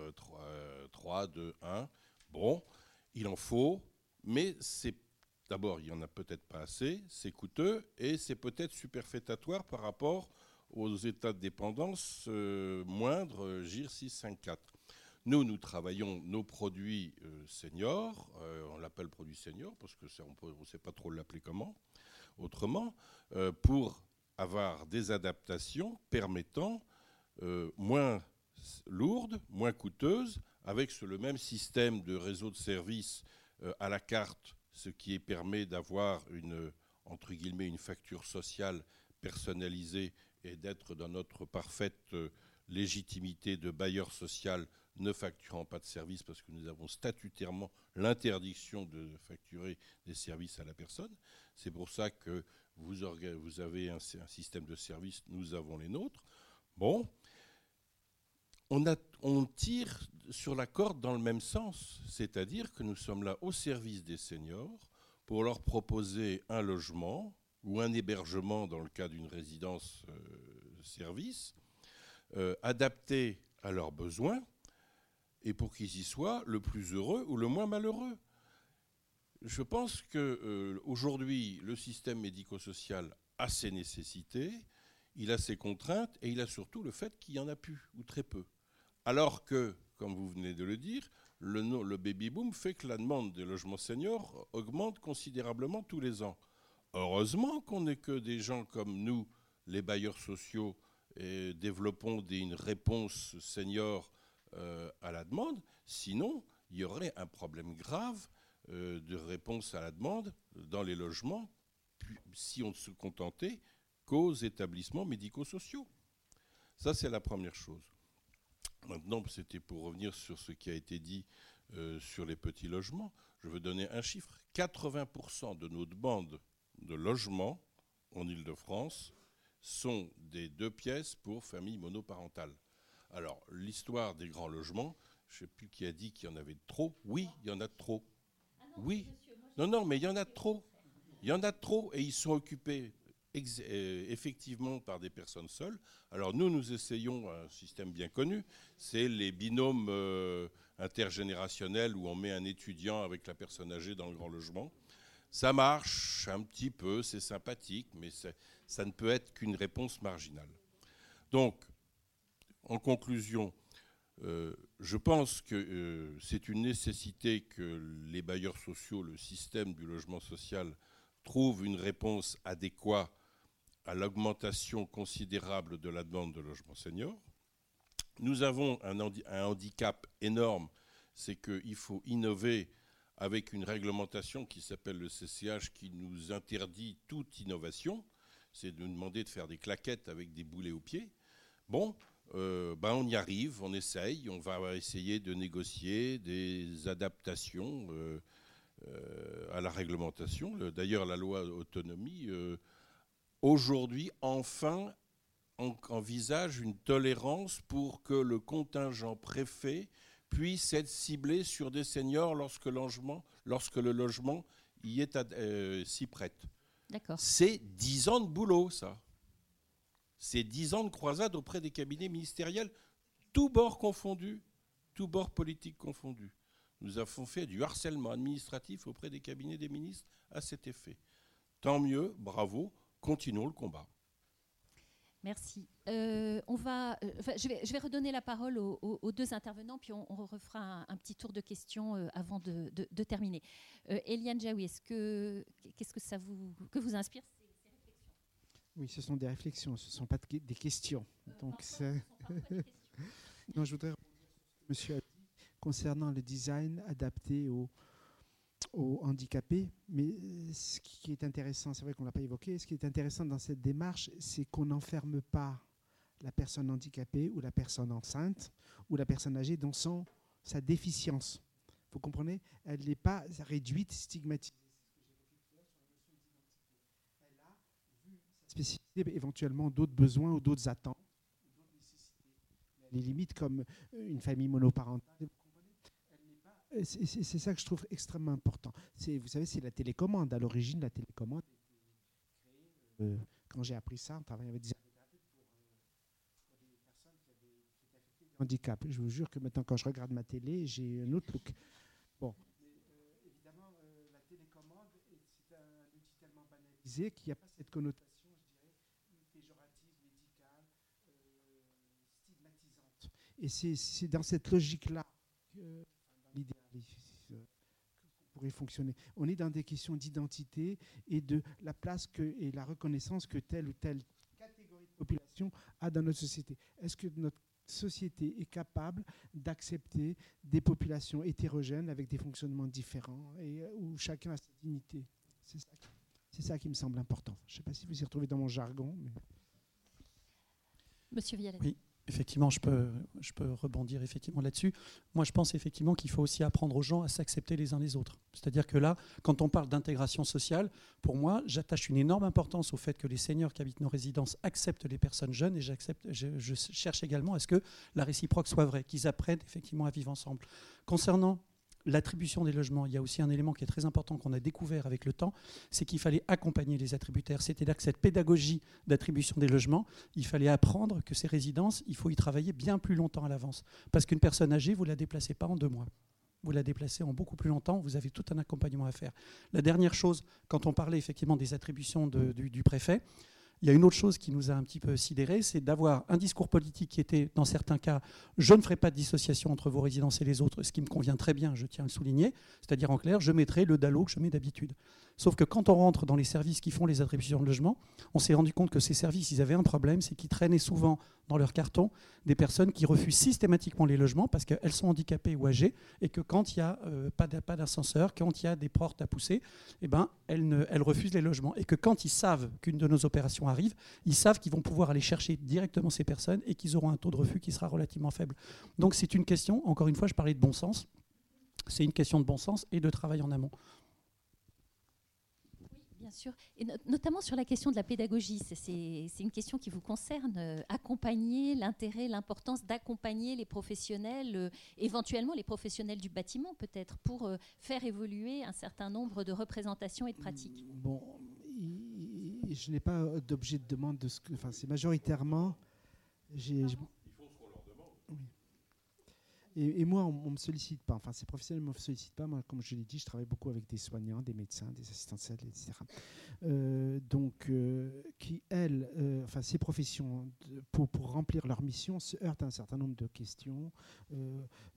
3, 2, 1. Bon, il en faut, mais c'est d'abord, il n'y en a peut-être pas assez, c'est coûteux et c'est peut-être superfétatoire par rapport aux états de dépendance euh, moindres, euh, GIR 654. Nous, nous travaillons nos produits euh, seniors, on l'appelle produit senior parce que on sait pas trop l'appeler comment, autrement, pour avoir des adaptations permettant moins lourdes, moins coûteuses, avec le même système de réseau de services à la carte, ce qui permet d'avoir une, entre guillemets, une facture sociale personnalisée et d'être dans notre parfaite euh, légitimité de bailleur social ne facturant pas de services parce que nous avons statutairement l'interdiction de facturer des services à la personne. C'est pour ça que vous, avez un, système de services, nous avons les nôtres. Bon, on, tire sur la corde dans le même sens, c'est-à-dire que nous sommes là au service des seniors pour leur proposer un logement ou un hébergement dans le cas d'une résidence-service, euh, euh, adapté à leurs besoins et pour qu'ils y soient le plus heureux ou le moins malheureux. Je pense qu'aujourd'hui, euh, le système médico-social a ses nécessités, il a ses contraintes et il a surtout le fait qu'il y en a plus ou très peu. Alors que, comme vous venez de le dire, le, baby-boom fait que la demande des logements seniors augmente considérablement tous les ans. Heureusement qu'on n'est que des gens comme nous, les bailleurs sociaux, et développons une réponse senior euh, à la demande. Sinon, il y aurait un problème grave euh, de réponse à la demande dans les logements si on ne se contentait qu'aux établissements médico-sociaux. Ça, c'est la première chose. Maintenant, c'était pour revenir sur ce qui a été dit euh, sur les petits logements. Je veux donner un chiffre. 80% de nos demandes de logements en Ile-de-France sont des deux pièces pour familles monoparentales. Alors, l'histoire des grands logements, je ne sais plus qui a dit qu'il y en avait trop. Oui, il y en a trop. Oui. Non, non, mais il y en a trop. Il y en a trop et ils sont occupés effectivement par des personnes seules. Alors nous, nous essayons un système bien connu, c'est les binômes euh, intergénérationnels où on met un étudiant avec la personne âgée dans le grand logement. Ça marche un petit peu, c'est sympathique, mais ça ne peut être qu'une réponse marginale. Donc, en conclusion, euh, je pense que euh, c'est une nécessité que les bailleurs sociaux, le système du logement social, trouvent une réponse adéquate à l'augmentation considérable de la demande de logement senior. Nous avons un, un handicap énorme, c'est qu'il faut innover avec une réglementation qui s'appelle le CCH qui nous interdit toute innovation, c'est de nous demander de faire des claquettes avec des boulets aux pieds. Bon, euh, ben on y arrive, on essaye, on va essayer de négocier des adaptations euh, euh, à la réglementation. D'ailleurs, la loi autonomie, aujourd'hui, enfin, envisage une tolérance pour que le contingent préfet puisse être ciblé sur des seniors lorsque, lorsque le logement y est euh, si prête. C'est dix ans de boulot, ça. C'est dix ans de croisade auprès des cabinets ministériels, tous bords confondus, tous bords politiques confondus. Nous avons fait du harcèlement administratif auprès des cabinets des ministres à cet effet. Tant mieux, bravo, continuons le combat. Merci. Euh, on va, euh, je, vais, redonner la parole aux, deux intervenants, puis on, refera un, petit tour de questions euh, avant de, terminer. Eliane Jaoui, est-ce que qu'est-ce que ça vous que vous inspire ces, réflexions? Oui, ce sont des réflexions, ce ne sont pas des questions. Donc, non, je voudrais Monsieur a dit concernant le design adapté aux aux handicapés. Mais euh, ce qui est intéressant, c'est vrai qu'on ne l'a pas évoqué, ce qui est intéressant dans cette démarche, c'est qu'on n'enferme pas la personne handicapée ou la personne enceinte ou la personne âgée dans son, sa déficience. Vous comprenez? Elle n'est pas réduite, stigmatisée. Spécificité, éventuellement d'autres besoins ou d'autres attentes. Les limites comme une famille monoparentale c'est ça que je trouve extrêmement important. Vous savez, c'est la télécommande. À l'origine, la télécommande, euh, quand j'ai appris ça, on travaillait avec des handicap. Je vous jure que maintenant, quand je regarde ma télé, j'ai un autre look. Bon. Euh, évidemment, euh, la télécommande, c'est un outil tellement banalisé qu'il n'y a pas cette connotation, je dirais, péjorative, médicale, stigmatisante. Et c'est dans cette logique-là que, pourrait fonctionner. On est dans des questions d'identité et de la place que, et la reconnaissance que telle ou telle catégorie de population a dans notre société. Est-ce que notre société est capable d'accepter des populations hétérogènes avec des fonctionnements différents et euh, où chacun a sa dignité? C'est ça, ça, qui me semble important. Je ne sais pas si vous y retrouvez dans mon jargon. Mais... Monsieur Vialet. Oui. Effectivement, je peux, je peux rebondir effectivement là-dessus. Moi, je pense effectivement qu'il faut aussi apprendre aux gens à s'accepter les uns les autres. C'est-à-dire que là, quand on parle d'intégration sociale, pour moi, j'attache une énorme importance au fait que les seniors qui habitent nos résidences acceptent les personnes jeunes et j'accepte, je, je cherche également à ce que la réciproque soit vraie, qu'ils apprennent effectivement à vivre ensemble. Concernant l'attribution des logements, il y a aussi un élément qui est très important qu'on a découvert avec le temps, c'est qu'il fallait accompagner les attributaires. C'est-à-dire que cette pédagogie d'attribution des logements, il fallait apprendre que ces résidences, il faut y travailler bien plus longtemps à l'avance. Parce qu'une personne âgée, vous ne la déplacez pas en deux mois. Vous la déplacez en beaucoup plus longtemps, vous avez tout un accompagnement à faire. La dernière chose, quand on parlait effectivement des attributions du, du préfet, il y a une autre chose qui nous a un petit peu sidéré, c'est d'avoir un discours politique qui était, dans certains cas, je ne ferai pas de dissociation entre vos résidences et les autres, ce qui me convient très bien, je tiens à le souligner, c'est-à-dire en clair, je mettrai le DALO que je mets d'habitude. Sauf que quand on rentre dans les services qui font les attributions de logement, on s'est rendu compte que ces services, ils avaient un problème, c'est qu'ils traînaient souvent dans leur carton des personnes qui refusent systématiquement les logements parce qu'elles sont handicapées ou âgées et que quand il n'y a euh, pas d'ascenseur, quand il y a des portes à pousser, eh ben, elles, refusent les logements. Et que quand ils savent qu'une de nos opérations arrive, ils savent qu'ils vont pouvoir aller chercher directement ces personnes et qu'ils auront un taux de refus qui sera relativement faible. Donc c'est une question, encore une fois, je parlais de bon sens, c'est une question de bon sens et de travail en amont bien sûr. Et notamment sur la question de la pédagogie, c'est une question qui vous concerne. Euh, accompagner l'intérêt, l'importance d'accompagner les professionnels, euh, éventuellement les professionnels du bâtiment peut-être, pour euh, faire évoluer un certain nombre de représentations et de pratiques. Bon, je n'ai pas d'objet de demande de ce que. Enfin, c'est majoritairement. J'ai, et, moi, on ne me sollicite pas. Enfin, ces professionnels ne me sollicitent pas. Moi, comme je l'ai dit, je travaille beaucoup avec des soignants, des médecins, des assistants de etc. Euh, donc, euh, qui, elles, euh, enfin, ces professions, pour, remplir leur mission, se heurtent à un certain nombre de questions.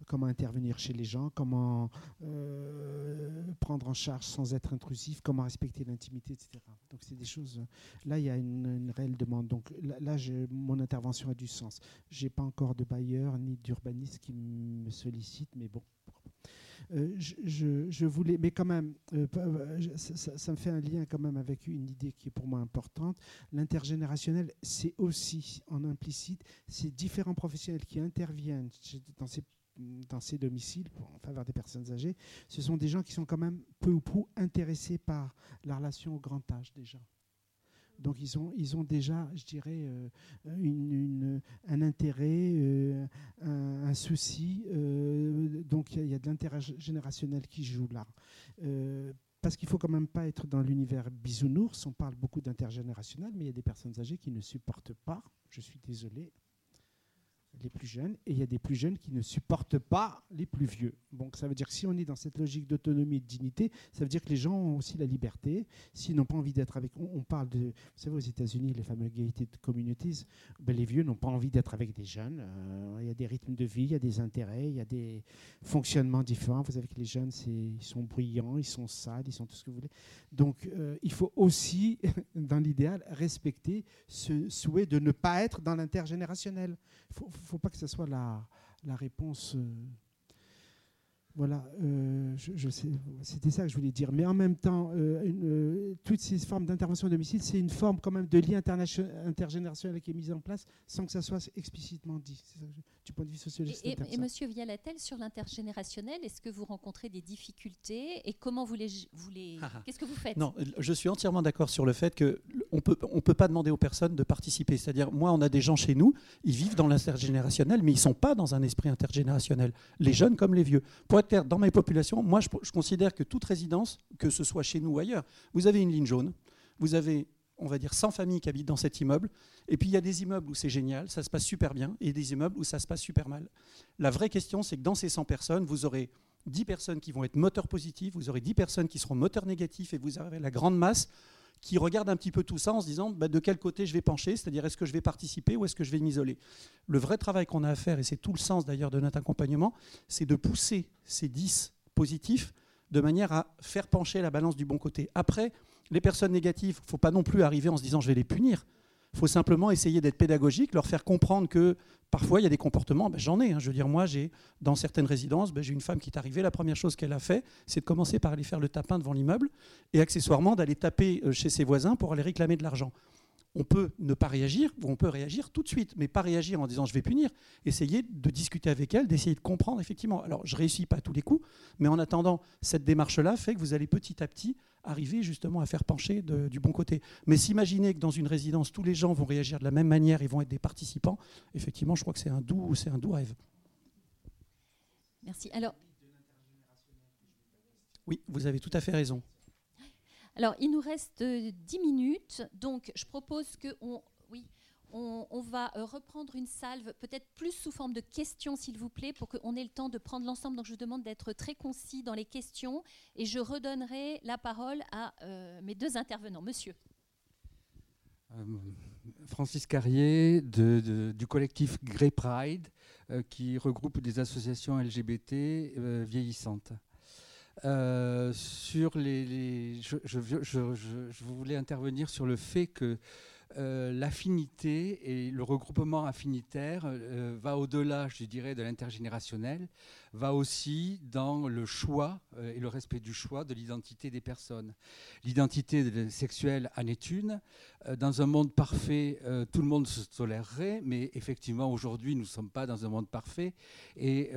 comment intervenir chez les gens, comment prendre en charge sans être intrusif, comment respecter l'intimité, etc. Donc, c'est des choses. Là, il y a une, réelle demande. Donc, là, là mon intervention a du sens. Je n'ai pas encore de bailleur ni d'urbaniste qui me sollicite, mais bon. Euh, je, voulais, mais quand même, euh, euh, ça, me fait un lien quand même avec une idée qui est pour moi importante. L'intergénérationnel, c'est aussi en implicite ces différents professionnels qui interviennent dans ces dans ces domiciles en faveur des personnes âgées, ce sont des gens qui sont quand même peu ou prou intéressés par la relation au grand âge déjà. Donc ils ont, déjà, je dirais, euh, un intérêt, euh, un, souci. Euh, donc il y, a de l'intérêt générationnel qui joue là. parce qu'il ne faut quand même pas être dans l'univers bisounours. On parle beaucoup d'intergénérationnel, mais il y a des personnes âgées qui ne supportent pas, je suis désolé, les plus jeunes, et il y a des plus jeunes qui ne supportent pas les plus vieux. Donc ça veut dire que si on est dans cette logique d'autonomie et de dignité, ça veut dire que les gens ont aussi la liberté. S'ils n'ont pas envie d'être avec... On, parle de... Vous savez, aux États-Unis, les fameux gated communities, ben les vieux n'ont pas envie d'être avec des jeunes. Euh, il y a des rythmes de vie, il y a des intérêts, il y a des fonctionnements différents. Vous savez que les jeunes, ils sont bruyants, ils sont sales, ils sont tout ce que vous voulez. Donc euh, il faut aussi, dans l'idéal, respecter ce souhait de ne pas être dans l'intergénérationnel. Il ne faut, pas que ce soit la, réponse... Euh, voilà, euh, je, c'était ça que je voulais dire. Mais en même temps, euh, toutes ces formes d'intervention à domicile, c'est une forme quand même de lien intergénérationnel qui est mise en place sans que ça soit explicitement dit. Du point de vue sociologique. Et, et, Monsieur Vialatel, sur l'intergénérationnel, est-ce que vous rencontrez des difficultés et comment vous les, vous les ah, ah. qu'est-ce que vous faites? Non, je suis entièrement d'accord sur le fait que on peut, on peut pas demander aux personnes de participer. C'est-à-dire, moi, on a des gens chez nous, ils vivent dans l'intergénérationnel, mais ils sont pas dans un esprit intergénérationnel. Les jeunes comme les vieux. Pour être clair, dans mes populations, moi je, je considère que toute résidence, que ce soit chez nous ou ailleurs, vous avez une ligne jaune, vous avez on va dire 100 familles qui habitent dans cet immeuble. Et puis il y a des immeubles où c'est génial, ça se passe super bien, et des immeubles où ça se passe super mal. La vraie question, c'est que dans ces 100 personnes, vous aurez 10 personnes qui vont être moteurs positifs, vous aurez 10 personnes qui seront moteurs négatifs, et vous avez la grande masse qui regarde un petit peu tout ça en se disant bah, de quel côté je vais pencher, c'est-à-dire est-ce que je vais participer ou est-ce que je vais m'isoler? Le vrai travail qu'on a à faire, et c'est tout le sens d'ailleurs de notre accompagnement, c'est de pousser ces 10 positifs de manière à faire pencher la balance du bon côté. Après, les personnes négatives, il ne faut pas non plus arriver en se disant je vais les punir. Il faut simplement essayer d'être pédagogique, leur faire comprendre que parfois il y a des comportements, ben, j'en ai. Hein. je veux dire, moi, j'ai dans certaines résidences, ben, j'ai une femme qui est arrivée, la première chose qu'elle a fait, c'est de commencer par aller faire le tapin devant l'immeuble et accessoirement d'aller taper euh, chez ses voisins pour aller réclamer de l'argent on peut ne pas réagir ou on peut réagir tout de suite, mais pas réagir en disant je vais punir. Essayer de discuter avec elle, d'essayer de comprendre effectivement. Alors je réussis pas à tous les coups, mais en attendant, cette démarche-là fait que vous allez petit à petit arriver justement à faire pencher du bon côté. Mais s'imaginer que dans une résidence, tous les gens vont réagir de la même manière et vont être des participants, effectivement, je crois que c'est un doux, c'est un doux rêve. Merci. Alors. Oui, vous avez tout à fait raison. Alors, il nous reste 10 euh, minutes, donc je propose qu'on oui, on, va euh, reprendre une salve, peut-être plus sous forme de questions, s'il vous plaît, pour qu'on ait le temps de prendre l'ensemble. Donc, je vous demande d'être très concis dans les questions et je redonnerai la parole à euh, mes deux intervenants. Monsieur. Francis Carrier du collectif Grey Pride, qui regroupe des associations LGBT vieillissantes. Euh, sur les, je, voulais intervenir sur le fait que euh, l'affinité et le regroupement affinitaire euh, va au-delà, je dirais, de l'intergénérationnel, va aussi dans le choix euh, et le respect du choix de l'identité des personnes. L'identité sexuelle en est une. dans un monde parfait, tout le monde se tolérerait, mais effectivement, aujourd'hui, nous ne sommes pas dans un monde parfait. Et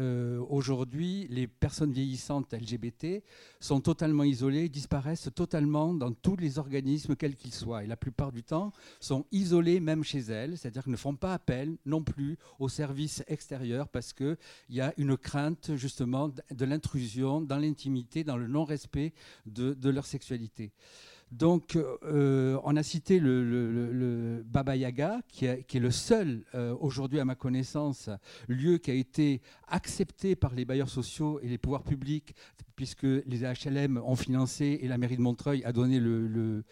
aujourd'hui, les personnes vieillissantes LGBT sont totalement isolées, disparaissent totalement dans tous les organismes, quels qu'ils soient. Et la plupart du temps, sont isolées même chez elles, c'est-à-dire qu'elles ne font pas appel non plus aux services extérieurs parce qu'il y a une crainte justement de l'intrusion dans l'intimité, dans le non-respect de, leur sexualité. Donc, euh, on a cité le, Baba Yaga, qui, est le seul, euh, aujourd'hui à ma connaissance, lieu qui a été accepté par les bailleurs sociaux et les pouvoirs publics puisque les HLM ont financé et la mairie de Montreuil a donné le,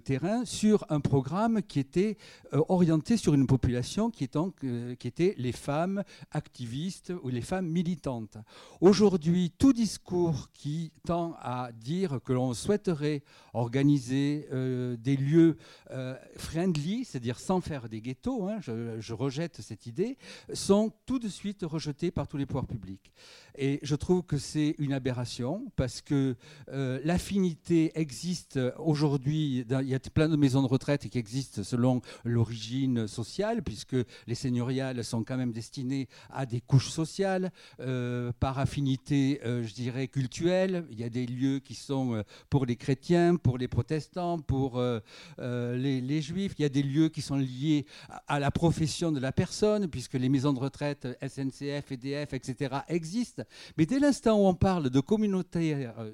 terrain sur un programme qui était euh, orienté sur une population qui, euh, qui était les femmes activistes ou les femmes militantes. Aujourd'hui, tout discours qui tend à dire que l'on souhaiterait organiser euh, des lieux friendly, c'est-à-dire sans faire des ghettos, hein, je, je rejette cette idée, sont tout de suite rejetés par tous les pouvoirs publics. Et je trouve que c'est une aberration parce que euh, l'affinité existe aujourd'hui. Il y a plein de maisons de retraite qui existent selon l'origine sociale, puisque les seigneuriales sont quand même destinées à des couches sociales. Euh, par affinité, euh, je dirais, cultuelle, il y a des lieux qui sont pour les chrétiens, pour les protestants, pour les, juifs. Il y a des lieux qui sont liés à la profession de la personne, puisque les maisons de retraite SNCF, EDF, etc. existent. Mais dès l'instant où on parle de communautés, euh,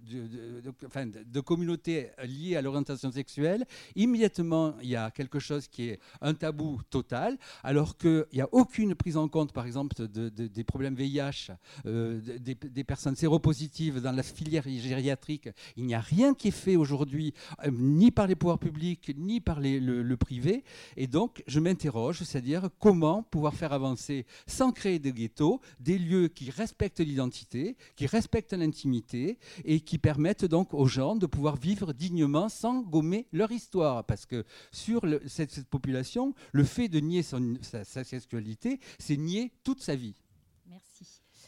de, liées à l'orientation sexuelle, immédiatement, il y a quelque chose qui est un tabou total, alors qu'il n'y a aucune prise en compte, par exemple, des problèmes VIH, euh, des, personnes séropositives dans la filière gériatrique. Il n'y a rien qui est fait aujourd'hui, euh, ni par les pouvoirs publics, ni par le, le privé. Et donc, je m'interroge, c'est-à-dire comment pouvoir faire avancer, sans créer de ghettos, des lieux qui respectent l'identité qui respectent l'intimité et qui permettent donc aux gens de pouvoir vivre dignement sans gommer leur histoire. Parce que sur cette, population, le fait de nier sa, sexualité, c'est nier toute sa vie.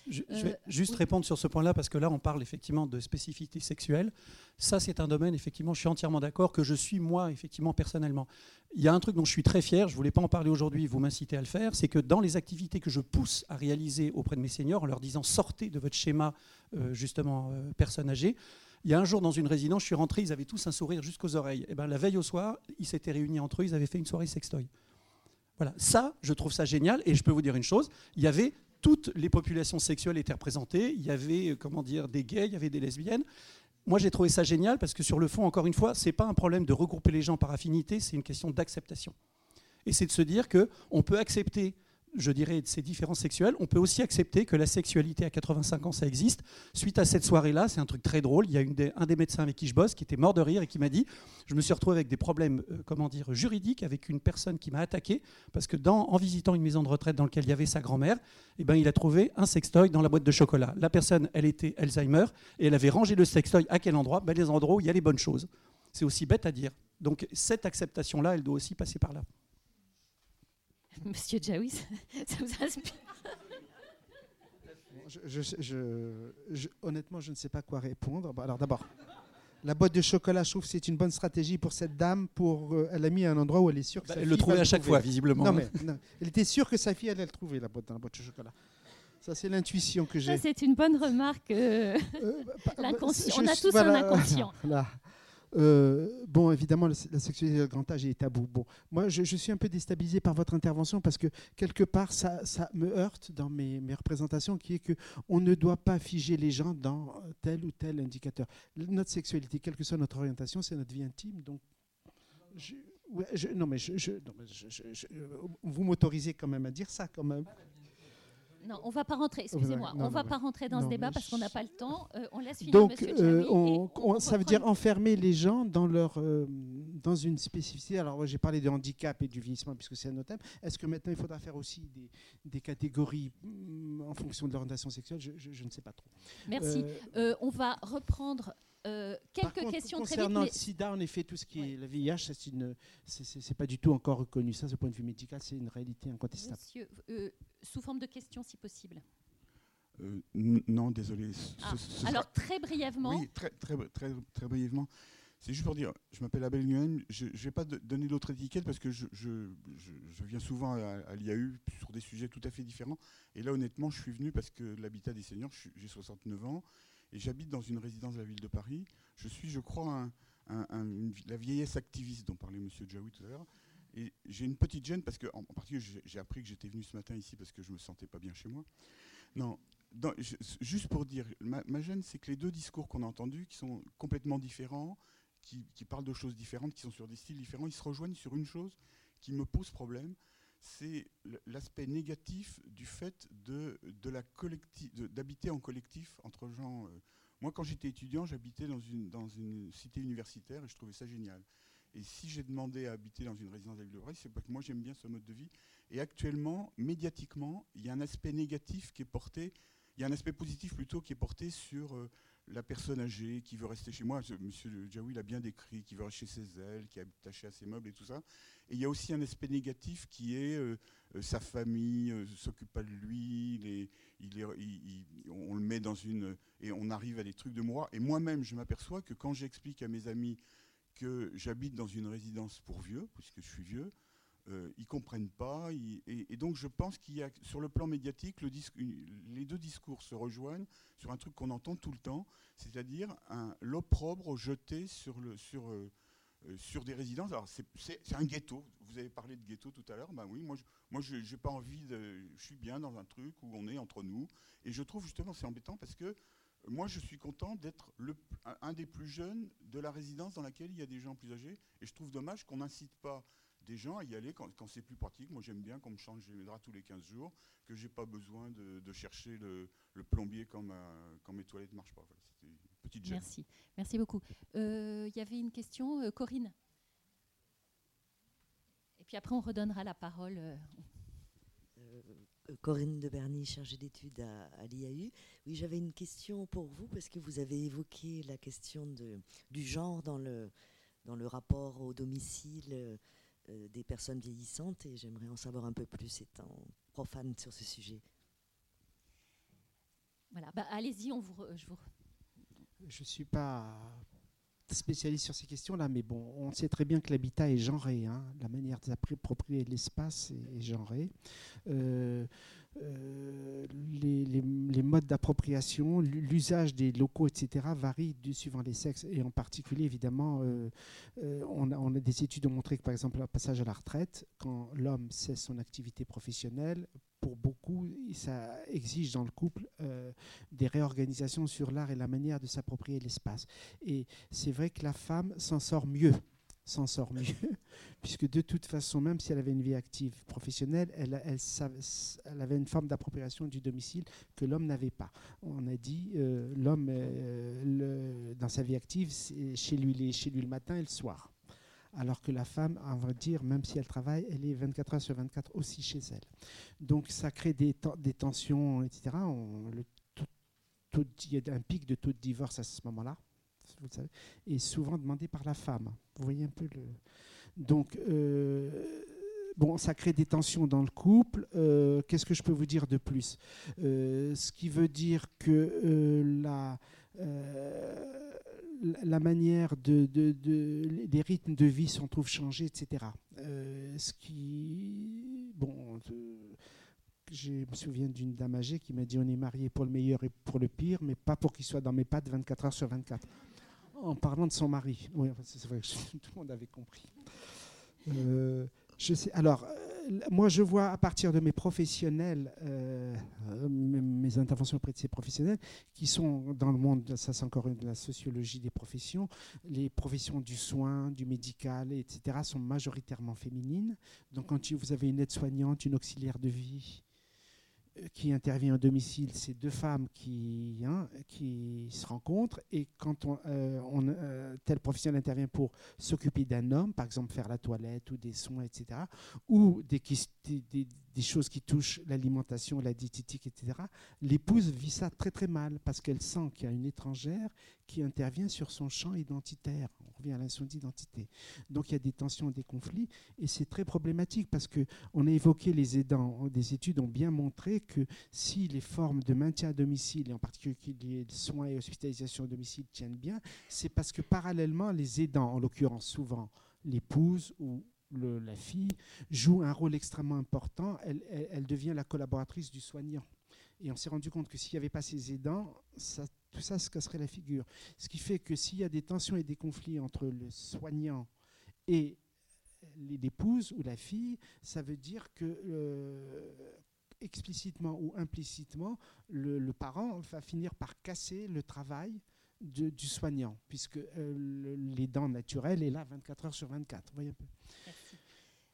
Je, vais euh, juste répondre sur ce point-là parce que là, on parle effectivement de spécificité sexuelle. Ça, c'est un domaine, effectivement, je suis entièrement d'accord, que je suis moi, effectivement, personnellement. Il y a un truc dont je suis très fier, je ne voulais pas en parler aujourd'hui, vous m'incitez à le faire, c'est que dans les activités que je pousse à réaliser auprès de mes seniors, en leur disant sortez de votre schéma, euh, justement, euh, personne âgée, il y a un jour dans une résidence, je suis rentré, ils avaient tous un sourire jusqu'aux oreilles. Et eh ben, la veille au soir, ils s'étaient réunis entre eux, ils avaient fait une soirée sextoy. Voilà, ça, je trouve ça génial. Et je peux vous dire une chose, il y avait toutes les populations sexuelles étaient représentées. Il y avait, euh, comment dire, des gays, il y avait des lesbiennes. Moi, j'ai trouvé ça génial parce que sur le fond, encore une fois, c'est pas un problème de regrouper les gens par affinité, c'est une question d'acceptation. Et c'est de se dire que on peut accepter je dirais, de ces différences sexuelles. On peut aussi accepter que la sexualité à 85 ans, ça existe. Suite à cette soirée-là, c'est un truc très drôle. Il y a un des médecins avec qui je bosse qui était mort de rire et qui m'a dit Je me suis retrouvé avec des problèmes euh, comment dire, juridiques avec une personne qui m'a attaqué parce que en visitant une maison de retraite dans laquelle il y avait sa grand-mère, eh ben, il a trouvé un sextoy dans la boîte de chocolat. La personne, elle était Alzheimer et elle avait rangé le sextoy à quel endroit? Ben, Les endroits où il y a les bonnes choses. C'est aussi bête à dire. Donc cette acceptation-là, elle doit aussi passer par là. Monsieur Jaoui, ça ça vous inspire Je- je- je- je- honnêtement, je ne sais pas quoi répondre. Bah, alors d'abord, la boîte de chocolat, je trouve que c'est une bonne stratégie pour cette dame. Pour, euh, elle a mis un endroit où elle est sûre que Bah, sa elle fille le va trouvait à chaque trouver. fois, visiblement. Non, mais non, elle était sûre que sa fille allait le trouver, la boîte dans la boîte de chocolat. Ça, c'est l'intuition que j'ai. Ça, c'est une bonne remarque. euh, L'inconscient. On a tous un inconscient. Voilà. Euh, bon, évidemment, la, sexualité de grand âge est tabou. Bon, moi, je, suis un peu déstabilisé par votre intervention parce que quelque part, ça, ça me heurte dans mes, représentations, qui est que on ne doit pas figer les gens dans tel ou tel indicateur. Notre sexualité, quelle que soit notre orientation, c'est notre vie intime. Donc, non, mais, je- vous m'autorisez quand même à dire ça, quand même. Non, on va pas rentrer. Excusez-moi, on va pas rentrer dans non, ce débat parce qu'on n'a pas le temps. Euh, on laisse finir Donc, Monsieur euh, on- on- ça veut dire enfermer les gens dans, leur, euh, dans une spécificité. Alors, j'ai parlé de handicap et du vieillissement puisque c'est un autre thème. Est-ce que maintenant, il faudra faire aussi des, des catégories mm, en fonction de l'orientation sexuelle? Je, je- je ne sais pas trop. Merci. On va reprendre euh, par quelques contre, questions très vite. concernant mais- le sida, en effet, tout ce qui est le VIH, c'est pas du tout encore reconnu. Ça, ce point de vue médical, c'est une réalité incontestable. Monsieur, euh, sous forme de questions, si possible. Euh, non, désolé. ce- Ah, ce alors, très brièvement. Oui, très, très, très, très brièvement. C'est juste pour dire, je m'appelle Abel Nguyen, je ne vais pas donner d'autres étiquettes parce que je, je- je- je viens souvent à, à l'IAU sur des sujets tout à fait différents. Et là, honnêtement, je suis venu parce que l'habitat des seniors, j'ai 69 ans et j'habite dans une résidence de la ville de Paris. Je suis, je crois, la vieillesse activiste dont parlait M. Jaoui tout à l'heure. Et j'ai une petite gêne parce que, en, particulier, j'ai- appris que j'étais venu ce matin ici parce que je me sentais pas bien chez moi. Non, juste pour dire, ma, gêne, c'est que les deux discours qu'on a entendus, qui sont complètement différents, qui parlent de choses différentes, qui sont sur des styles différents, ils se rejoignent sur une chose qui me pose problème, c'est l'aspect négatif du fait de, d'habiter en collectif entre gens. euh. Moi, quand j'étais étudiant, j'habitais dans une, dans une cité universitaire et je trouvais ça génial. Et si j'ai demandé à habiter dans une résidence de la ville de c'est parce que moi j'aime bien ce mode de vie. Et actuellement, médiatiquement, il y a un aspect négatif qui est porté, il y a un aspect positif plutôt qui est porté sur euh, la personne âgée qui veut rester chez moi. Monsieur Jaoui l'a bien décrit, qui veut rester chez elle, qui est attaché à ses meubles et tout ça. Et il y a aussi un aspect négatif qui est euh, euh, sa famille euh, s'occupe pas de lui, on le met dans une et on arrive à des trucs de moi. Et moi-même, je m'aperçois que quand j'explique à mes amis que j'habite dans une résidence pour vieux, puisque je suis vieux, euh, ils comprennent pas. et, donc je pense qu'il y a sur le plan médiatique, les deux discours se rejoignent sur un truc qu'on entend tout le temps, c'est-à-dire l'opprobre jeté sur, sur, euh, euh, sur des résidences. Alors c'est- un ghetto. Vous avez parlé de ghetto tout à l'heure. Ben oui, moi je, moi je j'ai pas envie de. Je suis bien dans un truc où on est entre nous. Et je trouve justement c'est embêtant parce que moi, je suis content d'être un des plus jeunes de la résidence dans laquelle il y a des gens plus âgés. Et je trouve dommage qu'on n'incite pas des gens à y aller quand, quand c'est plus pratique. Moi, j'aime bien qu'on me change mes draps tous les 15 jours, que j'ai pas besoin de, de chercher le, le plombier quand, ma- quand mes toilettes ne marchent pas. Voilà, C'était une petite gêne. Merci. Merci beaucoup. Euh, Il y avait une question, euh, Corinne. Et puis après, on redonnera la parole. euh, Corinne de Berny, chargée d'études à, à l'IAU. Oui, j'avais une question pour vous parce que vous avez évoqué la question de, du genre dans le, dans le rapport au domicile des personnes vieillissantes et j'aimerais en savoir un peu plus étant profane sur ce sujet. Voilà, bah, allez-y, on vous, re- je vous. Je ne suis pas spécialiste sur ces questions-là, mais bon, on sait très bien que l'habitat est genré. hein. La manière d'approprier l'espace est, est. Euh, euh, les, modes d'appropriation, l'usage des locaux, etc., varient suivant les sexes. Et en particulier, évidemment, euh, on, a, des études ont montré que, par exemple, le passage à la retraite, quand l'homme cesse son activité professionnelle, pour beaucoup, ça exige dans le couple euh, des réorganisations sur l'art et la manière de s'approprier l'espace. Et c'est vrai que la femme s'en sort mieux s'en sort mieux, puisque de toute façon, même si elle avait une vie active professionnelle, elle, avait une forme d'appropriation du domicile que l'homme n'avait pas. On a dit, euh, l'homme, euh, dans sa vie active, chez lui le matin et le soir. Alors que la femme, on va dire, même si elle travaille, elle est 24 heures sur 24 aussi chez elle. Donc ça crée des, ten- des tensions, etc. On- le il y a un pic de taux de divorce à ce moment-là, vous le savez, et souvent demandé par la femme. Vous voyez un peu le. Donc, euh, bon, ça crée des tensions dans le couple. Euh, Qu'est-ce que je peux vous dire de plus? Euh, Ce qui veut dire que la. La- manière de, de- de- les rythmes de vie s'en trouvent changés, etc. Euh, ce qui, bon, je me souviens d'une dame âgée qui m'a dit on est marié pour le meilleur et pour le pire, mais pas pour qu'il soit dans mes pattes 24 heures sur 24. En parlant de son mari. Oui, c'est vrai tout le monde avait compris. Euh, Alors, euh, moi, je vois à partir de mes professionnels, euh, euh, mes, interventions auprès de ces professionnels, qui sont dans le monde, ça c'est encore de la sociologie des professions, les professions du soin, du médical, etc., sont majoritairement féminines. Donc, quand vous avez une aide-soignante, une auxiliaire de vie, qui intervient au domicile, c'est deux femmes qui, hein, se rencontrent et quand euh, on, euh, tel professionnel intervient pour s'occuper d'un homme, par exemple faire la toilette ou des soins, etc., ou des, des- des- choses qui touchent l'alimentation, la diététique, etc., l'épouse vit ça très très mal parce qu'elle sent qu'il y a une étrangère qui intervient sur son champ identitaire. On revient à la d'identité. Donc il y a des tensions, des conflits et c'est très problématique parce que on a évoqué les aidants. Des études ont bien montré que si les formes de maintien à domicile, et en particulier soins et hospitalisation à domicile, tiennent bien, c'est parce que parallèlement, les aidants, en l'occurrence souvent l'épouse ou la fille, jouent un rôle extrêmement important. Elle, devient la collaboratrice du soignant. Et on s'est rendu compte que s'il n'y avait pas ces aidants, tout ça se casserait la figure. Ce qui fait que s'il y a des tensions et des conflits entre le soignant et l'épouse ou la fille, ça veut dire que euh, explicitement ou implicitement, le, parent va finir par casser le travail du soignant, puisque euh, le- les dents naturelles est là 24 heures sur 24. Vous voyez un peu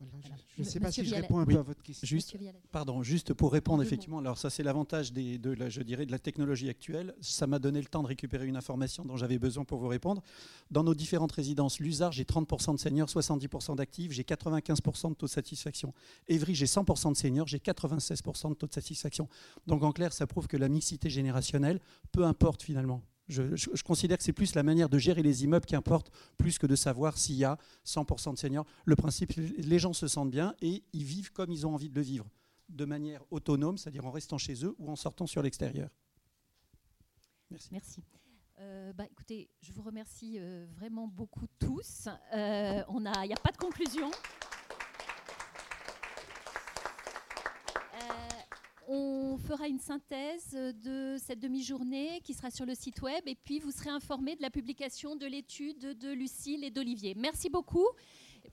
Voilà, je ne sais pas si je réponds un Oui, peu à votre question. Juste, pardon, juste pour répondre effectivement. Alors ça, c'est l'avantage des- de la, je dirais, de la technologie actuelle. Ça m'a donné le temps de récupérer une information dont j'avais besoin pour vous répondre. Dans nos différentes résidences, Luzard, j'ai 30% de seniors, 70% d'actifs, j'ai 95% de taux de satisfaction. Évry, j'ai 100% de seniors, j'ai 96% de taux de satisfaction. Donc en clair, ça prouve que la mixité générationnelle, peu importe finalement. Je, considère que c'est plus la manière de gérer les immeubles qui importe, plus que de savoir s'il y a 100% de seniors. Le principe, les gens se sentent bien et ils vivent comme ils ont envie de le vivre, de manière autonome, c'est-à-dire en restant chez eux ou en sortant sur l'extérieur. Merci. Euh, bah, écoutez, je vous remercie euh, vraiment beaucoup tous. Euh, a, il n'y a pas de conclusion. On fera une synthèse de cette demi-journée qui sera sur le site web et puis vous serez informés de la publication de l'étude de Lucille et d'Olivier. Merci beaucoup.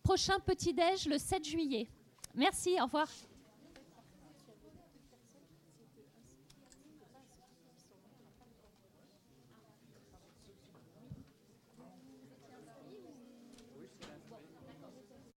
Prochain petit-déj le 7 juillet. Merci, au revoir.